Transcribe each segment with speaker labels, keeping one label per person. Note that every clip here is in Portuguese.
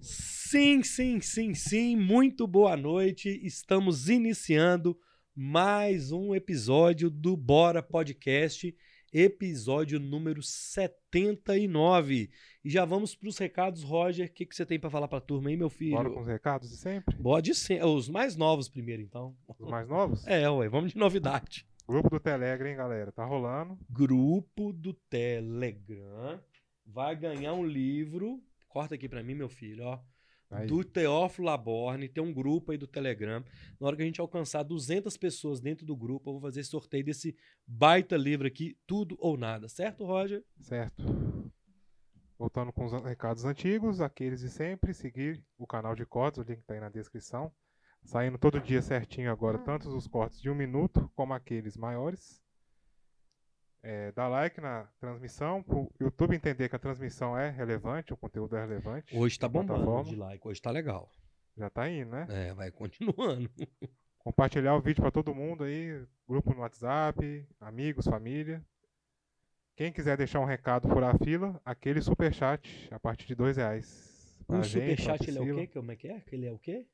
Speaker 1: Sim, sim, sim, sim. Muito boa noite. Estamos iniciando mais um episódio do Bora Podcast, episódio número 79. E já vamos para os recados, Roger. O que, que você tem para falar para a turma aí, meu filho?
Speaker 2: Bora com os recados de sempre?
Speaker 1: Pode ser. Os mais novos primeiro, então.
Speaker 2: Os mais novos?
Speaker 1: É, ué, vamos de novidade.
Speaker 2: Grupo do Telegram, hein, galera? Tá rolando.
Speaker 1: Grupo do Telegram vai ganhar um livro. Corta aqui para mim, meu filho, ó.
Speaker 2: Aí.
Speaker 1: do Teófilo Laborne, tem um grupo aí do Telegram. Na hora que a gente alcançar 200 pessoas dentro do grupo, eu vou fazer sorteio desse baita livro aqui, Tudo ou Nada. Certo, Roger?
Speaker 2: Certo. Voltando com os recados antigos, aqueles de sempre, seguir o canal de cortes, o link tá aí na descrição. Saindo todo dia certinho agora, tanto os cortes de um minuto, como aqueles maiores. É, dá like na transmissão, pro YouTube entender que a transmissão é relevante, o conteúdo é relevante.
Speaker 1: Hoje tá
Speaker 2: na
Speaker 1: bombando de like, hoje tá legal.
Speaker 2: Já tá indo, né?
Speaker 1: É, vai continuando.
Speaker 2: Compartilhar o vídeo para todo mundo aí, grupo no WhatsApp, amigos, família. Quem quiser deixar um recado por a fila, aquele superchat a partir de dois reais.
Speaker 1: O
Speaker 2: Pra gente,
Speaker 1: superchat, ele é o quê? Como é que é? Ele é o quê?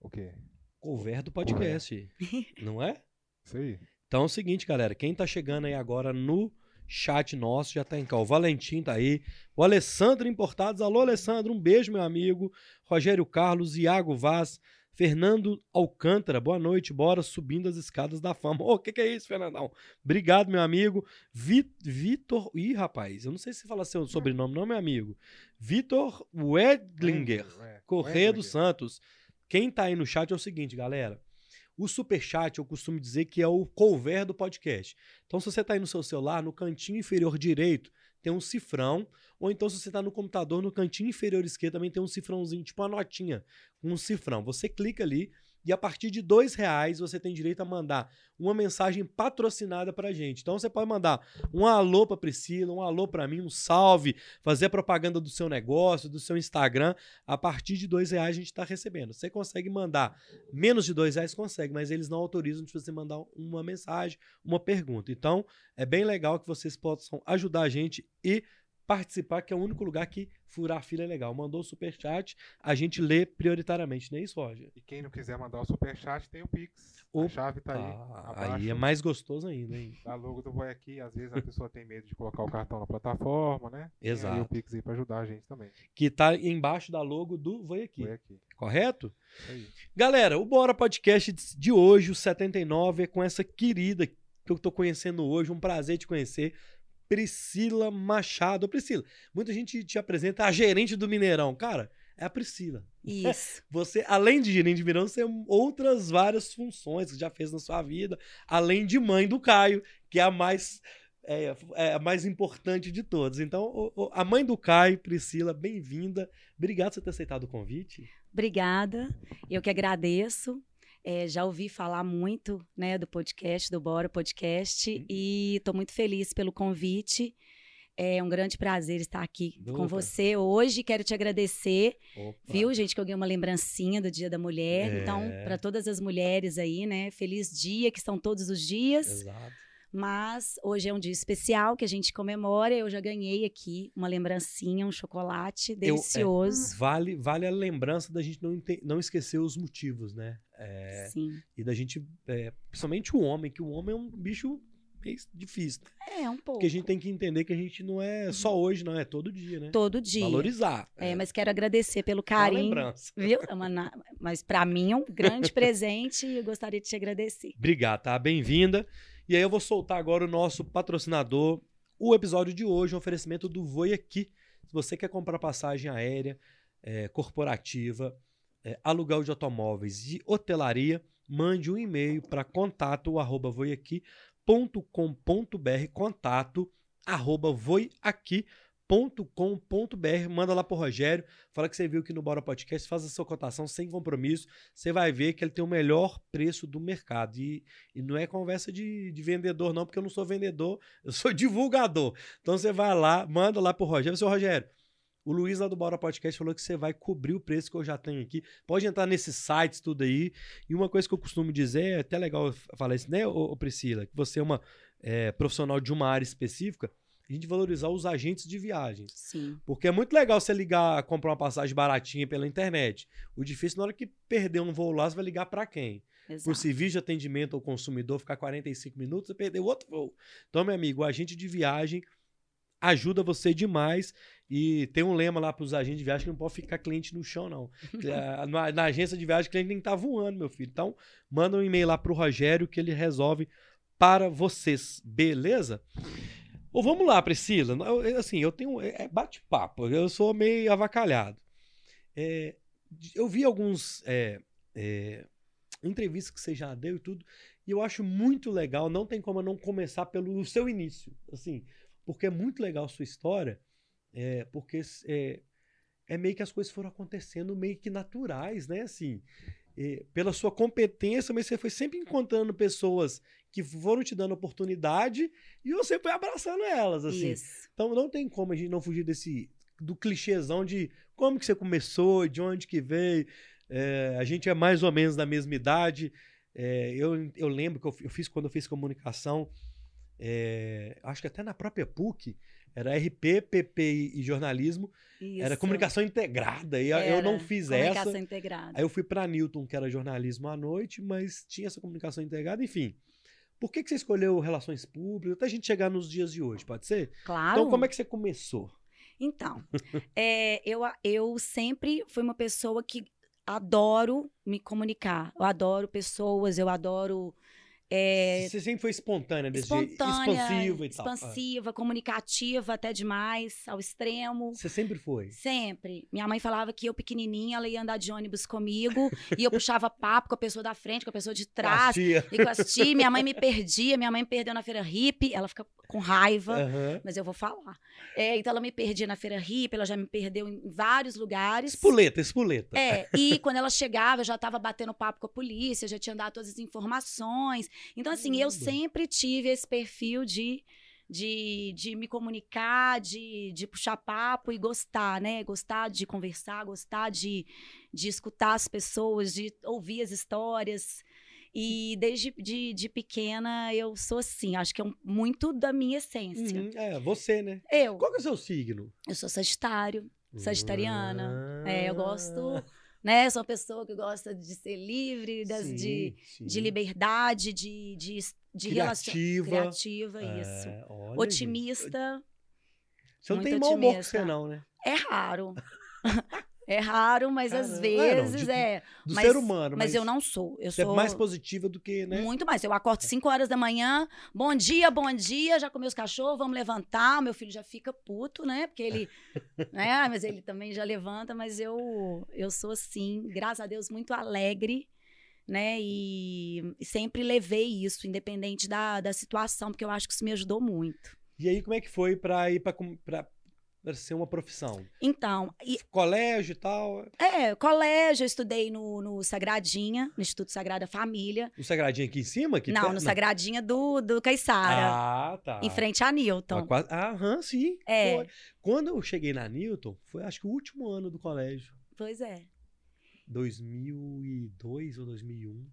Speaker 2: O quê?
Speaker 1: Cover do podcast. Não é?
Speaker 2: Isso aí.
Speaker 1: Então é o seguinte, galera. Quem tá chegando aí agora no chat nosso já tá em cá. O Valentim tá aí. O Alessandro Importados. Alô, Alessandro. Um beijo, meu amigo. Rogério Carlos, Iago Vaz. Fernando Alcântara, boa noite, bora subindo as escadas da fama. Ô, o que, que é isso, Fernandão? Obrigado, meu amigo. Vi- Vitor. Ih, rapaz, eu não sei se fala seu sobrenome, não, meu amigo. Vitor Wedlinger.
Speaker 2: É,
Speaker 1: Correia do
Speaker 2: Wedlinger.
Speaker 1: Santos. Quem tá aí no chat é o seguinte, galera. O superchat, eu costumo dizer que é o cover do podcast. Então, se você tá aí no seu celular, no cantinho inferior direito, tem um cifrão. Ou então, se você tá no computador, no cantinho inferior esquerdo, também tem um cifrãozinho, tipo uma notinha, um cifrão. Você clica ali e a partir de dois reais você tem direito a mandar uma mensagem patrocinada pra gente. Então, você pode mandar um alô pra Priscila, um alô pra mim, um salve, fazer propaganda do seu negócio, do seu Instagram. A partir de dois reais a gente está recebendo. Você consegue mandar menos de dois reais? Consegue, mas eles não autorizam de você mandar uma mensagem, uma pergunta. Então, é bem legal que vocês possam ajudar a gente e participar, que é o único lugar que furar a fila é legal. Mandou o superchat, a gente lê prioritariamente, não é isso, Roger?
Speaker 2: E quem não quiser mandar o superchat, tem o Pix.
Speaker 1: Opa.
Speaker 2: A chave tá aí. Abaixo.
Speaker 1: aí é mais gostoso ainda, hein?
Speaker 2: Da logo do Vai Aqui, às vezes a pessoa tem medo de colocar o cartão na plataforma, né?
Speaker 1: Exato.
Speaker 2: o Pix aí pra ajudar a gente também.
Speaker 1: Que tá embaixo da logo do Voi Aqui,
Speaker 2: Vai Aqui.
Speaker 1: correto?
Speaker 2: Isso aí.
Speaker 1: Galera, o Bora Podcast de hoje, o 79, é com essa querida que eu tô conhecendo hoje, um prazer te conhecer, Priscila Machado. Priscila, muita gente te apresenta a gerente do Mineirão. Cara, é a Priscila.
Speaker 3: Isso.
Speaker 1: Você, além de gerente de Mineirão, você tem outras várias funções que já fez na sua vida, além de mãe do Caio, que é a mais, é, é a mais importante de todas. Então, ô, ô, a mãe do Caio, Priscila, bem-vinda. Obrigado por você ter aceitado o convite.
Speaker 3: Obrigada. Eu que agradeço. É, já ouvi falar muito né, do podcast, do Bora Podcast,
Speaker 1: Uhum.
Speaker 3: e estou muito feliz pelo convite. É um grande prazer estar aqui com você hoje. Quero te agradecer,
Speaker 1: Opa.
Speaker 3: viu, gente, que eu ganhei uma lembrancinha do Dia da Mulher.
Speaker 1: É.
Speaker 3: Então, para todas as mulheres aí, né, feliz dia, que são todos os dias.
Speaker 1: Exato.
Speaker 3: Mas hoje é um dia especial que a gente comemora. Eu já ganhei aqui uma lembrancinha, um chocolate
Speaker 1: Eu- é,
Speaker 3: delicioso.
Speaker 1: Vale, vale a lembrança da gente não, não esquecer os motivos, né? É,
Speaker 3: Sim.
Speaker 1: e da gente, é, principalmente o homem, que o homem é um bicho meio difícil.
Speaker 3: É, um pouco.
Speaker 1: Porque a gente tem que entender que a gente não é só hoje, não, é todo dia, né?
Speaker 3: Todo dia.
Speaker 1: Valorizar.
Speaker 3: É, mas quero agradecer pelo
Speaker 1: uma
Speaker 3: carinho.
Speaker 1: lembrança.
Speaker 3: Viu? É uma Mas para mim é um grande presente e eu gostaria de te agradecer.
Speaker 1: Obrigado, tá? Bem-vinda. E aí eu vou soltar agora o nosso patrocinador. O episódio de hoje é um oferecimento do Voi Aqui. Se você quer comprar passagem aérea, é, corporativa, é, aluguel de automóveis e hotelaria, mande um e-mail para contato arroba voiaqui.com.br contato arroba voiaqui.com.br manda lá pro Rogério, fala que você viu aqui no Bora Podcast, faz a sua cotação sem compromisso, você vai ver que ele tem o melhor preço do mercado e, e não é conversa de, de vendedor não, porque eu não sou vendedor, eu sou divulgador. Então você vai lá, manda lá pro Rogério, seu Rogério, o Luiz lá do Bora Podcast falou que você vai cobrir o preço que eu já tenho aqui. Pode entrar nesses sites, tudo aí. E uma coisa que eu costumo dizer, é até legal falar isso, né, ô, ô Priscila? Que você é uma é, profissional de uma área específica. A gente valorizar os agentes de viagens.
Speaker 3: Sim.
Speaker 1: Porque é muito legal você ligar, comprar uma passagem baratinha pela internet. O difícil, na hora que perder um voo lá, você vai ligar para quem?
Speaker 3: Exato.
Speaker 1: Por serviço de atendimento ao consumidor, ficar 45 minutos, você perdeu outro voo. Então, meu amigo, o agente de viagem ajuda você demais. E tem um lema lá para os agentes de viagem que não pode ficar cliente no chão, não. Eh, na, na agência de viagem, o cliente tem que estar voando, meu filho. Então, manda um e-mail lá para o Rogério que ele resolve para vocês, beleza? Ou vamos lá, Priscila. Eu- assim, eu tenho. É é bate-papo, eu sou meio avacalhado. É, eu vi alguns é, é, entrevistas que você já deu e tudo, e eu acho muito legal. Não tem como eu não começar pelo seu início, assim, porque é muito legal a sua história, é, porque é, é meio que as coisas foram acontecendo meio que naturais, né? Assim, pela sua competência, mas você foi sempre encontrando pessoas que foram te dando oportunidade e você foi abraçando elas, assim.
Speaker 3: Isso.
Speaker 1: Então não tem como a gente não fugir desse do clichêzão de como que você começou, de onde que veio. É, a gente é mais ou menos da mesma idade. É, eu, eu lembro que eu, eu fiz quando eu fiz comunicação, é, acho que até na própria PUC, era RP, PP e jornalismo, era
Speaker 3: Isso.
Speaker 1: comunicação integrada. E eu- eu
Speaker 3: Era
Speaker 1: não fiz
Speaker 3: comunicação
Speaker 1: essa.
Speaker 3: integrada.
Speaker 1: Aí eu fui para Newton, que era jornalismo à noite, mas tinha essa comunicação integrada, enfim. Por que, que você escolheu relações públicas? Até a gente chegar nos dias de hoje, pode ser?
Speaker 3: Claro.
Speaker 1: Então, como é que você começou?
Speaker 3: Então, é, eu, eu sempre fui uma pessoa que adoro me comunicar. Eu adoro pessoas, eu adoro é,
Speaker 1: Você sempre foi espontânea desse
Speaker 3: espontânea,
Speaker 1: Expansiva e tal.
Speaker 3: Expansiva, comunicativa até demais, ao extremo.
Speaker 1: Você sempre foi.
Speaker 3: Sempre. Minha mãe falava que eu, pequenininha, ela ia andar de ônibus comigo e eu puxava papo com a pessoa da frente, com a pessoa de trás.
Speaker 1: Tia.
Speaker 3: E com as tia, minha mãe me perdia, minha mãe me perdeu na feira hippie, ela fica com raiva,
Speaker 1: Aham.
Speaker 3: mas eu vou falar. É, então ela me perdia na feira hippie, ela já me perdeu em vários lugares.
Speaker 1: Espoleta, espoleta.
Speaker 3: É, e quando ela chegava, eu já estava batendo papo com a polícia, já tinha dado todas as informações. Então, assim, eu sempre tive esse perfil de, de, de me comunicar, de, de puxar papo e gostar, né? Gostar de conversar, gostar de, de escutar as pessoas, de ouvir as histórias. E desde de, de pequena eu sou assim, acho que é um- muito da minha essência.
Speaker 1: Uhum, É, você, né?
Speaker 3: Eu,
Speaker 1: Qual que é o seu signo?
Speaker 3: eu sou sagitário. Sagitariana.
Speaker 1: Ah.
Speaker 3: É, eu gosto, né? Sou uma pessoa que gosta de ser livre, das,
Speaker 1: Sim,
Speaker 3: de,
Speaker 1: sim.
Speaker 3: de liberdade, de, de, de relação.
Speaker 1: Criativa.
Speaker 3: Isso.
Speaker 1: É, olha,
Speaker 3: Otimista.
Speaker 1: gente. Você não tem mau humor com você, não, né?
Speaker 3: É raro. é raro, mas às
Speaker 1: Caramba. É, não,
Speaker 3: vezes
Speaker 1: de-
Speaker 3: é.
Speaker 1: Do
Speaker 3: Mas-
Speaker 1: ser humano.
Speaker 3: Mas, eu não sou. Eu
Speaker 1: Você
Speaker 3: sou
Speaker 1: é mais positiva do que, né?
Speaker 3: muito mais. Eu acordo 5 horas da manhã, bom dia, bom dia, já comi os cachorros, vamos levantar. Meu filho já fica puto, né? Porque ele, né? Mas ele também já levanta, mas eu eu sou assim, graças a Deus, muito alegre, né? E, sempre levei isso, independente da, da situação, porque eu acho que isso me ajudou muito.
Speaker 1: E aí, como é que foi pra ir pra, pra ser uma profissão?
Speaker 3: Então, e-
Speaker 1: Colégio e tal?
Speaker 3: é, colégio, eu estudei no, no Sagradinha, no Instituto Sagrada Família.
Speaker 1: O Sagradinho aqui em cima? Aqui
Speaker 3: não,
Speaker 1: perto?
Speaker 3: no Sagradinha do, do Caiçara,
Speaker 1: Ah, tá.
Speaker 3: em frente a Newton.
Speaker 1: Ah, quase- Ah, aham, sim.
Speaker 3: É.
Speaker 1: Foi. Quando eu cheguei na Newton, foi acho que o último ano do colégio.
Speaker 3: Pois é.
Speaker 1: 2002 ou 2001.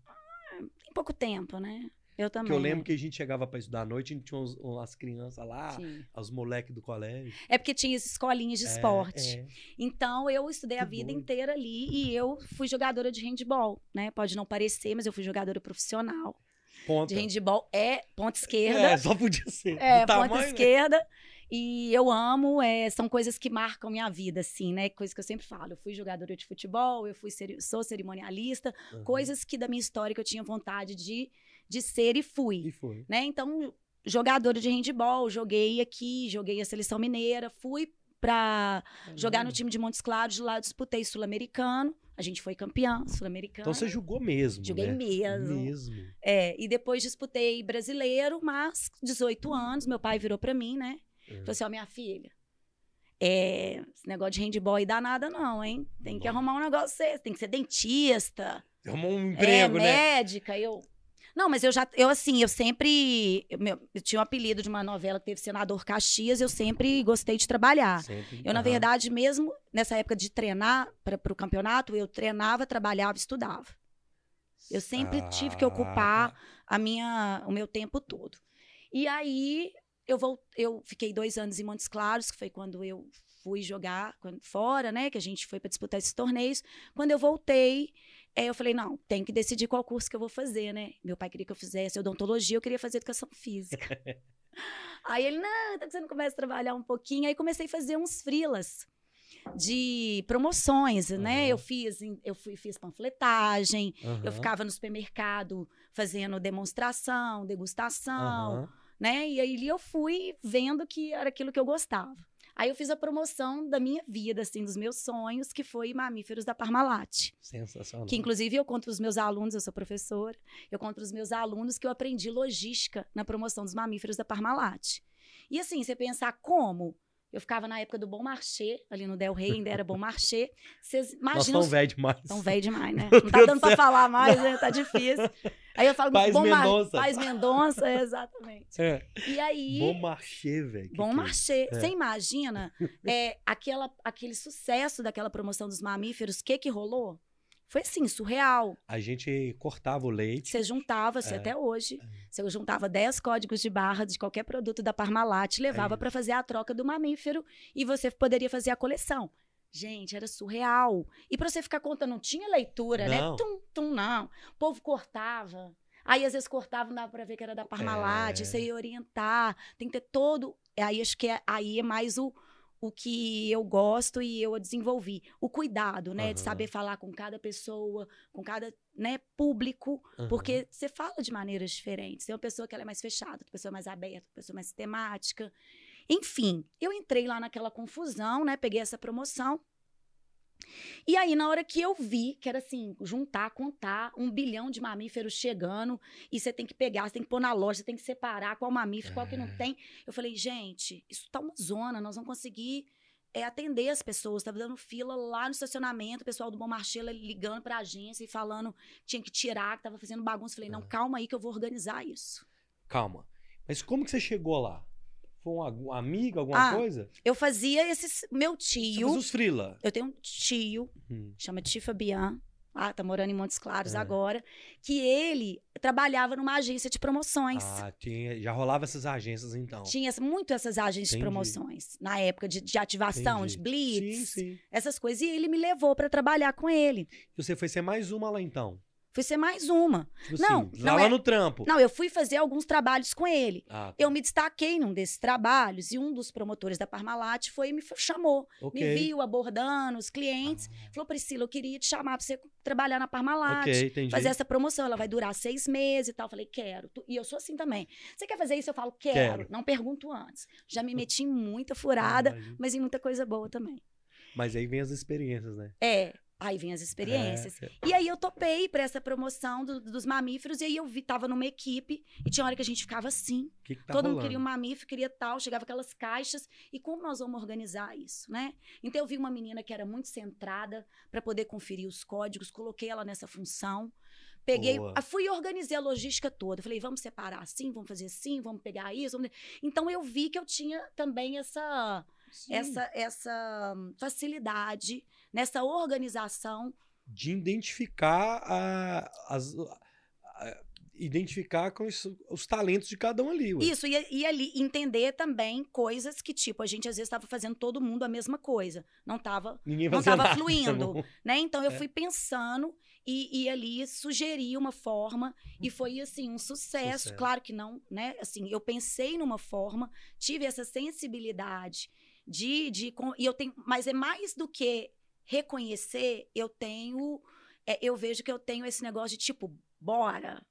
Speaker 3: Tem pouco tempo, né? Eu também.
Speaker 1: Que eu lembro que a gente chegava pra estudar à noite, a gente tinha uns- umas crianças lá,
Speaker 3: Tinha.
Speaker 1: os moleques do colégio.
Speaker 3: É porque tinha as escolinhas de
Speaker 1: É,
Speaker 3: esporte.
Speaker 1: é.
Speaker 3: Então, eu estudei a
Speaker 1: Que
Speaker 3: vida
Speaker 1: doido.
Speaker 3: inteira ali e eu fui jogadora de handball, né? Pode não parecer, mas eu fui jogadora profissional.
Speaker 1: Ponta.
Speaker 3: De handball é ponta
Speaker 1: É,
Speaker 3: esquerda.
Speaker 1: só podia ser.
Speaker 3: É, ponta
Speaker 1: né?
Speaker 3: esquerda. E eu amo, é, são coisas que marcam minha vida, assim, né? Coisas que eu sempre falo. Eu fui jogadora de futebol, eu fui sou cerimonialista,
Speaker 1: Aham.
Speaker 3: coisas que da minha história que eu tinha vontade de, de ser e fui.
Speaker 1: E foi.
Speaker 3: né? Então, jogadora de handball, joguei aqui, joguei a seleção mineira, fui pra jogar no time de Montes Claros, de lá disputei sul-americano. A gente foi campeã sul-americano.
Speaker 1: Então você jogou mesmo.
Speaker 3: Joguei
Speaker 1: né?
Speaker 3: mesmo.
Speaker 1: Mesmo.
Speaker 3: É, e depois disputei brasileiro, mas 18 anos, meu pai virou pra mim, né?
Speaker 1: É.
Speaker 3: Falou assim, ó, minha filha, é, esse negócio de handball aí dá nada não, hein? Tem que
Speaker 1: Bom.
Speaker 3: arrumar um negócio você tem que ser dentista,
Speaker 1: Arrumou um
Speaker 3: é,
Speaker 1: emprego, né?
Speaker 3: médica, eu. Não, mas eu já, eu assim, eu sempre, eu, meu, eu tinha um apelido de uma novela que teve Senador Caxias, eu sempre gostei de trabalhar.
Speaker 1: Sempre.
Speaker 3: Eu, na
Speaker 1: Aham.
Speaker 3: verdade, mesmo nessa época de treinar para o campeonato, eu treinava, trabalhava, e estudava. eu sempre tive que ocupar
Speaker 1: Ah,
Speaker 3: a minha, o meu tempo todo. E aí eu, vou, eu fiquei dois anos em Montes Claros, que foi quando eu fui jogar quando- fora, né? Que a gente foi para disputar esses torneios. Quando eu voltei, eh, eu falei, não, tem que decidir qual curso que eu vou fazer, né? Meu pai queria que eu fizesse odontologia, eu queria fazer educação física. aí ele, não, então que você não começa a trabalhar um pouquinho. Aí comecei a fazer uns frilas de promoções, né?
Speaker 1: Aham.
Speaker 3: Eu fiz, eu fui, fiz panfletagem, eu
Speaker 1: Aham,
Speaker 3: ficava no supermercado fazendo demonstração, degustação,
Speaker 1: aham.
Speaker 3: né? E aí eu fui vendo que era aquilo que eu gostava. Aí eu fiz a promoção da minha vida, assim, dos meus sonhos, que foi Mamíferos da Parmalat.
Speaker 1: Sensacional.
Speaker 3: Que inclusive eu conto para os meus alunos, eu sou professora, eu conto para os meus alunos que eu aprendi logística na promoção dos mamíferos da Parmalat. E assim, você pensar como? Eu ficava na época do Bom Marché, ali no Del Rey, ainda era Bom Marché. Vocês
Speaker 1: Nós
Speaker 3: imaginam.
Speaker 1: estamos velhos demais.
Speaker 3: Tão velho demais, né?
Speaker 1: Meu
Speaker 3: Não tá dando
Speaker 1: do
Speaker 3: pra falar mais, né? Tá difícil. Aí eu falo
Speaker 1: Paz
Speaker 3: Bom Mar-
Speaker 1: Mendonça.
Speaker 3: Paz Mendonça, é, exatamente.
Speaker 1: É.
Speaker 3: E aí.
Speaker 1: Bom marchê, velho.
Speaker 3: Bom
Speaker 1: é
Speaker 3: marché.
Speaker 1: É.
Speaker 3: Você imagina é, aquela, aquele sucesso daquela promoção dos mamíferos, o que que rolou? Foi assim, surreal.
Speaker 1: A gente cortava o leite.
Speaker 3: Você juntava, você
Speaker 1: É.
Speaker 3: até hoje, você juntava 10 códigos de barra de qualquer produto da Parmalat, levava
Speaker 1: É
Speaker 3: para fazer a troca do mamífero e você poderia fazer a coleção. Gente, era surreal. E para você ficar contando, não tinha leitura,
Speaker 1: Não.
Speaker 3: né? Tum, tum, não. O povo cortava. Aí, às vezes, cortava, não dava pra ver que era da Parmalat,
Speaker 1: É.
Speaker 3: você ia orientar. Tem que ter todo. Aí acho que é, aí é mais o, o que eu gosto e eu desenvolvi. O cuidado, né? De
Speaker 1: Aham.
Speaker 3: saber falar com cada pessoa, com cada né, público.
Speaker 1: Aham.
Speaker 3: Porque você fala de maneiras diferentes. Tem uma pessoa que é mais fechada, outra pessoa mais aberta, outra pessoa mais temática. Enfim, eu entrei lá naquela confusão, né? Peguei essa promoção. E aí, na hora que eu vi, que era assim, juntar, contar, um bilhão de mamíferos chegando, e você tem que pegar, você tem que pôr na loja, você tem que separar qual mamífero, qual que não
Speaker 1: É.
Speaker 3: tem. Eu falei, gente, isso tá uma zona, nós vamos conseguir é, atender as pessoas. Tava dando fila lá no estacionamento, o pessoal do Bom Marché lá ligando pra agência e falando que tinha que tirar, que tava fazendo bagunça. Falei, não,
Speaker 1: É.
Speaker 3: calma aí que eu vou organizar isso.
Speaker 1: Calma. Mas como que você chegou lá? Foi uma, uma amiga, alguma
Speaker 3: Ah,
Speaker 1: coisa?
Speaker 3: Eu fazia esses. Meu
Speaker 1: Você
Speaker 3: tio.
Speaker 1: fez os frila.
Speaker 3: Eu tenho um tio,
Speaker 1: Hum.
Speaker 3: chama Tio Fabian. Ah, tá morando em Montes Claros
Speaker 1: É.
Speaker 3: agora. Que ele trabalhava numa agência de promoções.
Speaker 1: Ah, tinha, já rolava essas agências então.
Speaker 3: Tinha muito essas agências de
Speaker 1: Entendi.
Speaker 3: promoções. Na época de, de ativação,
Speaker 1: Entendi.
Speaker 3: de blitz,
Speaker 1: Sim, sim.
Speaker 3: essas coisas. E ele me levou pra trabalhar com ele.
Speaker 1: E você foi ser mais uma lá então?
Speaker 3: Fui ser mais uma.
Speaker 1: Tipo
Speaker 3: Não,
Speaker 1: assim,
Speaker 3: não
Speaker 1: lá,
Speaker 3: é-
Speaker 1: no trampo.
Speaker 3: Não, eu fui fazer alguns trabalhos com ele.
Speaker 1: Ah, tá.
Speaker 3: Eu me destaquei num desses trabalhos e um dos promotores da Parmalat foi e me chamou.
Speaker 1: Ok.
Speaker 3: Me viu abordando os clientes.
Speaker 1: Ah,
Speaker 3: Falou, Priscila, eu queria te chamar pra você trabalhar na Parmalat.
Speaker 1: ok, entendi.
Speaker 3: Fazer essa promoção, ela vai durar seis meses e tal. Eu Falei, quero. E eu sou assim também. Você quer fazer isso? Eu falo, quero.
Speaker 1: Quero.
Speaker 3: Não pergunto antes. Já me meti em muita furada,
Speaker 1: Imagino.
Speaker 3: mas em muita coisa boa também.
Speaker 1: Mas aí vem as experiências, né?
Speaker 3: É, aí vem as experiências.
Speaker 1: É,
Speaker 3: E aí eu topei pra essa promoção do- dos mamíferos, e aí eu vi, tava numa equipe, e tinha hora que a gente ficava assim.
Speaker 1: Que, que tá
Speaker 3: Todo mundo
Speaker 1: rolando?
Speaker 3: queria um mamífero, queria tal, chegava aquelas caixas. E como nós vamos organizar isso, né? Então eu vi uma menina que era muito centrada para poder conferir os códigos, coloquei ela nessa função. Peguei,
Speaker 1: Boa.
Speaker 3: fui e organizei a logística toda. Falei, vamos separar assim, vamos fazer assim, vamos pegar isso. vamos- Então eu vi que eu tinha também essa
Speaker 1: Sim.
Speaker 3: essa essa hum, facilidade nessa organização
Speaker 1: De identificar a- as. a- identificar com os, os talentos de cada um ali. ué.
Speaker 3: Isso, e, e ali entender também coisas que, tipo, a gente às vezes estava fazendo todo mundo a mesma coisa. Não estava não tava
Speaker 1: nada,
Speaker 3: fluindo.
Speaker 1: não.
Speaker 3: né? Então eu
Speaker 1: É.
Speaker 3: fui pensando e, e ali sugeri uma forma e foi assim um sucesso.
Speaker 1: Sucesso.
Speaker 3: Claro que não, né? Assim, eu pensei numa forma, tive essa sensibilidade de, de com- e eu tenho, mas é mais do que reconhecer. Eu tenho, é, eu vejo que eu tenho esse negócio de tipo, bora.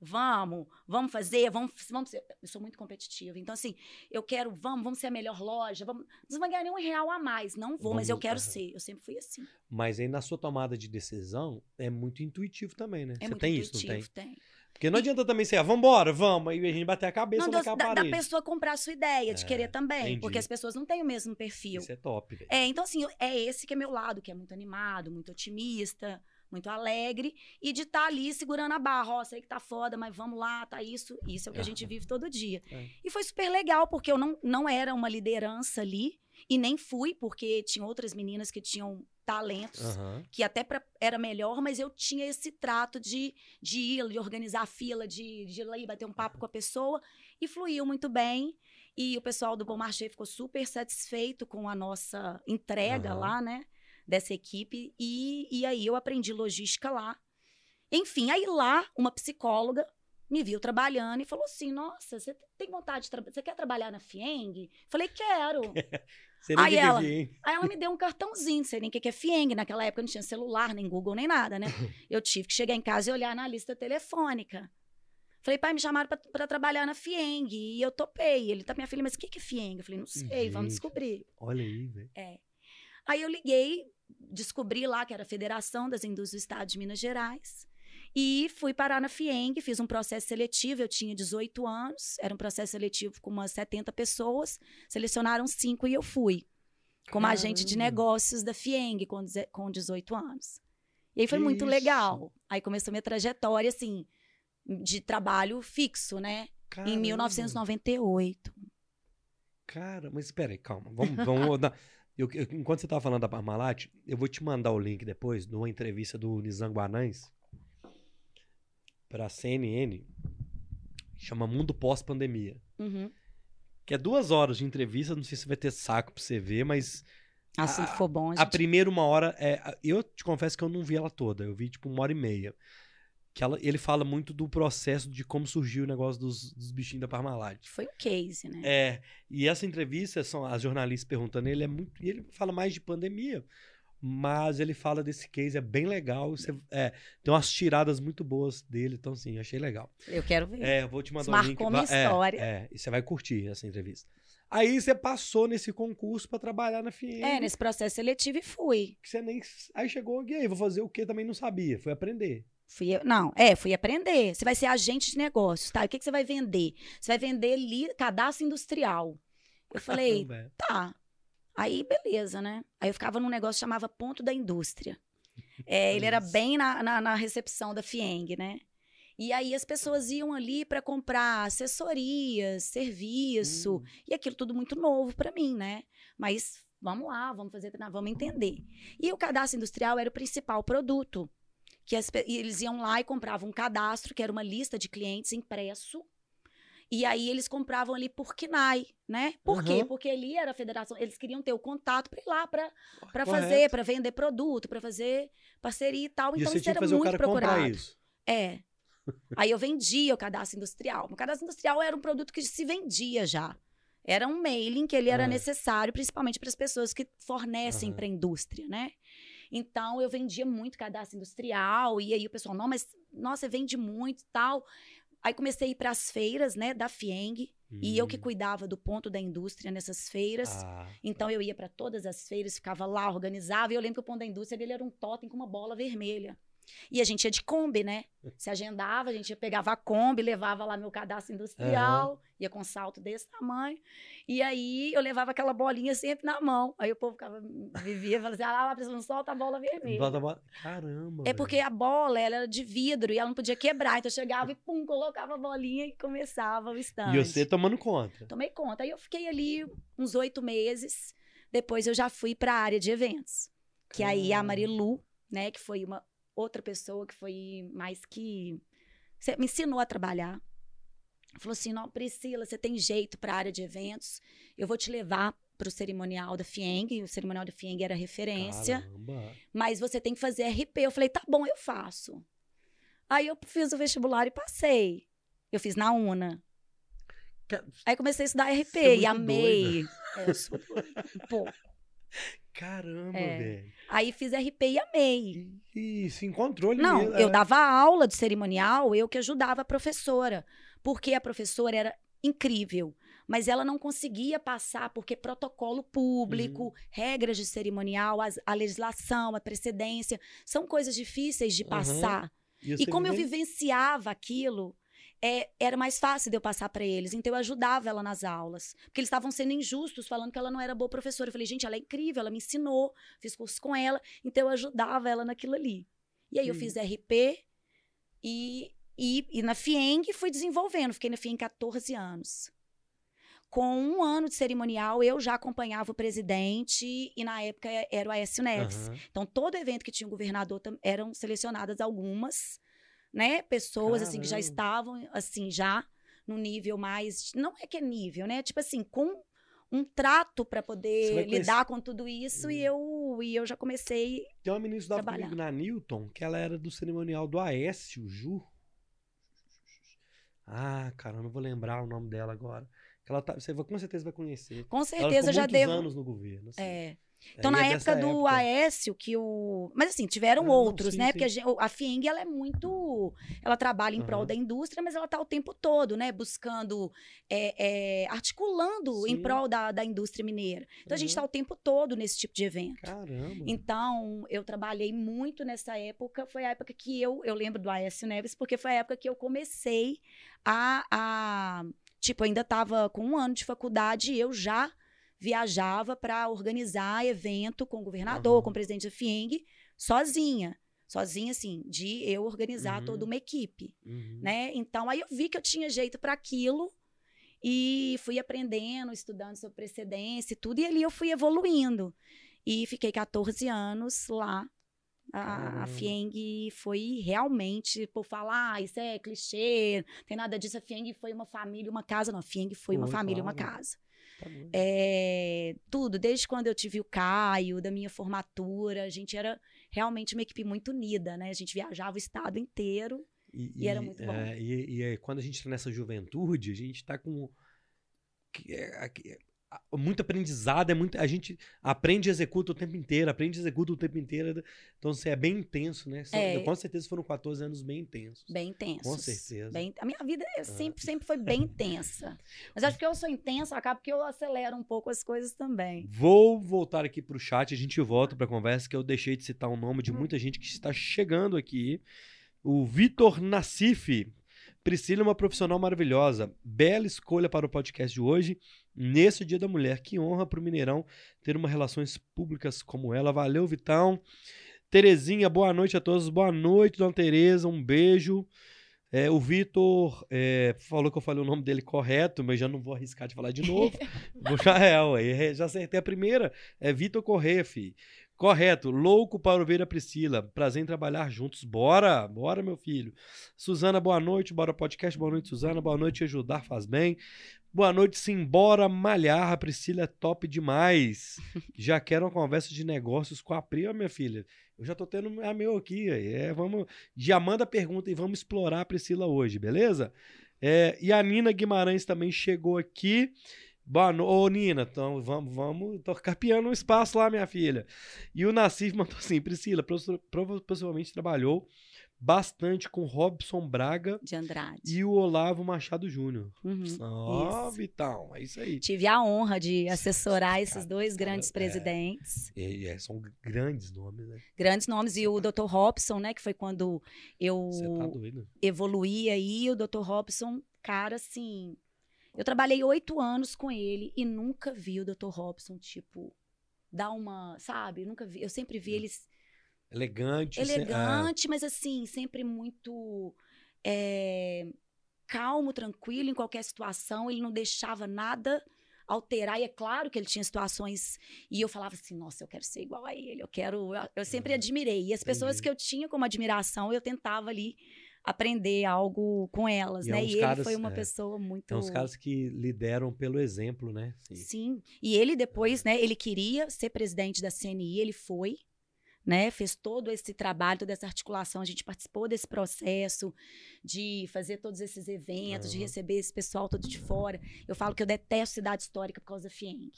Speaker 3: Vamos, vamos fazer, vamos, vamos ser. Eu sou muito competitiva. Então, assim, eu quero, vamos, vamos ser a melhor loja, vamos. Não vai ganhar nenhum real a mais. Não vou, mas eu
Speaker 1: Vamos,
Speaker 3: quero ser. Eu sempre fui assim.
Speaker 1: Mas aí na sua tomada de decisão é muito intuitivo também, né?
Speaker 3: É
Speaker 1: Você
Speaker 3: muito
Speaker 1: tem
Speaker 3: intuitivo,
Speaker 1: isso, não tem?
Speaker 3: tem.
Speaker 1: Porque não adianta também ser, ah, vambora, vamos, aí a gente bater a cabeça
Speaker 3: Não,
Speaker 1: naquela
Speaker 3: da, da
Speaker 1: parede.
Speaker 3: pessoa comprar a sua ideia, de
Speaker 1: É,
Speaker 3: querer também.
Speaker 1: entendi.
Speaker 3: Porque as pessoas não têm o mesmo perfil.
Speaker 1: Isso é top, velho.
Speaker 3: É, então, assim, é esse que é meu lado, que é muito animado, muito otimista, muito alegre, e de estar ali segurando a barra. Ó, sei que tá foda, mas vamos lá, tá isso. Isso é o que a gente vive todo dia.
Speaker 1: É.
Speaker 3: E foi super legal, porque eu não, não era uma liderança ali, e nem fui, porque tinha outras meninas que tinham talentos
Speaker 1: Aham.
Speaker 3: que até pra- era melhor, mas eu tinha esse trato de, de ir, de organizar a fila, de, de ir lá e bater um papo com a pessoa, e fluiu muito bem. E o pessoal do Bom Marché ficou super satisfeito com a nossa entrega
Speaker 1: Aham.
Speaker 3: lá, né? Dessa equipe. E, e aí eu aprendi logística lá. Enfim, aí lá, uma psicóloga me viu trabalhando e falou assim: Nossa, você tem vontade de trabalhar? Você quer trabalhar na FIENG? Falei, quero.
Speaker 1: Você nem
Speaker 3: Aí
Speaker 1: que
Speaker 3: ela-
Speaker 1: devia, hein?
Speaker 3: Aí ela me deu um cartãozinho, não sei nem o que que é FIENG. Naquela época não tinha celular, nem Google, nem nada, né? Eu tive que chegar em casa e olhar na lista telefônica. Falei, pai, me chamaram pra- pra trabalhar na FIENG. E eu topei. Ele tá, minha filha, mas o que que é FIENG? Eu falei, não sei, vamos
Speaker 1: Gente.
Speaker 3: descobrir.
Speaker 1: Olha aí, velho.
Speaker 3: É. Aí eu liguei, descobri lá que era a Federação das Indústrias do Estado de Minas Gerais. E fui parar na FIENG, fiz um processo seletivo, eu tinha 18 anos, era um processo seletivo com umas 70 pessoas, selecionaram cinco e eu fui. Como agente de
Speaker 1: Caramba.
Speaker 3: negócios da FIENG com, deze- com 18 anos. E aí foi
Speaker 1: Que
Speaker 3: muito
Speaker 1: isso?
Speaker 3: legal. Aí começou minha trajetória, assim, de trabalho fixo, né? Em
Speaker 1: Caramba.
Speaker 3: 1998.
Speaker 1: Cara, mas espera aí, calma. Vamos, vamos dar- eu- eu- enquanto você tava falando da Parmalat, eu vou te mandar o link depois de uma entrevista do Nizam Guanães pra CNN. Chama Mundo Pós-Pandemia.
Speaker 3: Uhum.
Speaker 1: Que é duas horas de entrevista, não sei se vai ter saco pra você ver, mas
Speaker 3: Assunto
Speaker 1: A-
Speaker 3: for bom, a
Speaker 1: a
Speaker 3: gente
Speaker 1: primeira uma hora é. a- Eu te confesso que eu não vi ela toda, eu vi tipo uma hora e meia. Que ela, ele fala muito do processo de como surgiu o negócio dos, dos bichinhos da Parmalat.
Speaker 3: foi um case, né?
Speaker 1: É, e essa entrevista, são as jornalistas perguntando, ele é muito. E ele fala mais de pandemia, mas ele fala desse case, é bem legal. Você, é, tem umas tiradas muito boas dele, então sim, achei legal.
Speaker 3: Eu quero ver.
Speaker 1: É, eu vou te mandar
Speaker 3: Isso
Speaker 1: o link.
Speaker 3: marcou minha
Speaker 1: é,
Speaker 3: história.
Speaker 1: É, e você vai curtir essa entrevista. Aí você passou nesse concurso pra trabalhar na FIEM.
Speaker 3: É, nesse processo seletivo e fui.
Speaker 1: que você nem. Aí chegou, e aí, vou fazer o que? Também não sabia, foi aprender.
Speaker 3: Fui, não, é, fui aprender. Você vai ser agente de negócios, tá? O que, que você vai vender? Você vai vender li, cadastro industrial. Eu falei,
Speaker 1: é.
Speaker 3: tá. Aí, beleza, né? Aí eu ficava num negócio que chamava Ponto da Indústria. É, ele era bem na, na, na recepção da FIENG, né? E aí as pessoas iam ali para comprar assessorias, serviço,
Speaker 1: Hum.
Speaker 3: e aquilo tudo muito novo para mim, né? Mas vamos lá, vamos fazer, vamos entender. E o cadastro industrial era o principal produto. Que as eles iam lá e compravam um cadastro, que era uma lista de clientes impresso. E aí eles compravam ali por KNAI, né? Por quê?
Speaker 1: Aham.
Speaker 3: Porque ali era a federação, eles queriam ter o contato para ir lá para fazer, para vender produto, para fazer parceria e tal.
Speaker 1: E
Speaker 3: Então isso era muito procurado. É. Aí eu vendia o cadastro industrial. O cadastro industrial era um produto que se vendia já. Era um mailing que ele era
Speaker 1: Ah.
Speaker 3: necessário, principalmente para as pessoas que fornecem para a indústria, né? Então eu vendia muito cadastro industrial e aí o pessoal, não, mas nossa, você vende muito e tal. Aí comecei a ir para as feiras, né, da Fieng, e eu que
Speaker 1: Hum.
Speaker 3: cuidava do ponto da indústria nessas feiras.
Speaker 1: Ah,
Speaker 3: Então eu ia para todas as feiras, ficava lá, organizava. E eu lembro que o Pão da Indústria ele era um totem com uma bola vermelha. E a gente ia de Kombi, né? Se agendava, a gente ia- pegava a Kombi, levava lá meu cadastro industrial, ia com salto desse tamanho. E aí eu levava aquela bolinha sempre na mão. Aí o povo ficava, vivia, falava assim: ah, lá, não solta a bola vermelha.
Speaker 1: bota- bota- Caramba.
Speaker 3: É porque a bola ela era de vidro e ela não podia quebrar. Então eu chegava e pum, colocava a bolinha e começava o stand.
Speaker 1: E você tomando conta.
Speaker 3: Tomei conta. Aí eu fiquei ali uns oito meses. Depois eu já fui para a área de eventos. Que aí a. Marilu, né, que foi uma outra pessoa que foi mais que me ensinou a trabalhar. Falou assim: "Não, Priscila, você tem jeito para a área de eventos. Eu vou te levar para o cerimonial da Fieng. O cerimonial da Fieng era referência,
Speaker 1: Caramba.
Speaker 3: mas você tem que fazer RP". Eu falei: "Tá bom, eu faço". Aí eu fiz o vestibular e passei. Eu fiz na UNA. Aí comecei a estudar RP
Speaker 1: é
Speaker 3: e amei. É, eu sou doida, um pouco.
Speaker 1: Caramba,
Speaker 3: É.
Speaker 1: velho.
Speaker 3: Aí fiz RP e amei.
Speaker 1: E, e se encontrou ali
Speaker 3: Não,
Speaker 1: mesmo,
Speaker 3: eu
Speaker 1: é.
Speaker 3: dava aula de cerimonial, eu que ajudava a professora. Porque a professora era incrível, mas ela não conseguia passar, porque protocolo público,
Speaker 1: Uhum.
Speaker 3: regras de cerimonial, as- a legislação, a precedência, são coisas difíceis de passar.
Speaker 1: E,
Speaker 3: E
Speaker 1: você
Speaker 3: como eu
Speaker 1: vive-
Speaker 3: vivenciava aquilo, é, era mais fácil de eu passar para eles. Então eu ajudava ela nas aulas. Porque eles estavam sendo injustos, falando que ela não era boa professora. Eu falei, gente, ela é incrível, ela me ensinou, fiz curso com ela. Então eu ajudava ela naquilo ali. E aí eu
Speaker 1: Sim.
Speaker 3: fiz RP e, e, e na FIENG fui desenvolvendo. Fiquei na FIENG 14 anos. Com um ano de cerimonial, eu já acompanhava o presidente e na época era o Aécio Neves.
Speaker 1: Aham.
Speaker 3: Então, todo evento que tinha um governador eram selecionadas algumas, né, pessoas assim que já
Speaker 1: Caramba.
Speaker 3: estavam assim já num nível mais. Não é que é nível, né? Tipo assim, com um trato para poder lidar com tudo isso e
Speaker 1: Hum.
Speaker 3: eu e eu já comecei
Speaker 1: Tem uma menina que estudava
Speaker 3: Trabalhar.
Speaker 1: comigo na Newton, que ela era do cerimonial do Aécio Ju. Ah, cara, eu não vou lembrar o nome dela agora. Ela tá, você vai- com certeza vai conhecer.
Speaker 3: com
Speaker 1: ela
Speaker 3: certeza
Speaker 1: ficou
Speaker 3: já
Speaker 1: muitos
Speaker 3: devo
Speaker 1: anos no governo. assim.
Speaker 3: é. Então,
Speaker 1: Aí
Speaker 3: na
Speaker 1: é
Speaker 3: época do Aécio, que o. Mas assim, tiveram
Speaker 1: Ah, não,
Speaker 3: outros,
Speaker 1: sim,
Speaker 3: né?
Speaker 1: sim.
Speaker 3: Porque a, a FIENG, ela é muito. Ela trabalha em prol
Speaker 1: Aham.
Speaker 3: da indústria, mas ela tá o tempo todo, né? Buscando. é, é, articulando em
Speaker 1: Sim.
Speaker 3: prol da, da indústria mineira. Então, a gente
Speaker 1: Aham.
Speaker 3: tá o tempo todo nesse tipo de evento.
Speaker 1: Caramba.
Speaker 3: Então, eu trabalhei muito nessa época. Foi a época que eu, eu lembro do Aécio Neves, porque foi a época que eu comecei a. a tipo, ainda estava com um ano de faculdade e eu já viajava para organizar evento com o governador,
Speaker 1: Aham.
Speaker 3: com o presidente da FIENG, sozinha. Sozinha, assim, de eu organizar
Speaker 1: Uhum.
Speaker 3: toda uma equipe
Speaker 1: Uhum.
Speaker 3: né? Então aí eu vi que eu tinha jeito para aquilo e fui aprendendo, estudando sobre precedência e tudo, e ali eu fui evoluindo. E fiquei 14 anos lá. A, a. FIENG foi realmente, por falar, ah, isso é clichê, não tem nada disso. A FIENG foi uma família, uma casa. Não, a FIENG foi, uma família, uma
Speaker 1: claro.
Speaker 3: casa.
Speaker 1: Tá.
Speaker 3: É, tudo, desde quando eu tive o Caio, da minha formatura, a gente era realmente uma equipe muito unida, né? A gente viajava o estado inteiro. e era muito bom.
Speaker 1: é, e, e quando a gente tá nessa juventude, a gente tá com. A- muito aprendizado, é muito. A gente aprende e executa o tempo inteiro, aprende e executa o tempo inteiro. Então, assim, é bem intenso, né?
Speaker 3: É.
Speaker 1: Com certeza foram 14 anos bem intensos.
Speaker 3: Bem intensos.
Speaker 1: Com certeza.
Speaker 3: Bem- a minha vida
Speaker 1: Ah.
Speaker 3: sempre, sempre foi bem intensa. Mas acho que eu sou intensa, acaba que eu acelero um pouco as coisas também.
Speaker 1: Vou voltar aqui pro chat, a gente volta pra conversa, que eu deixei de citar o nome de
Speaker 3: Hum.
Speaker 1: muita gente que está chegando aqui. O Vitor Nassif. Priscila é uma profissional maravilhosa. Bela escolha para o podcast de hoje, nesse Dia da Mulher. Que honra para o Mineirão ter uma relações públicas como ela. Valeu, Vitão. Terezinha, boa noite a todos. Boa noite, dona Tereza. Um beijo. É, o Vitor é, falou que eu falei o nome dele correto, mas já não vou arriscar de falar de novo. Vou já é, ué, já acertei a primeira. É Vitor Corrêa, fi. Correto. Louco para ouvir a Priscila. Prazer em trabalhar juntos. Bora, bora, meu filho. Suzana, boa noite. Bora podcast. Boa noite, Suzana. Boa noite. Ajudar faz bem. Boa noite, simbora malhar. A Priscila é top demais. Já quero uma conversa de negócios com a Pri, minha filha. Eu já tô tendo a meu aqui. É, vamos, já manda pergunta e vamos explorar a Priscila hoje, beleza? É, e a Nina Guimarães também chegou aqui. Boa noite. Ô, Nina, então vamos, vamos. Tô capeando um espaço lá, minha filha. E o Nassif mandou assim: Priscila, prova- prova- possivelmente trabalhou bastante com Robson Braga
Speaker 3: De Andrade.
Speaker 1: e o Olavo Machado Júnior.
Speaker 3: Uhum.
Speaker 1: Ó,
Speaker 3: Isso.
Speaker 1: Vitão, é isso aí.
Speaker 3: Tive a honra de assessorar esses
Speaker 1: Cara,
Speaker 3: dois grandes
Speaker 1: cara, é.
Speaker 3: presidentes.
Speaker 1: E- é, são grandes nomes, né?
Speaker 3: Grandes nomes. E o Dr. Robson, né? Que foi quando eu
Speaker 1: tá
Speaker 3: evoluí aí. O Dr. Robson, cara, assim. Eu trabalhei oito anos com ele e nunca vi o Dr. Robson, tipo, dar uma. Sabe? Nunca vi. Eu sempre vi ele
Speaker 1: Elegante. se-
Speaker 3: elegante, mas assim, sempre muito é, calmo, tranquilo em qualquer situação. Ele não deixava nada alterar. E é claro que ele tinha situações. E eu falava assim: nossa, eu quero ser igual a ele. Eu quero. Eu, eu sempre admirei. E as pessoas
Speaker 1: Entendi.
Speaker 3: que eu tinha como admiração, eu tentava ali aprender algo com elas,
Speaker 1: E é
Speaker 3: né?
Speaker 1: uns
Speaker 3: E ele
Speaker 1: caras,
Speaker 3: foi uma
Speaker 1: é,
Speaker 3: pessoa muito.
Speaker 1: Tem uns caras que lideram pelo exemplo, né? Sim.
Speaker 3: Sim. E ele depois, né, ele queria ser presidente da CNI, ele foi, né, fez todo esse trabalho, toda essa articulação, a gente participou desse processo de fazer todos esses eventos, de
Speaker 1: Aham.
Speaker 3: receber esse pessoal todo de fora. Eu falo que eu detesto cidade histórica por causa da FIENG.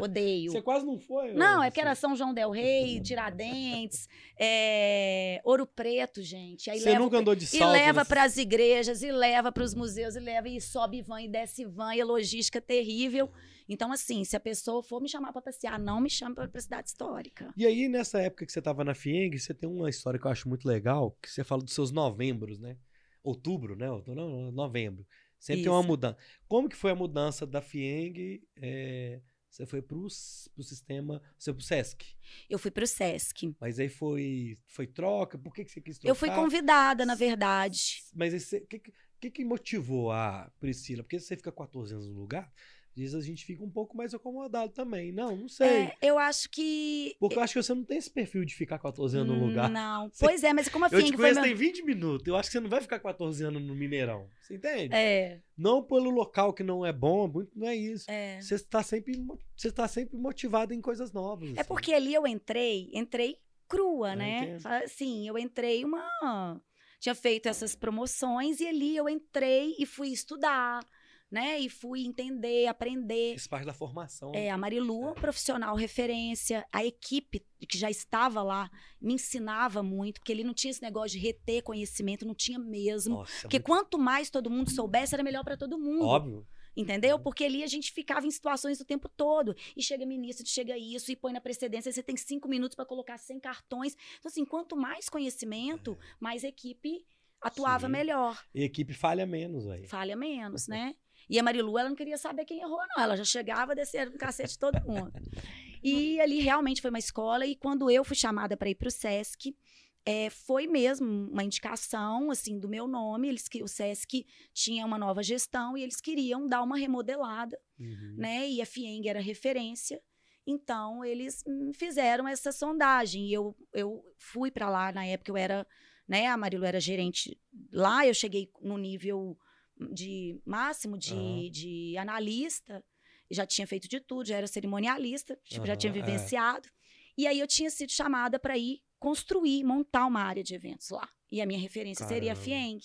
Speaker 3: Odeio.
Speaker 1: Você quase não foi?
Speaker 3: Não, é porque era? São João del Rei, Tiradentes, é, Ouro Preto, gente. Aí
Speaker 1: Você
Speaker 3: leva
Speaker 1: nunca andou de
Speaker 3: e
Speaker 1: salto
Speaker 3: leva
Speaker 1: nessas-
Speaker 3: para as igrejas, e leva para os museus, e leva, e sobe van, e desce van, e a logística terrível. Então, assim, se a pessoa for me chamar para passear, não me chame para cidade histórica.
Speaker 1: E aí, nessa época que você tava na FIENG, você tem uma história que eu acho muito legal, que você fala dos seus novembros, né? Outubro, né? Outubro, não, novembro. Sempre tem uma
Speaker 3: Isso.
Speaker 1: mudança. Como que foi a mudança da FIENG? é, você foi pro, pro sistema, você foi pro SESC.
Speaker 3: Eu fui para o SESC.
Speaker 1: Mas aí foi, foi troca? Por que, que você quis trocar?
Speaker 3: Eu fui convidada, na verdade.
Speaker 1: Mas o que- que, que motivou a Priscila? Porque você fica 14 anos no lugar, Vezes a gente fica um pouco mais acomodado também. Não, não sei.
Speaker 3: É, eu acho que.
Speaker 1: Porque eu acho que você não tem esse perfil de ficar 14 anos no lugar.
Speaker 3: Não.
Speaker 1: Você-
Speaker 3: Pois é, mas como a
Speaker 1: Eu te
Speaker 3: Fieng foi.
Speaker 1: conheço
Speaker 3: Meu...
Speaker 1: tem 20 minutos. Eu acho que você não vai ficar 14 anos no Mineirão. Você entende?
Speaker 3: É,
Speaker 1: Não pelo local que não é bom, muito- não é isso.
Speaker 3: é.
Speaker 1: Você está sempre, você está sempre motivado em coisas novas.
Speaker 3: É
Speaker 1: assim.
Speaker 3: porque ali eu entrei, entrei crua,
Speaker 1: Ah,
Speaker 3: né?
Speaker 1: entendo.
Speaker 3: Fa- Sim, eu entrei uma. Tinha feito essas promoções e ali eu entrei e fui estudar, né? E fui entender, aprender.
Speaker 1: Isso parte da formação.
Speaker 3: É, a Marilu, profissional referência, a equipe que já estava lá me ensinava muito, porque ele não tinha esse negócio de reter conhecimento, não tinha mesmo.
Speaker 1: Nossa, é
Speaker 3: Porque
Speaker 1: muito
Speaker 3: quanto mais todo mundo soubesse, era melhor para todo mundo.
Speaker 1: óbvio.
Speaker 3: Entendeu? Porque ali a gente ficava em situações o tempo todo. E chega ministro, chega isso, e põe na precedência, você tem cinco minutos para colocar 100 cartões. Então, assim, quanto mais conhecimento, mais a equipe atuava
Speaker 1: Sim.
Speaker 3: melhor.
Speaker 1: E equipe falha menos, velho.
Speaker 3: Falha menos, né? E a Marilu, ela não queria saber quem errou, não. Ela já chegava descendo no cacete todo mundo. E ali realmente foi uma escola. E quando eu fui chamada para ir para o SESC, é, foi mesmo uma indicação assim do meu nome. Eles que o SESC tinha uma nova gestão e eles queriam dar uma remodelada,
Speaker 1: Uhum.
Speaker 3: né? E a FIENG era referência. Então eles fizeram essa sondagem. E eu, eu fui para lá na época eu era, né? A Marilu era gerente lá. Eu cheguei no nível de máximo de,
Speaker 1: Aham.
Speaker 3: de analista. Já tinha feito de tudo, já era cerimonialista, tipo, já
Speaker 1: Aham,
Speaker 3: tinha
Speaker 1: é.
Speaker 3: vivenciado. E aí eu tinha sido chamada para ir construir, montar uma área de eventos lá. E a minha referência seria a
Speaker 1: Caramba.
Speaker 3: FIENG.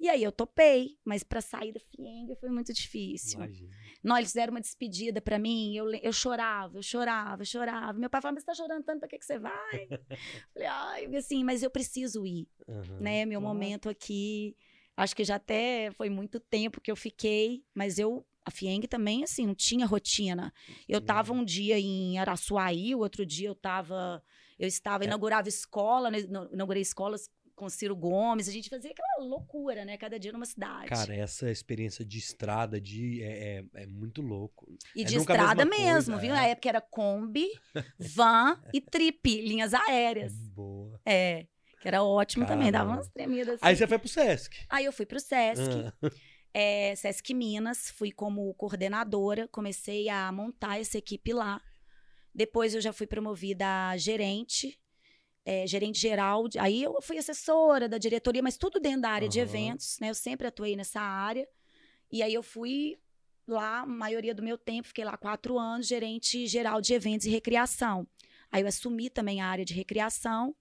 Speaker 3: E aí eu topei, mas para sair da FIENG foi muito difícil.
Speaker 1: Imagina.
Speaker 3: Não, eles fizeram uma despedida pra mim, eu, eu chorava, eu chorava, eu chorava. Meu pai falava, mas você tá chorando tanto, pra que, que você vai? Falei, ai, assim, mas eu preciso ir,
Speaker 1: Aham.
Speaker 3: né? Meu
Speaker 1: Claro.
Speaker 3: momento aqui, acho que já até foi muito tempo que eu fiquei, mas eu, a Fieng também, assim, não tinha rotina. Eu
Speaker 1: Sim.
Speaker 3: tava um dia em Araçuaí, o outro dia eu tava, eu estava,
Speaker 1: É.
Speaker 3: inaugurava escola, né? Ina- inaugurei escolas com Ciro Gomes, a gente fazia aquela loucura, né? Cada dia numa cidade.
Speaker 1: Cara, essa experiência de estrada de, é, é, é muito louco.
Speaker 3: E
Speaker 1: É
Speaker 3: de estrada mesmo,
Speaker 1: coisa,
Speaker 3: viu?
Speaker 1: é.
Speaker 3: Na época era Kombi, van e trip, linhas aéreas.
Speaker 1: boa.
Speaker 3: É, que era ótimo também, dava
Speaker 1: Caramba.
Speaker 3: umas tremidas.
Speaker 1: Aí
Speaker 3: Assim.
Speaker 1: você foi pro Sesc.
Speaker 3: Aí eu fui pro Sesc,
Speaker 1: Ah,
Speaker 3: é, Sesc Minas, fui como coordenadora, comecei a montar essa equipe lá. Depois eu já fui promovida a gerente, é, gerente geral. de- Aí eu fui assessora da diretoria, mas tudo dentro da área de
Speaker 1: Aham.
Speaker 3: eventos, né? Eu sempre atuei nessa área. E aí eu fui lá, a maioria do meu tempo, fiquei lá quatro anos, gerente geral de eventos e recreação. Aí eu assumi também a área de recreação.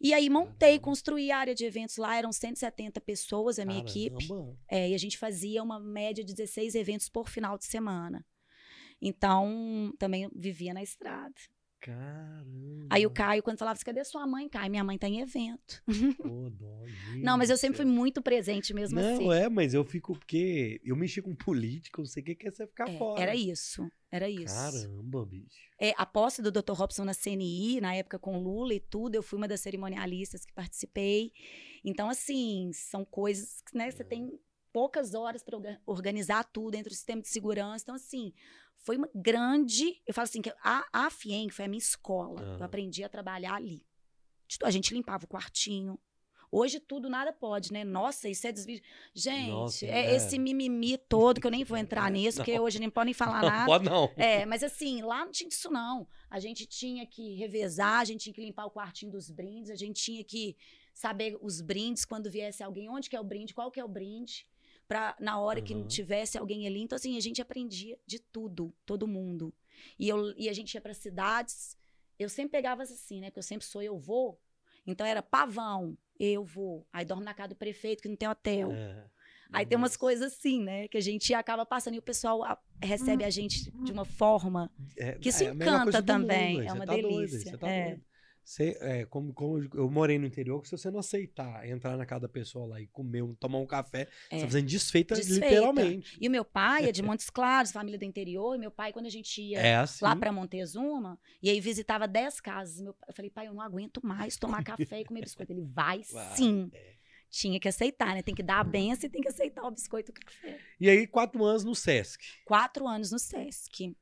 Speaker 3: E aí montei, construí a área de eventos lá, eram 170 pessoas a minha equipe.
Speaker 1: caramba.
Speaker 3: É, e a gente fazia uma média de 16 eventos por final de semana. Então, também vivia na estrada.
Speaker 1: Caramba.
Speaker 3: Aí o Caio, quando falava assim, cadê sua mãe? Caio, minha mãe tá em evento.
Speaker 1: Pô, dó,
Speaker 3: Não, mas eu sempre fui muito presente mesmo
Speaker 1: Não,
Speaker 3: assim.
Speaker 1: é, mas eu fico porque eu mexi com política, não sei o que que é você ficar
Speaker 3: É,
Speaker 1: fora.
Speaker 3: era isso, era isso.
Speaker 1: Caramba, bicho.
Speaker 3: É, a posse do Dr. Robson na CNI, na época com Lula e tudo, eu fui uma das cerimonialistas que participei. Então, assim, são coisas que né, você
Speaker 1: É.
Speaker 3: tem poucas horas para organizar tudo dentro do sistema de segurança. Então, assim, foi uma grande. Eu falo assim, que a, a FIEM foi a minha escola. Eu
Speaker 1: Aham.
Speaker 3: aprendi a trabalhar ali. Tu- A gente limpava o quartinho. Hoje tudo nada pode, né? Nossa, isso é desvio. Gente,
Speaker 1: Nossa,
Speaker 3: é,
Speaker 1: é.
Speaker 3: esse mimimi todo, que eu nem vou entrar nisso, porque
Speaker 1: Não.
Speaker 3: hoje nem podem falar
Speaker 1: Não
Speaker 3: nada.
Speaker 1: pode não.
Speaker 3: É, mas assim, lá não tinha isso não. A gente tinha que revezar, a gente tinha que limpar o quartinho dos brindes, a gente tinha que saber os brindes quando viesse alguém, onde que é o brinde, qual que é o brinde, para na hora que
Speaker 1: Uhum.
Speaker 3: tivesse alguém ali. Então assim, a gente aprendia de tudo, todo mundo. E eu e a gente ia para cidades, eu sempre pegava assim, né, porque eu sempre sou eu vou. Então era pavão, eu vou. Aí dorme na casa do prefeito que não tem hotel.
Speaker 1: É.
Speaker 3: Aí tem umas
Speaker 1: Nossa.
Speaker 3: coisas assim, né? Que a gente acaba passando e o pessoal a- recebe a gente de uma forma.
Speaker 1: É,
Speaker 3: que isso
Speaker 1: é mesma
Speaker 3: encanta
Speaker 1: do
Speaker 3: também,
Speaker 1: mundo,
Speaker 3: é uma
Speaker 1: tá doido,
Speaker 3: delícia,
Speaker 1: você tá
Speaker 3: é.
Speaker 1: doido. Você, é, como, como eu morei no interior, que se você não aceitar entrar na casa da pessoa lá e comer, um, tomar um café, você
Speaker 3: É.
Speaker 1: tá fazendo desfeita,
Speaker 3: Desfeita.
Speaker 1: literalmente.
Speaker 3: E o meu pai é de Montes Claros, família do interior. E meu pai, quando a gente ia
Speaker 1: É assim.
Speaker 3: lá para Montezuma, e aí visitava 10 casas, meu eu falei, pai, eu não aguento mais tomar café e comer biscoito. Ele vai
Speaker 1: Vai,
Speaker 3: sim.
Speaker 1: é.
Speaker 3: Tinha que aceitar, né? Tem que dar a benção e tem que aceitar o biscoito e o café.
Speaker 1: E aí, quatro anos no Sesc.
Speaker 3: Quatro anos no SESC.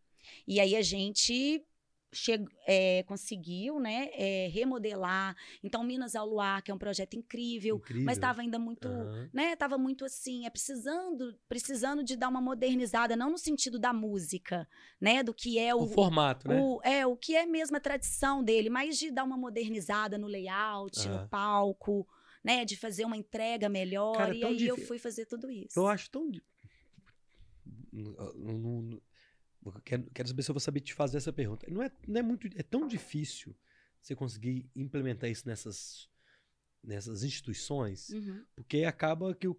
Speaker 3: E aí a gente che- é, conseguiu né, é, remodelar. Então, Minas ao Luar, que é um projeto incrível,
Speaker 1: Incrível.
Speaker 3: mas estava ainda muito
Speaker 1: Aham.
Speaker 3: né, tava muito assim, é precisando, precisando de dar uma modernizada, não no sentido da música, né, do que é
Speaker 1: O,
Speaker 3: o,
Speaker 1: formato, né?
Speaker 3: o- é o que é mesmo a tradição dele, mas de dar uma modernizada no layout,
Speaker 1: Aham.
Speaker 3: no palco, né, de fazer uma entrega melhor,
Speaker 1: Cara,
Speaker 3: e aí eu
Speaker 1: difí-
Speaker 3: fui fazer tudo isso.
Speaker 1: Eu acho tão. Quero, quero saber se eu vou saber te fazer essa pergunta. Não é, não é muito. É tão difícil você conseguir implementar isso nessas, nessas instituições,
Speaker 3: Uhum.
Speaker 1: porque acaba que o.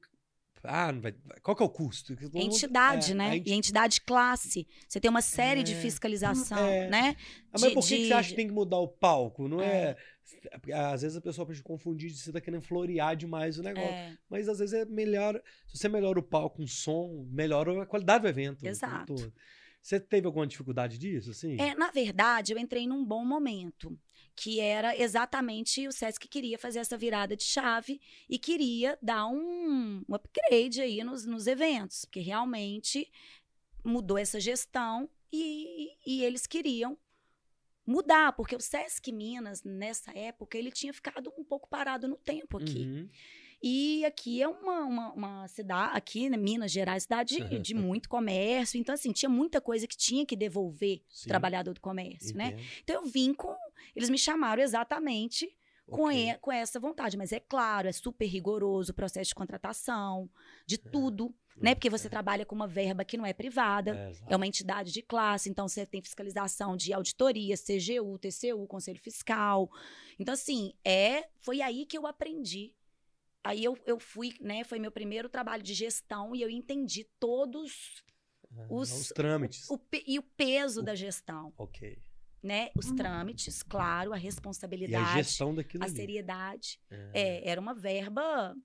Speaker 1: Ah, não vai, qual que é o custo?
Speaker 3: É entidade,
Speaker 1: é,
Speaker 3: né?
Speaker 1: a
Speaker 3: E
Speaker 1: enti-
Speaker 3: entidade classe. Você tem uma série de
Speaker 1: É.
Speaker 3: fiscalização,
Speaker 1: É.
Speaker 3: né?
Speaker 1: Ah, mas
Speaker 3: de-
Speaker 1: por que, que você acha que
Speaker 3: de-
Speaker 1: tem que mudar o palco? Não é.
Speaker 3: É.
Speaker 1: Às vezes a pessoa pode confundir de você tá querendo florear demais o negócio.
Speaker 3: É,
Speaker 1: Mas às vezes é melhor. Se você melhora o palco com som, melhora a qualidade do evento. um
Speaker 3: Exato.
Speaker 1: todo. Você teve alguma dificuldade disso, assim?
Speaker 3: É, na verdade, eu entrei num bom momento, que era exatamente o Sesc queria fazer essa virada de chave e queria dar um, um upgrade aí nos, nos eventos, porque realmente mudou essa gestão e, e eles queriam mudar, porque o Sesc Minas, nessa época, ele tinha ficado um pouco parado no tempo aqui.
Speaker 1: Uhum.
Speaker 3: E aqui é uma, uma, uma cidade, aqui, né, Minas Gerais, cidade de, de muito comércio. Então, assim, tinha muita coisa que tinha que devolver
Speaker 1: Sim,
Speaker 3: o trabalhador do comércio, né? Então, eu vim com. Eles me chamaram exatamente com,
Speaker 1: Ok.
Speaker 3: e- com essa vontade. Mas é claro, é super rigoroso o processo de contratação, de tudo, né? Porque você
Speaker 1: É.
Speaker 3: trabalha com uma verba que não é privada.
Speaker 1: É.
Speaker 3: É uma entidade de classe, então você tem fiscalização de auditoria, CGU, TCU, Conselho Fiscal. Então, assim, é, foi aí que eu aprendi. Aí eu, eu fui, né? Foi meu primeiro trabalho de gestão e eu entendi todos
Speaker 1: Ah,
Speaker 3: os-
Speaker 1: os trâmites.
Speaker 3: o, pe- e o peso
Speaker 1: O-
Speaker 3: da gestão,
Speaker 1: Ok.
Speaker 3: né? Os trâmites, claro, a
Speaker 1: E a
Speaker 3: responsabilidade,
Speaker 1: gestão daquilo
Speaker 3: a
Speaker 1: ali.
Speaker 3: seriedade.
Speaker 1: É.
Speaker 3: É, era uma verba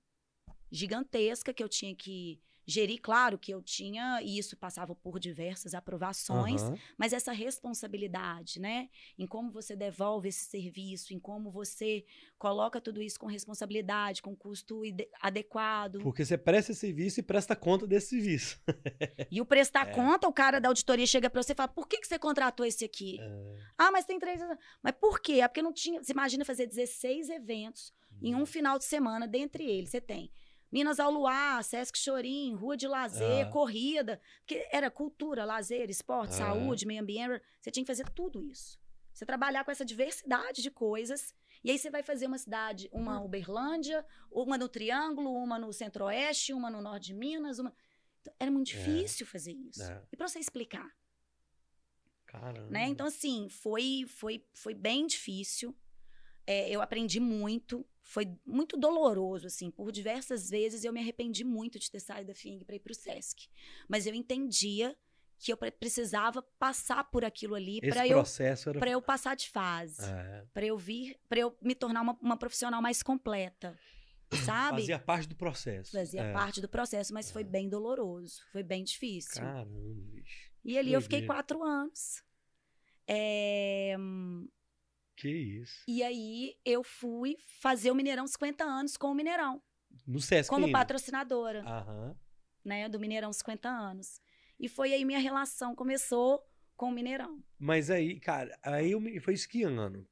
Speaker 3: gigantesca que eu tinha que gerir. Claro que eu tinha, e isso passava por diversas aprovações,
Speaker 1: Aham.
Speaker 3: mas essa responsabilidade, né? Em como você devolve esse serviço, em como você coloca tudo isso com responsabilidade, com custo adequado.
Speaker 1: Porque você presta esse serviço e presta conta desse serviço.
Speaker 3: E o prestar
Speaker 1: É.
Speaker 3: conta, o cara da auditoria chega para você e fala: por que, que você contratou esse aqui?
Speaker 1: É.
Speaker 3: Ah, mas tem três. Mas por quê? É porque não tinha. Você imagina fazer 16 eventos em um final de semana, dentre eles. Você tem Minas ao Luar, Sesc Chorim, Rua de Lazer,
Speaker 1: Ah.
Speaker 3: corrida. Porque era cultura, lazer, esporte,
Speaker 1: Ah.
Speaker 3: saúde, meio ambiente. Você tinha que fazer tudo isso. Você trabalhar com essa diversidade de coisas. E aí você vai fazer uma cidade, uma Uberlândia, uma no Triângulo, uma no Centro-Oeste, uma no Norte de Minas. Uma... Então, era muito
Speaker 1: É.
Speaker 3: difícil fazer isso.
Speaker 1: É.
Speaker 3: E para você explicar?
Speaker 1: Caramba.
Speaker 3: né? Então, assim, foi, foi, foi bem difícil. É, eu aprendi muito. Foi muito doloroso, assim. Por diversas vezes eu me arrependi muito de ter saído da FING para ir para o SESC. Mas eu entendia que eu pre- precisava passar por aquilo ali para eu,
Speaker 1: era.
Speaker 3: pra eu passar de fase.
Speaker 1: É.
Speaker 3: para eu vir, para eu me tornar uma, uma profissional mais completa. Sabe?
Speaker 1: Fazia parte do processo.
Speaker 3: Fazia
Speaker 1: É.
Speaker 3: parte do processo, mas foi bem doloroso. Foi bem difícil.
Speaker 1: Caramba, bicho.
Speaker 3: E ali eu fiquei quatro anos. É,
Speaker 1: Que isso.
Speaker 3: E aí eu fui fazer o Mineirão 50 anos com o Mineirão,
Speaker 1: No Sesc
Speaker 3: como patrocinadora,
Speaker 1: Aham.
Speaker 3: né, do Mineirão 50 anos. E foi aí minha relação começou com o Mineirão.
Speaker 1: Mas aí, cara, aí eu me... foi isso que ano?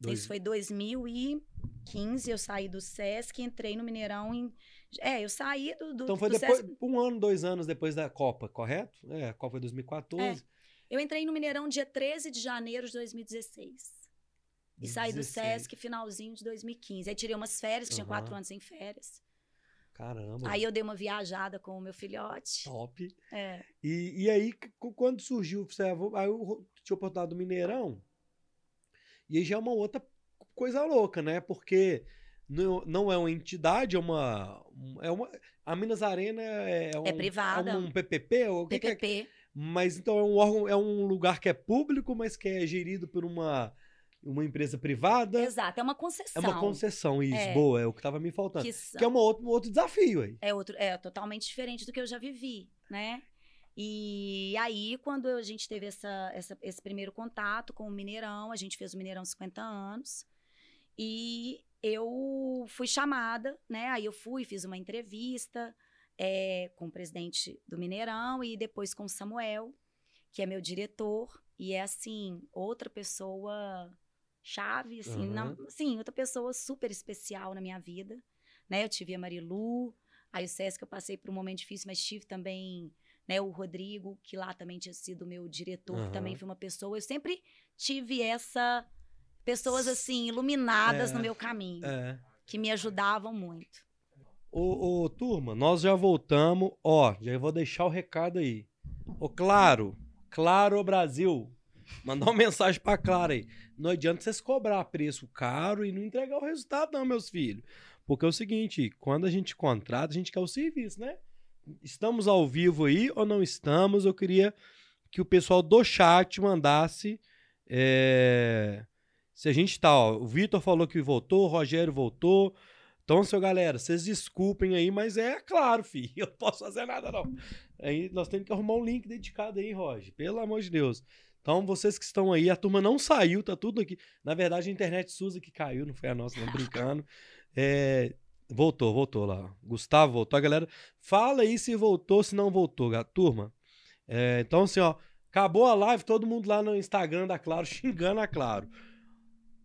Speaker 1: Dois-
Speaker 3: Isso foi 2015, eu saí do SESC entrei no Mineirão em É, eu saí do, do
Speaker 1: Então foi
Speaker 3: do
Speaker 1: depois,
Speaker 3: SESC.
Speaker 1: um ano, dois anos depois da Copa, correto? É, a Copa foi 2014.
Speaker 3: Eu entrei no Mineirão dia 13 de janeiro de 2016. E saí do
Speaker 1: 16.
Speaker 3: SESC finalzinho de 2015. Aí tirei umas férias, que tinha quatro anos sem férias.
Speaker 1: Caramba.
Speaker 3: Aí eu dei uma viajada com o meu filhote.
Speaker 1: Top.
Speaker 3: É.
Speaker 1: E, e aí, quando surgiu, você, ah, aí eu tinha oportunidade do Mineirão, e aí já é uma outra coisa louca, né? Porque não, não é uma entidade, é uma. um- É uma a Minas Arena é, um,
Speaker 3: privada.
Speaker 1: É um PPP? ou o que que é?
Speaker 3: PPP.
Speaker 1: Mas então é um órgão, é um lugar que é público, mas que é gerido por uma, uma empresa privada.
Speaker 3: Exato, é uma
Speaker 1: É
Speaker 3: concessão.
Speaker 1: uma concessão, isso,
Speaker 3: É.
Speaker 1: boa, é o que estava me faltando.
Speaker 3: Que
Speaker 1: Que,
Speaker 3: são-
Speaker 1: é uma outro, um outro desafio aí.
Speaker 3: é outro, é totalmente diferente do que eu já vivi, né? E aí, quando a gente teve essa, essa- esse primeiro contato com o Mineirão, a gente fez o Mineirão 50 anos, e eu fui chamada, né? Aí eu fui, fiz uma entrevista é, com o presidente do Mineirão e depois com o Samuel, que é meu diretor. E é assim, outra pessoa chave, assim, não, assim, outra pessoa super especial na minha vida, né? Eu tive a Marilu, aí o Sesc eu passei por um momento difícil, mas tive também, né, o Rodrigo, que lá também tinha sido meu diretor, que também foi uma pessoa, eu sempre tive essa pessoas assim iluminadas
Speaker 1: É.
Speaker 3: no meu caminho,
Speaker 1: É.
Speaker 3: que me ajudavam muito.
Speaker 1: Ô, ô, turma, nós já voltamos. Ó, já vou deixar o recado aí. Ô, Claro, Claro Brasil. Mandar uma mensagem pra Claro aí. Não adianta vocês cobrar preço caro e não entregar o resultado, não, meus filhos. Porque é o seguinte, quando a gente contrata, a gente quer o serviço, né? Estamos ao vivo aí ou não estamos? Eu queria que o pessoal do chat mandasse. é, Se a gente tá, ó, o Vitor falou que voltou, o Rogério voltou. Então, seu galera, vocês desculpem aí, mas é claro, filho. Eu não posso fazer nada, não. Aí nós temos que arrumar um link dedicado aí, Roger. Pelo amor de Deus. Então, vocês que estão aí, a turma não saiu, tá tudo aqui. Na verdade, a internet Suza que caiu, não foi a nossa, não brincando. É, voltou, voltou lá. Gustavo voltou. A galera, fala aí se voltou, se não voltou, ga- turma. É, então, assim, ó, acabou a live, todo mundo lá no Instagram da Claro xingando a Claro.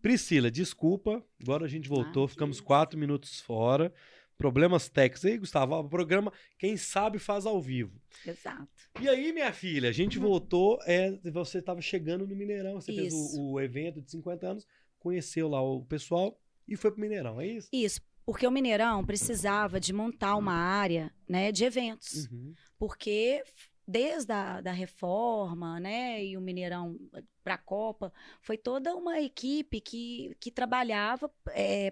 Speaker 1: Priscila, desculpa. Agora a gente voltou,
Speaker 3: Ah,
Speaker 1: ficamos quatro minutos fora. Problemas técnicos. Aí, Gustavo, o programa, quem sabe faz ao vivo.
Speaker 3: Exato.
Speaker 1: E aí, minha filha, a gente voltou. É, você estava chegando no Mineirão, você fez
Speaker 3: Isso.
Speaker 1: o, o evento de 50 anos, conheceu lá o pessoal e foi pro Mineirão, é isso?
Speaker 3: Isso, porque o Mineirão precisava de montar uma área, né, de eventos.
Speaker 1: Uhum.
Speaker 3: porque desde a da reforma, né, e o Mineirão para a Copa, foi toda uma equipe que, que trabalhava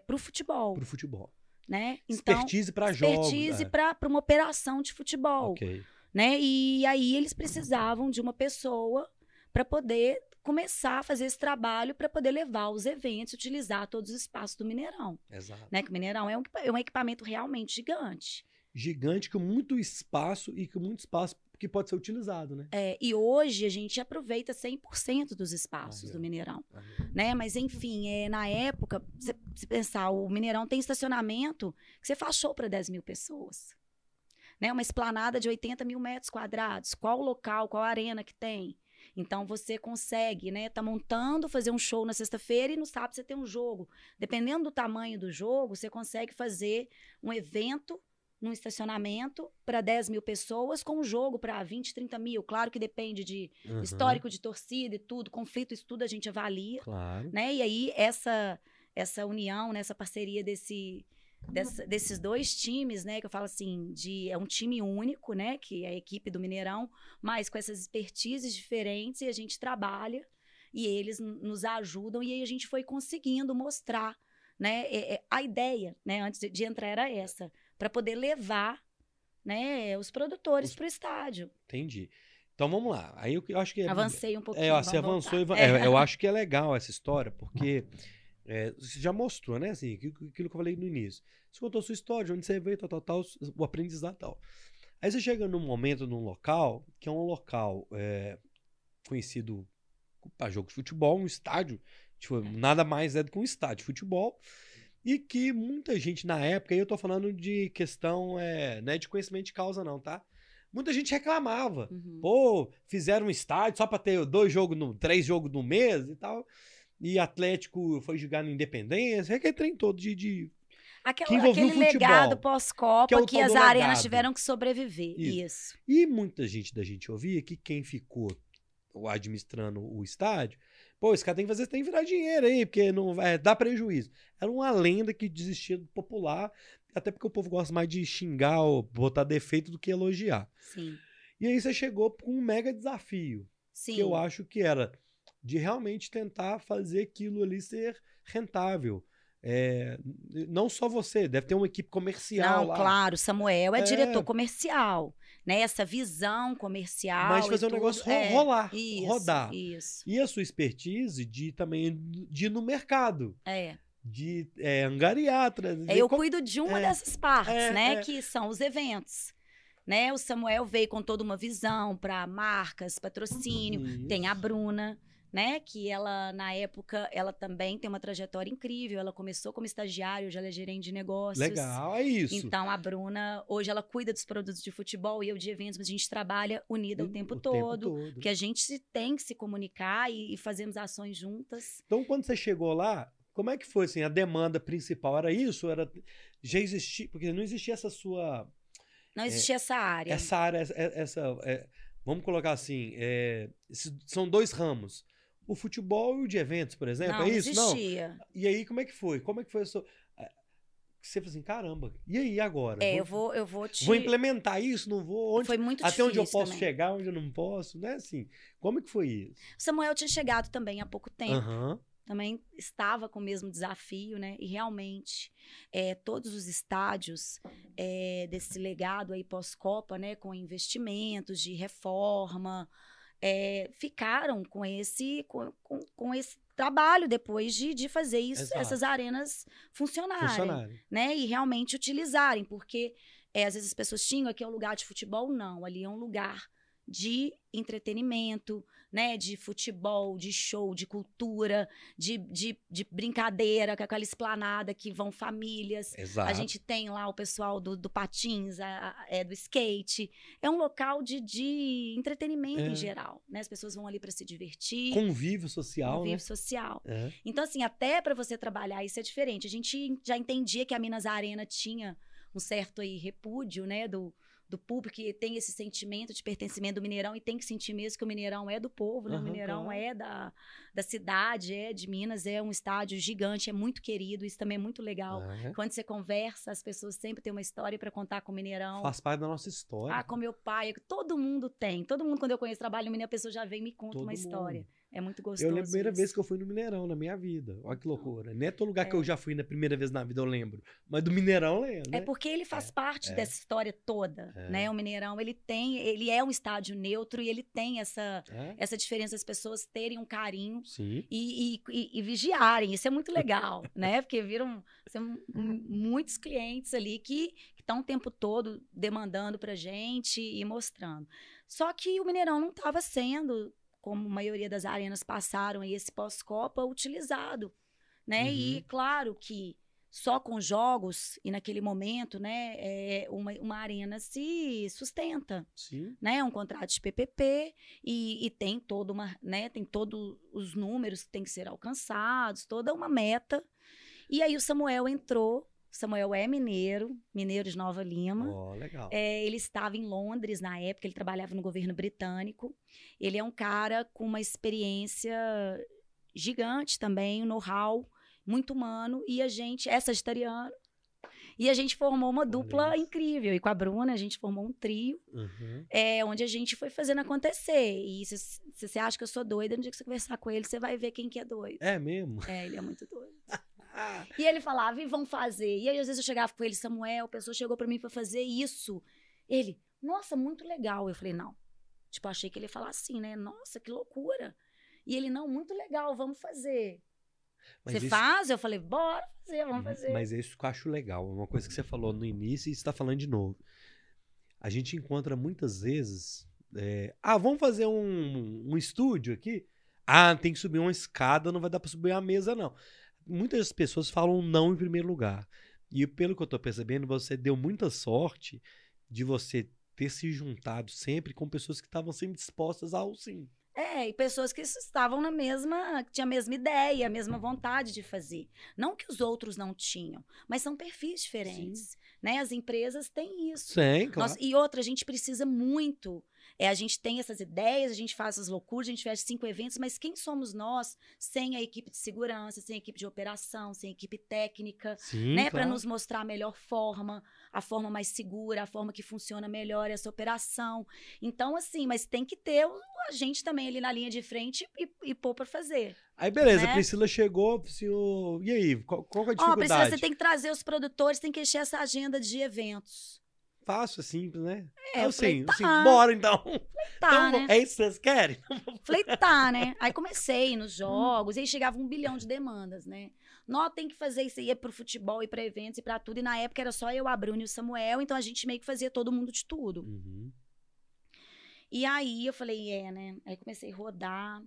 Speaker 3: para o futebol,
Speaker 1: Pro futebol.
Speaker 3: Né? Então,
Speaker 1: expertise pra jogos.
Speaker 3: expertise
Speaker 1: é.
Speaker 3: para uma operação de futebol,
Speaker 1: Ok.
Speaker 3: né? E aí eles precisavam de uma pessoa para poder começar a fazer esse trabalho para poder levar os eventos, utilizar todos os espaços do Mineirão,
Speaker 1: Exato.
Speaker 3: né? Que o Mineirão é um, é um equipamento realmente gigante.
Speaker 1: Gigante com muito espaço e com muito espaço que pode ser utilizado, né?
Speaker 3: É, e hoje a gente aproveita 100% dos espaços
Speaker 1: ó.
Speaker 3: do Mineirão,
Speaker 1: Aí.
Speaker 3: né? Mas enfim, é, na época, se se pensar, o Mineirão tem estacionamento que você faz show para 10 mil pessoas. Né? Uma esplanada de 80 mil metros quadrados. Qual o local, qual a arena que tem? Então você consegue, né? Tá montando, fazer um show na sexta-feira e no sábado você tem um jogo. Dependendo do tamanho do jogo, você consegue fazer um evento num estacionamento para 10 mil pessoas com um jogo para 20, 30 mil. Claro que depende de
Speaker 1: Uhum.
Speaker 3: histórico de torcida e tudo, conflito, isso tudo a gente avalia,
Speaker 1: Claro.
Speaker 3: né? E aí essa essa união, né, essa parceria desse dessa- desses dois times, né, que eu falo assim, de é um time único, né, que é a equipe do Mineirão, mas com essas expertises diferentes e a gente trabalha e eles nos ajudam e aí a gente foi conseguindo mostrar, né, é- é- a ideia, né, antes de, de entrar era essa, para poder levar, né, os produtores
Speaker 1: Os-
Speaker 3: para o estádio.
Speaker 1: Entendi. Então vamos lá. Aí eu, eu acho que. é-
Speaker 3: Avancei um pouquinho.
Speaker 1: É, você avançou e va- é, eu acho que é legal essa história, porque é, você já mostrou, né? Assim, aquilo, que eu falei no início. Você contou a sua história, de onde você veio, tal, tal, tal, o aprendizado e tal. Aí você chega num momento, num local, que é um local é, conhecido para jogo de futebol, um estádio, tipo, nada mais é do que um estádio de futebol, e que muita gente na época, aí eu tô falando de questão, é, não é de conhecimento de causa não, tá? Muita gente reclamava.
Speaker 3: Uhum.
Speaker 1: Pô, fizeram um estádio só pra ter dois jogos, no, três jogos no mês e tal. E Atlético foi jogar no Independência, é aquele trem todo de. de-
Speaker 3: Aquela- aquele
Speaker 1: futebol,
Speaker 3: legado
Speaker 1: que é
Speaker 3: pós-Copa que, as arenas
Speaker 1: legado.
Speaker 3: tiveram que sobreviver.
Speaker 1: Isso.
Speaker 3: Isso.
Speaker 1: E muita gente da gente ouvia que quem ficou administrando o estádio, pô, esse cara tem que fazer, tem que virar dinheiro aí, porque não vai dar prejuízo. Era uma lenda que desistia do popular, até porque o povo gosta mais de xingar ou botar defeito do que elogiar.
Speaker 3: Sim.
Speaker 1: E aí você chegou com um mega desafio.
Speaker 3: Sim.
Speaker 1: que eu acho que era de realmente tentar fazer aquilo ali ser rentável. É, não só você, deve ter uma equipe comercial
Speaker 3: Não,
Speaker 1: lá.
Speaker 3: claro, Samuel é,
Speaker 1: É.
Speaker 3: diretor comercial, né? Essa visão comercial.
Speaker 1: Mas fazer o
Speaker 3: tudo,
Speaker 1: negócio ro-
Speaker 3: é,
Speaker 1: rolar,
Speaker 3: isso,
Speaker 1: rodar.
Speaker 3: Isso.
Speaker 1: E a sua expertise de também de ir no mercado,
Speaker 3: É.
Speaker 1: de é, angariar.
Speaker 3: É, eu cuido de uma
Speaker 1: é,
Speaker 3: dessas partes,
Speaker 1: é,
Speaker 3: né?
Speaker 1: é.
Speaker 3: Que são os eventos. Né? O Samuel veio com toda uma visão para marcas, patrocínio.
Speaker 1: Isso.
Speaker 3: Tem a Bruna, né? Que ela, na época, ela também tem uma trajetória incrível. Ela começou como estagiária, hoje ela é gerente de negócios.
Speaker 1: Legal, é isso.
Speaker 3: Então, a Bruna, hoje ela cuida dos produtos de futebol e eu de eventos, mas a gente trabalha unida o, tempo,
Speaker 1: o
Speaker 3: todo,
Speaker 1: tempo todo.
Speaker 3: Que a gente tem que se comunicar e, e fazemos ações juntas.
Speaker 1: Então, quando você chegou lá, como é que foi assim? A demanda principal era isso? Era já existia, porque não existia essa sua
Speaker 3: Não existia essa área.
Speaker 1: É. essa área, essa, essa- é, vamos colocar assim, é, esses são dois ramos. O futebol e o de eventos, por exemplo,
Speaker 3: não,
Speaker 1: é isso? Não.
Speaker 3: existia.
Speaker 1: E aí, como é que foi? Como é que foi a sua. Você falou assim, caramba, e aí agora?
Speaker 3: É, eu vou, eu vou te.
Speaker 1: vou implementar isso, não vou. Onde,
Speaker 3: Foi muito
Speaker 1: até onde eu posso
Speaker 3: também.
Speaker 1: chegar, onde eu não posso, né? Assim, como é que foi isso?
Speaker 3: O Samuel tinha chegado também há pouco tempo.
Speaker 1: Aham.
Speaker 3: também estava com o mesmo desafio, né? E realmente, é, todos os estádios é, desse legado aí pós-Copa, né? Com investimentos de reforma, é, ficaram com esse, com, com, com esse trabalho depois de, de fazer isso,
Speaker 1: Exato.
Speaker 3: essas arenas funcionarem,
Speaker 1: Funcionário.
Speaker 3: né? E realmente utilizarem, porque é, às vezes as pessoas tinham aqui é um lugar de futebol, não, ali é um lugar de entretenimento, né? De futebol, de show, de cultura, de, de, de brincadeira, com aquela esplanada que vão famílias.
Speaker 1: Exato.
Speaker 3: A gente tem lá o pessoal do, do patins, a- a- é, do skate. É um local de, de entretenimento
Speaker 1: É.
Speaker 3: em geral, né? As pessoas vão ali para se divertir,
Speaker 1: Convívio social,
Speaker 3: convívio
Speaker 1: né?
Speaker 3: social.
Speaker 1: É.
Speaker 3: Então, assim, até para você trabalhar isso é diferente. A gente já entendia que a Minas Arena tinha um certo aí repúdio, né, do, do público, que tem esse sentimento de pertencimento do Mineirão e tem que sentir mesmo que o Mineirão é do povo, né?
Speaker 1: Aham,
Speaker 3: o Mineirão
Speaker 1: claro.
Speaker 3: é da, da cidade, é de Minas, é um estádio gigante, é muito querido, isso também é muito legal. Quando você conversa, as pessoas sempre têm uma história para contar com o Mineirão.
Speaker 1: Faz parte da nossa história.
Speaker 3: Ah, com meu pai, todo mundo tem. Todo mundo, quando eu conheço trabalho no Mineiro, a pessoa já vem e me conta
Speaker 1: Todo
Speaker 3: uma
Speaker 1: mundo.
Speaker 3: história. É muito gostoso.
Speaker 1: Eu lembro a primeira
Speaker 3: isso.
Speaker 1: vez que eu fui no Mineirão na minha vida. Olha que loucura. Não é todo lugar que
Speaker 3: É.
Speaker 1: eu já fui na primeira vez na vida, eu lembro. Mas do Mineirão eu lembro.
Speaker 3: É
Speaker 1: né?
Speaker 3: porque ele faz parte
Speaker 1: é.
Speaker 3: dessa história toda,
Speaker 1: É.
Speaker 3: né? O Mineirão, ele tem, ele é um estádio neutro e ele tem essa,
Speaker 1: É?
Speaker 3: essa diferença das pessoas terem um carinho e, e- e- e vigiarem. Isso é muito legal, né? Porque viram são muitos clientes ali que estão o tempo todo demandando pra gente e mostrando. Só que o Mineirão não estava sendo, como a maioria das arenas passaram aí, esse pós-Copa, utilizado, né? E
Speaker 1: Uhum.
Speaker 3: claro que só com jogos e naquele momento, né, é, uma, uma arena se sustenta
Speaker 1: Sim.
Speaker 3: né, um contrato de PPP e, e tem toda uma, né, tem todos os números que têm que ser alcançados, toda uma meta. E aí o Samuel entrou. Samuel é mineiro, mineiro de Nova Lima.
Speaker 1: Ó, legal.
Speaker 3: É, ele estava em Londres na época, ele trabalhava no governo britânico. Ele é um cara com uma experiência gigante também, um know-how muito humano. E a gente é sagitariano. E a gente formou uma dupla
Speaker 1: isso.
Speaker 3: incrível. E com a Bruna, a gente formou um trio
Speaker 1: Uhum.
Speaker 3: é, onde a gente foi fazendo acontecer. E se, se você acha que eu sou doida, no dia que você conversar com ele, você vai ver quem que é doido.
Speaker 1: É mesmo?
Speaker 3: É, ele é muito doido. E ele falava, e vão fazer. E aí, às vezes, eu chegava com ele, Samuel, a pessoa chegou pra mim pra fazer isso. Ele, nossa, muito legal. Eu falei, não. Tipo, achei que ele ia falar assim, né? Nossa, que loucura. E ele, não, muito legal, vamos fazer.
Speaker 1: Mas
Speaker 3: você
Speaker 1: isso-
Speaker 3: faz? Eu falei, bora fazer, vamos
Speaker 1: Uhum,
Speaker 3: fazer.
Speaker 1: Mas é isso que eu acho legal. Uma coisa que você falou no início e está falando de novo. A gente encontra muitas vezes. é, ah, vamos fazer um, um estúdio aqui? Ah, tem que subir uma escada, não vai dar para subir uma mesa, não. Muitas pessoas falam não em primeiro lugar. E pelo que eu tô percebendo, você deu muita sorte de você ter se juntado sempre com pessoas que estavam sempre dispostas ao sim.
Speaker 3: É, e pessoas que estavam na mesma, que tinham a mesma ideia, a mesma vontade de fazer. Não que os outros não tinham, mas são perfis diferentes, né? As empresas têm isso.
Speaker 1: Sim, claro.
Speaker 3: Nós- e outra, a gente precisa muito. É, a gente tem essas ideias, a gente faz essas loucuras, a gente faz cinco eventos, mas quem somos nós sem a equipe de segurança, sem a equipe de operação, sem a equipe técnica,
Speaker 1: Sim,
Speaker 3: né, para
Speaker 1: claro.
Speaker 3: nos mostrar a melhor forma, a forma mais segura, a forma que funciona melhor essa operação. Então, assim, mas tem que ter a gente também ali na linha de frente e, e pôr para fazer.
Speaker 1: Aí beleza, a
Speaker 3: né?
Speaker 1: Priscila chegou, ô, e aí, qual, qual é a
Speaker 3: Ó,
Speaker 1: dificuldade?
Speaker 3: Priscila, você tem que trazer os produtores, tem que encher essa agenda de eventos.
Speaker 1: Fácil, simples, né?
Speaker 3: É, eu
Speaker 1: assim,
Speaker 3: tá,
Speaker 1: assim, bora então.
Speaker 3: tá,
Speaker 1: então,
Speaker 3: né?
Speaker 1: É isso que vocês querem?
Speaker 3: Falei, tá, né? Aí comecei nos jogos, e aí chegava um bilhão de demandas, né? Nó tem que fazer isso aí é pro futebol e pra eventos e pra tudo. E na época era só eu, a Bruna e o Samuel, então a gente meio que fazia todo mundo de tudo.
Speaker 1: Uhum.
Speaker 3: E aí eu falei, é, né? Aí comecei a rodar.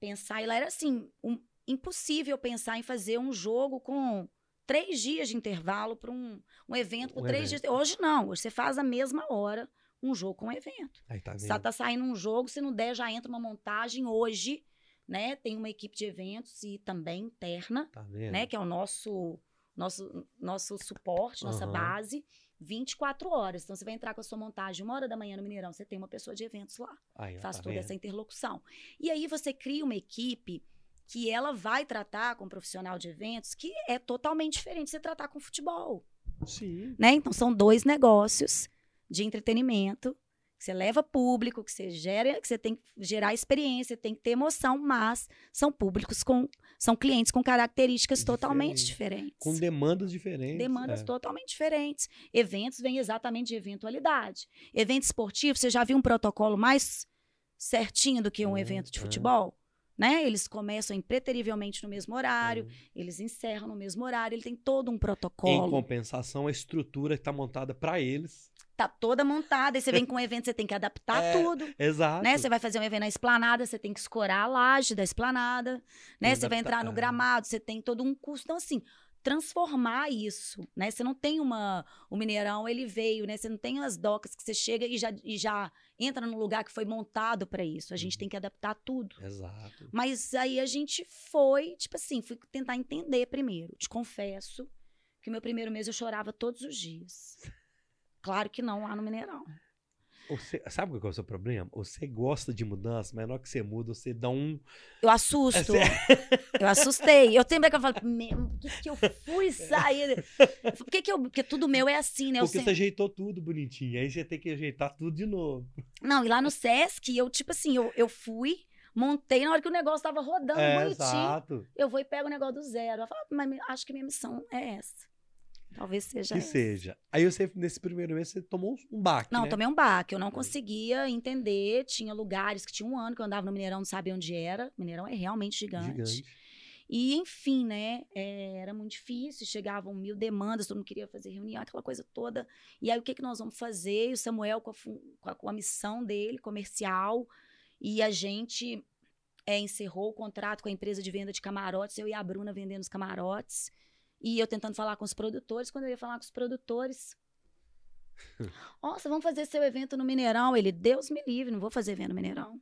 Speaker 3: pensar. E lá era assim, um- impossível pensar em fazer um jogo com três dias de intervalo para um, um evento
Speaker 1: Um
Speaker 3: três
Speaker 1: evento.
Speaker 3: dias. Hoje não, hoje você faz na mesma hora um jogo com um evento.
Speaker 1: Aí tá vendo?
Speaker 3: Tá saindo um jogo, se não der, já entra uma montagem hoje, né? Tem uma equipe de eventos e também interna,
Speaker 1: Tá
Speaker 3: né? Que é o nosso, nosso, nosso suporte, nossa
Speaker 1: Aham.
Speaker 3: base. 24 horas. Então, você vai entrar com a sua montagem uma hora da manhã no Mineirão, você tem uma pessoa de eventos lá
Speaker 1: Aí,
Speaker 3: faz
Speaker 1: tá
Speaker 3: toda
Speaker 1: vendo?
Speaker 3: essa interlocução. E aí você cria uma equipe que ela vai tratar com um profissional de eventos que é totalmente diferente de você tratar com futebol,
Speaker 1: Sim.
Speaker 3: né? Então são dois negócios de entretenimento que você leva público, que você gera, que você tem que gerar experiência, tem que ter emoção, mas são públicos com são clientes com características totalmente diferentes.
Speaker 1: Com demandas diferentes.
Speaker 3: Demandas
Speaker 1: é.
Speaker 3: totalmente diferentes. Eventos vêm exatamente de eventualidade. Evento esportivo, você já viu um protocolo mais certinho do que um
Speaker 1: Ah,
Speaker 3: evento de
Speaker 1: ah.
Speaker 3: futebol? Né? Eles começam impreterivelmente no mesmo horário,
Speaker 1: Hum.
Speaker 3: eles encerram no mesmo horário, ele tem todo um
Speaker 1: Em
Speaker 3: protocolo.
Speaker 1: compensação, a estrutura está montada para eles.
Speaker 3: Tá toda montada, aí você vem com um evento, você tem que adaptar
Speaker 1: É,
Speaker 3: tudo.
Speaker 1: Exato.
Speaker 3: Né? Você vai fazer um evento na esplanada, você tem que escorar a laje da esplanada, né? Você vai entrar no
Speaker 1: é.
Speaker 3: gramado, você tem todo um curso. Então, assim, transformar isso, né? Você não tem uma... O Mineirão, ele veio, né? Você não tem as docas que você chega e já, e já entra num lugar que foi montado para isso. A gente
Speaker 1: Uhum.
Speaker 3: tem que adaptar tudo.
Speaker 1: Exato.
Speaker 3: Mas aí a gente foi, tipo assim, fui tentar entender primeiro. Te confesso que meu primeiro mês eu chorava todos os dias. Claro que não lá no Mineirão.
Speaker 1: Você, sabe qual é o seu problema? Você gosta de mudança, mas na hora que você muda, você dá um.
Speaker 3: Eu assusto.
Speaker 1: É
Speaker 3: eu assustei. Eu sempre que eu falo, "Meu, por que, que eu fui sair? Por que, que eu. Porque tudo meu é assim, né? Eu
Speaker 1: Porque
Speaker 3: sempre-
Speaker 1: você ajeitou tudo bonitinho. Aí você tem que ajeitar tudo de novo.
Speaker 3: Não, e lá no Sesc, eu, tipo assim, eu, eu fui, montei na hora que o negócio tava rodando
Speaker 1: é,
Speaker 3: bonitinho.
Speaker 1: exato.
Speaker 3: Eu vou e pego o negócio do zero. Eu falo, "Ah, mas acho que minha missão é essa. Talvez seja
Speaker 1: Que seja. Aí você, nesse primeiro mês, você tomou um baque.
Speaker 3: Não,
Speaker 1: né?
Speaker 3: tomei um baque. Eu não conseguia entender. Tinha lugares que tinha um ano que eu andava no Mineirão, não sabia onde era. Mineirão é realmente gigante.
Speaker 1: Gigante.
Speaker 3: E, enfim, né? é, era muito difícil. Chegavam mil demandas, todo mundo queria fazer reunião, aquela coisa toda. E aí, o que, que nós vamos fazer? E o Samuel, com a, com a- com a missão dele, comercial. E a gente é, encerrou o contrato com a empresa de venda de camarotes. Eu e a Bruna vendendo os camarotes. E eu tentando falar com os produtores. Quando eu ia falar com os produtores, nossa, vamos fazer seu evento no Mineirão. Ele, Deus me livre, não vou fazer evento no Mineirão.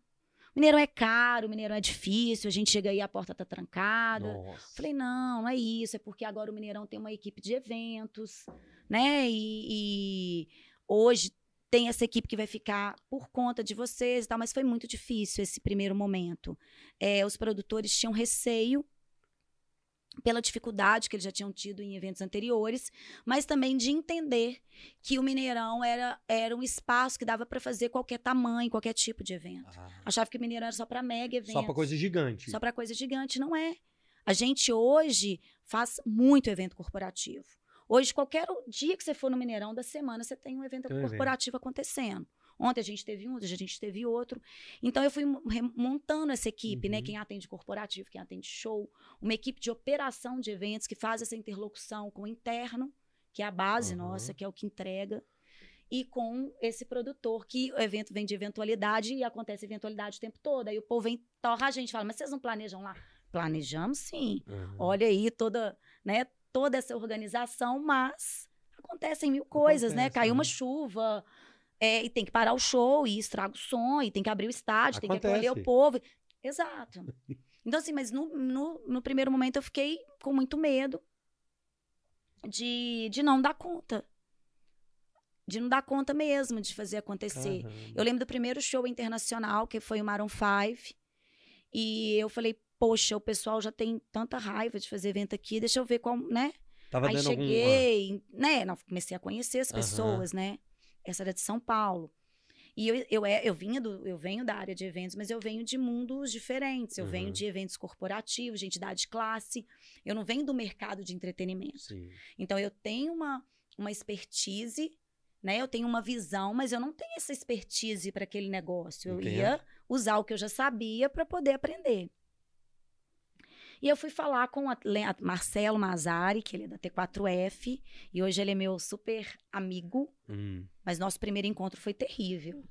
Speaker 3: Mineirão é caro, Mineirão é difícil, a gente chega aí, a porta tá trancada.
Speaker 1: Nossa.
Speaker 3: Falei, não, não é isso, é porque agora o Mineirão tem uma equipe de eventos, né? E, e hoje tem essa equipe que vai ficar por conta de vocês e tal, mas foi muito difícil esse primeiro momento. É, os produtores tinham receio pela dificuldade que eles já tinham tido em eventos anteriores, mas também de entender que o Mineirão era, era um espaço que dava para fazer qualquer tamanho, qualquer tipo de evento.
Speaker 1: Ah,
Speaker 3: Achava que o Mineirão era só para mega eventos.
Speaker 1: só pra coisa gigante.
Speaker 3: Só para coisa gigante, não é. A gente hoje faz muito evento corporativo. Hoje, qualquer dia que você for no Mineirão da semana, você tem um evento
Speaker 1: Tem um evento.
Speaker 3: corporativo acontecendo. Ontem a gente teve um, hoje a gente teve outro. Então, eu fui montando essa equipe, né?
Speaker 1: Uhum.
Speaker 3: Quem atende corporativo, quem atende show. Uma equipe de operação de eventos que faz essa interlocução com o interno, que é a base
Speaker 1: Uhum.
Speaker 3: nossa, que é o que entrega. E com esse produtor, que o evento vem de eventualidade e acontece eventualidade o tempo todo. Aí o povo vem, torra a gente, fala, mas vocês não planejam lá? Planejamos sim.
Speaker 1: Uhum.
Speaker 3: Olha aí toda, né, toda essa organização, mas acontecem mil coisas, né?
Speaker 1: Acontece,
Speaker 3: Caiu uma
Speaker 1: né?
Speaker 3: chuva, é, e tem que parar o show, e estraga o som, e tem que abrir o estádio, tem que acolher o
Speaker 1: Acontece.
Speaker 3: povo. Exato. Então, assim, mas no, no, no primeiro momento eu fiquei com muito medo de, de não dar conta. De não dar conta mesmo de fazer acontecer.
Speaker 1: Caramba.
Speaker 3: Eu lembro do primeiro show internacional, que foi o Maroon 5. E eu falei, poxa, o pessoal já tem tanta raiva de fazer evento aqui, deixa eu ver qual, né?
Speaker 1: Tava
Speaker 3: Aí cheguei, né? Não, comecei a conhecer as pessoas, né? Essa era de São Paulo. E eu, eu, é- eu vinha do, eu venho da área de eventos, mas eu venho de mundos diferentes. Eu venho
Speaker 1: Uhum.
Speaker 3: de eventos corporativos, de entidade de classe. Eu não venho do mercado de entretenimento.
Speaker 1: Sim.
Speaker 3: Então eu tenho uma, uma expertise, né? Eu tenho uma visão, mas eu não tenho essa expertise para aquele negócio. Eu
Speaker 1: Entendo.
Speaker 3: ia usar o que eu já sabia para poder aprender. E eu fui falar com o Marcelo Mazari, que ele é da T4F, e hoje ele é meu super amigo,
Speaker 1: Hum.
Speaker 3: mas nosso primeiro encontro foi terrível.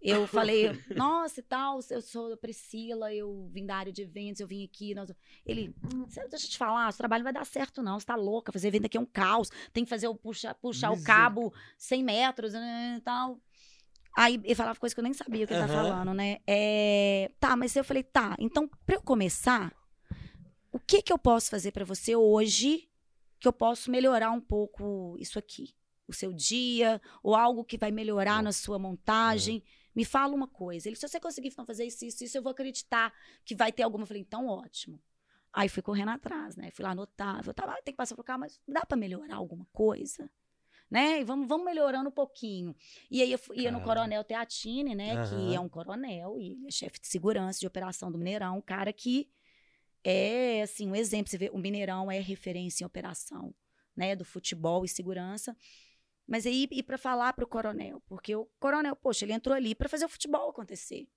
Speaker 3: Eu falei, nossa e tal, eu sou a Priscila, eu vim da área de eventos, eu vim aqui. Nós... Ele, "Cê- deixa eu te falar, seu trabalho não vai dar certo, não. Você tá louca, fazer evento aqui é um caos. Tem que fazer o puxar, puxar o cabo 100 metros né, e tal. Aí ele falava coisa que eu nem sabia o que ele tá falando, né? É, tá, mas eu falei, tá, então pra eu começar, o que que eu posso fazer pra você hoje que eu posso melhorar um pouco isso aqui? O seu dia, ou algo que vai melhorar na sua montagem. Me fala uma coisa. Ele, se você conseguir não fazer isso, isso, isso, eu vou acreditar que vai ter alguma. Eu falei, então ótimo. Aí fui correndo atrás, né? Fui lá anotar. Eu tava, tem que passar por cá, mas dá pra melhorar alguma coisa? Né? E vamos, vamos melhorando um pouquinho. E aí eu fui- ia no. Coronel Teatini, né? Que
Speaker 1: Aham.
Speaker 3: é um coronel e ele é chefe de segurança de operação do Mineirão, um cara que é assim um exemplo. Você vê, o Mineirão é referência em operação, né? Do futebol e segurança. Mas aí ir para falar para o coronel, porque o coronel, poxa, ele entrou ali para fazer o futebol acontecer.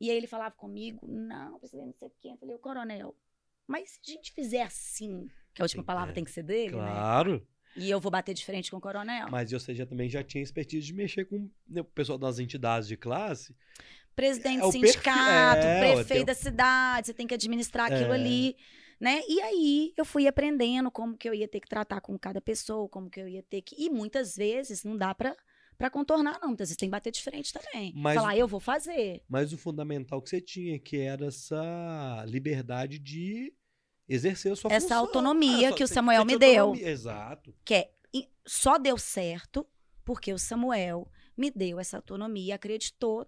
Speaker 3: E aí ele falava comigo, não, presidente, não sei o quê. Eu falei, o coronel, mas se a gente fizer assim, que a última
Speaker 1: Tem-
Speaker 3: palavra
Speaker 1: é,
Speaker 3: tem que ser dele, né?
Speaker 1: Claro.
Speaker 3: E eu vou bater de frente com o coronel.
Speaker 1: Mas você já também já tinha expertise de mexer com né, o pessoal das entidades de classe.
Speaker 3: Presidente
Speaker 1: É
Speaker 3: do sindicato,
Speaker 1: é,
Speaker 3: prefeito da cidade, você tem que administrar aquilo
Speaker 1: É.
Speaker 3: ali, né? E aí eu fui aprendendo como que eu ia ter que tratar com cada pessoa, como que eu ia ter que. E muitas vezes não dá pra, pra contornar, não. Muitas vezes tem que bater de frente também.
Speaker 1: Mas-
Speaker 3: Falar, eu vou fazer.
Speaker 1: Mas o fundamental que você tinha, que era essa liberdade de exercer a sua
Speaker 3: Essa
Speaker 1: função.
Speaker 3: autonomia
Speaker 1: Ah, só-
Speaker 3: que o Samuel me deu.
Speaker 1: autonomia, Exato.
Speaker 3: Que é, e só deu certo porque o Samuel me deu essa autonomia, acreditou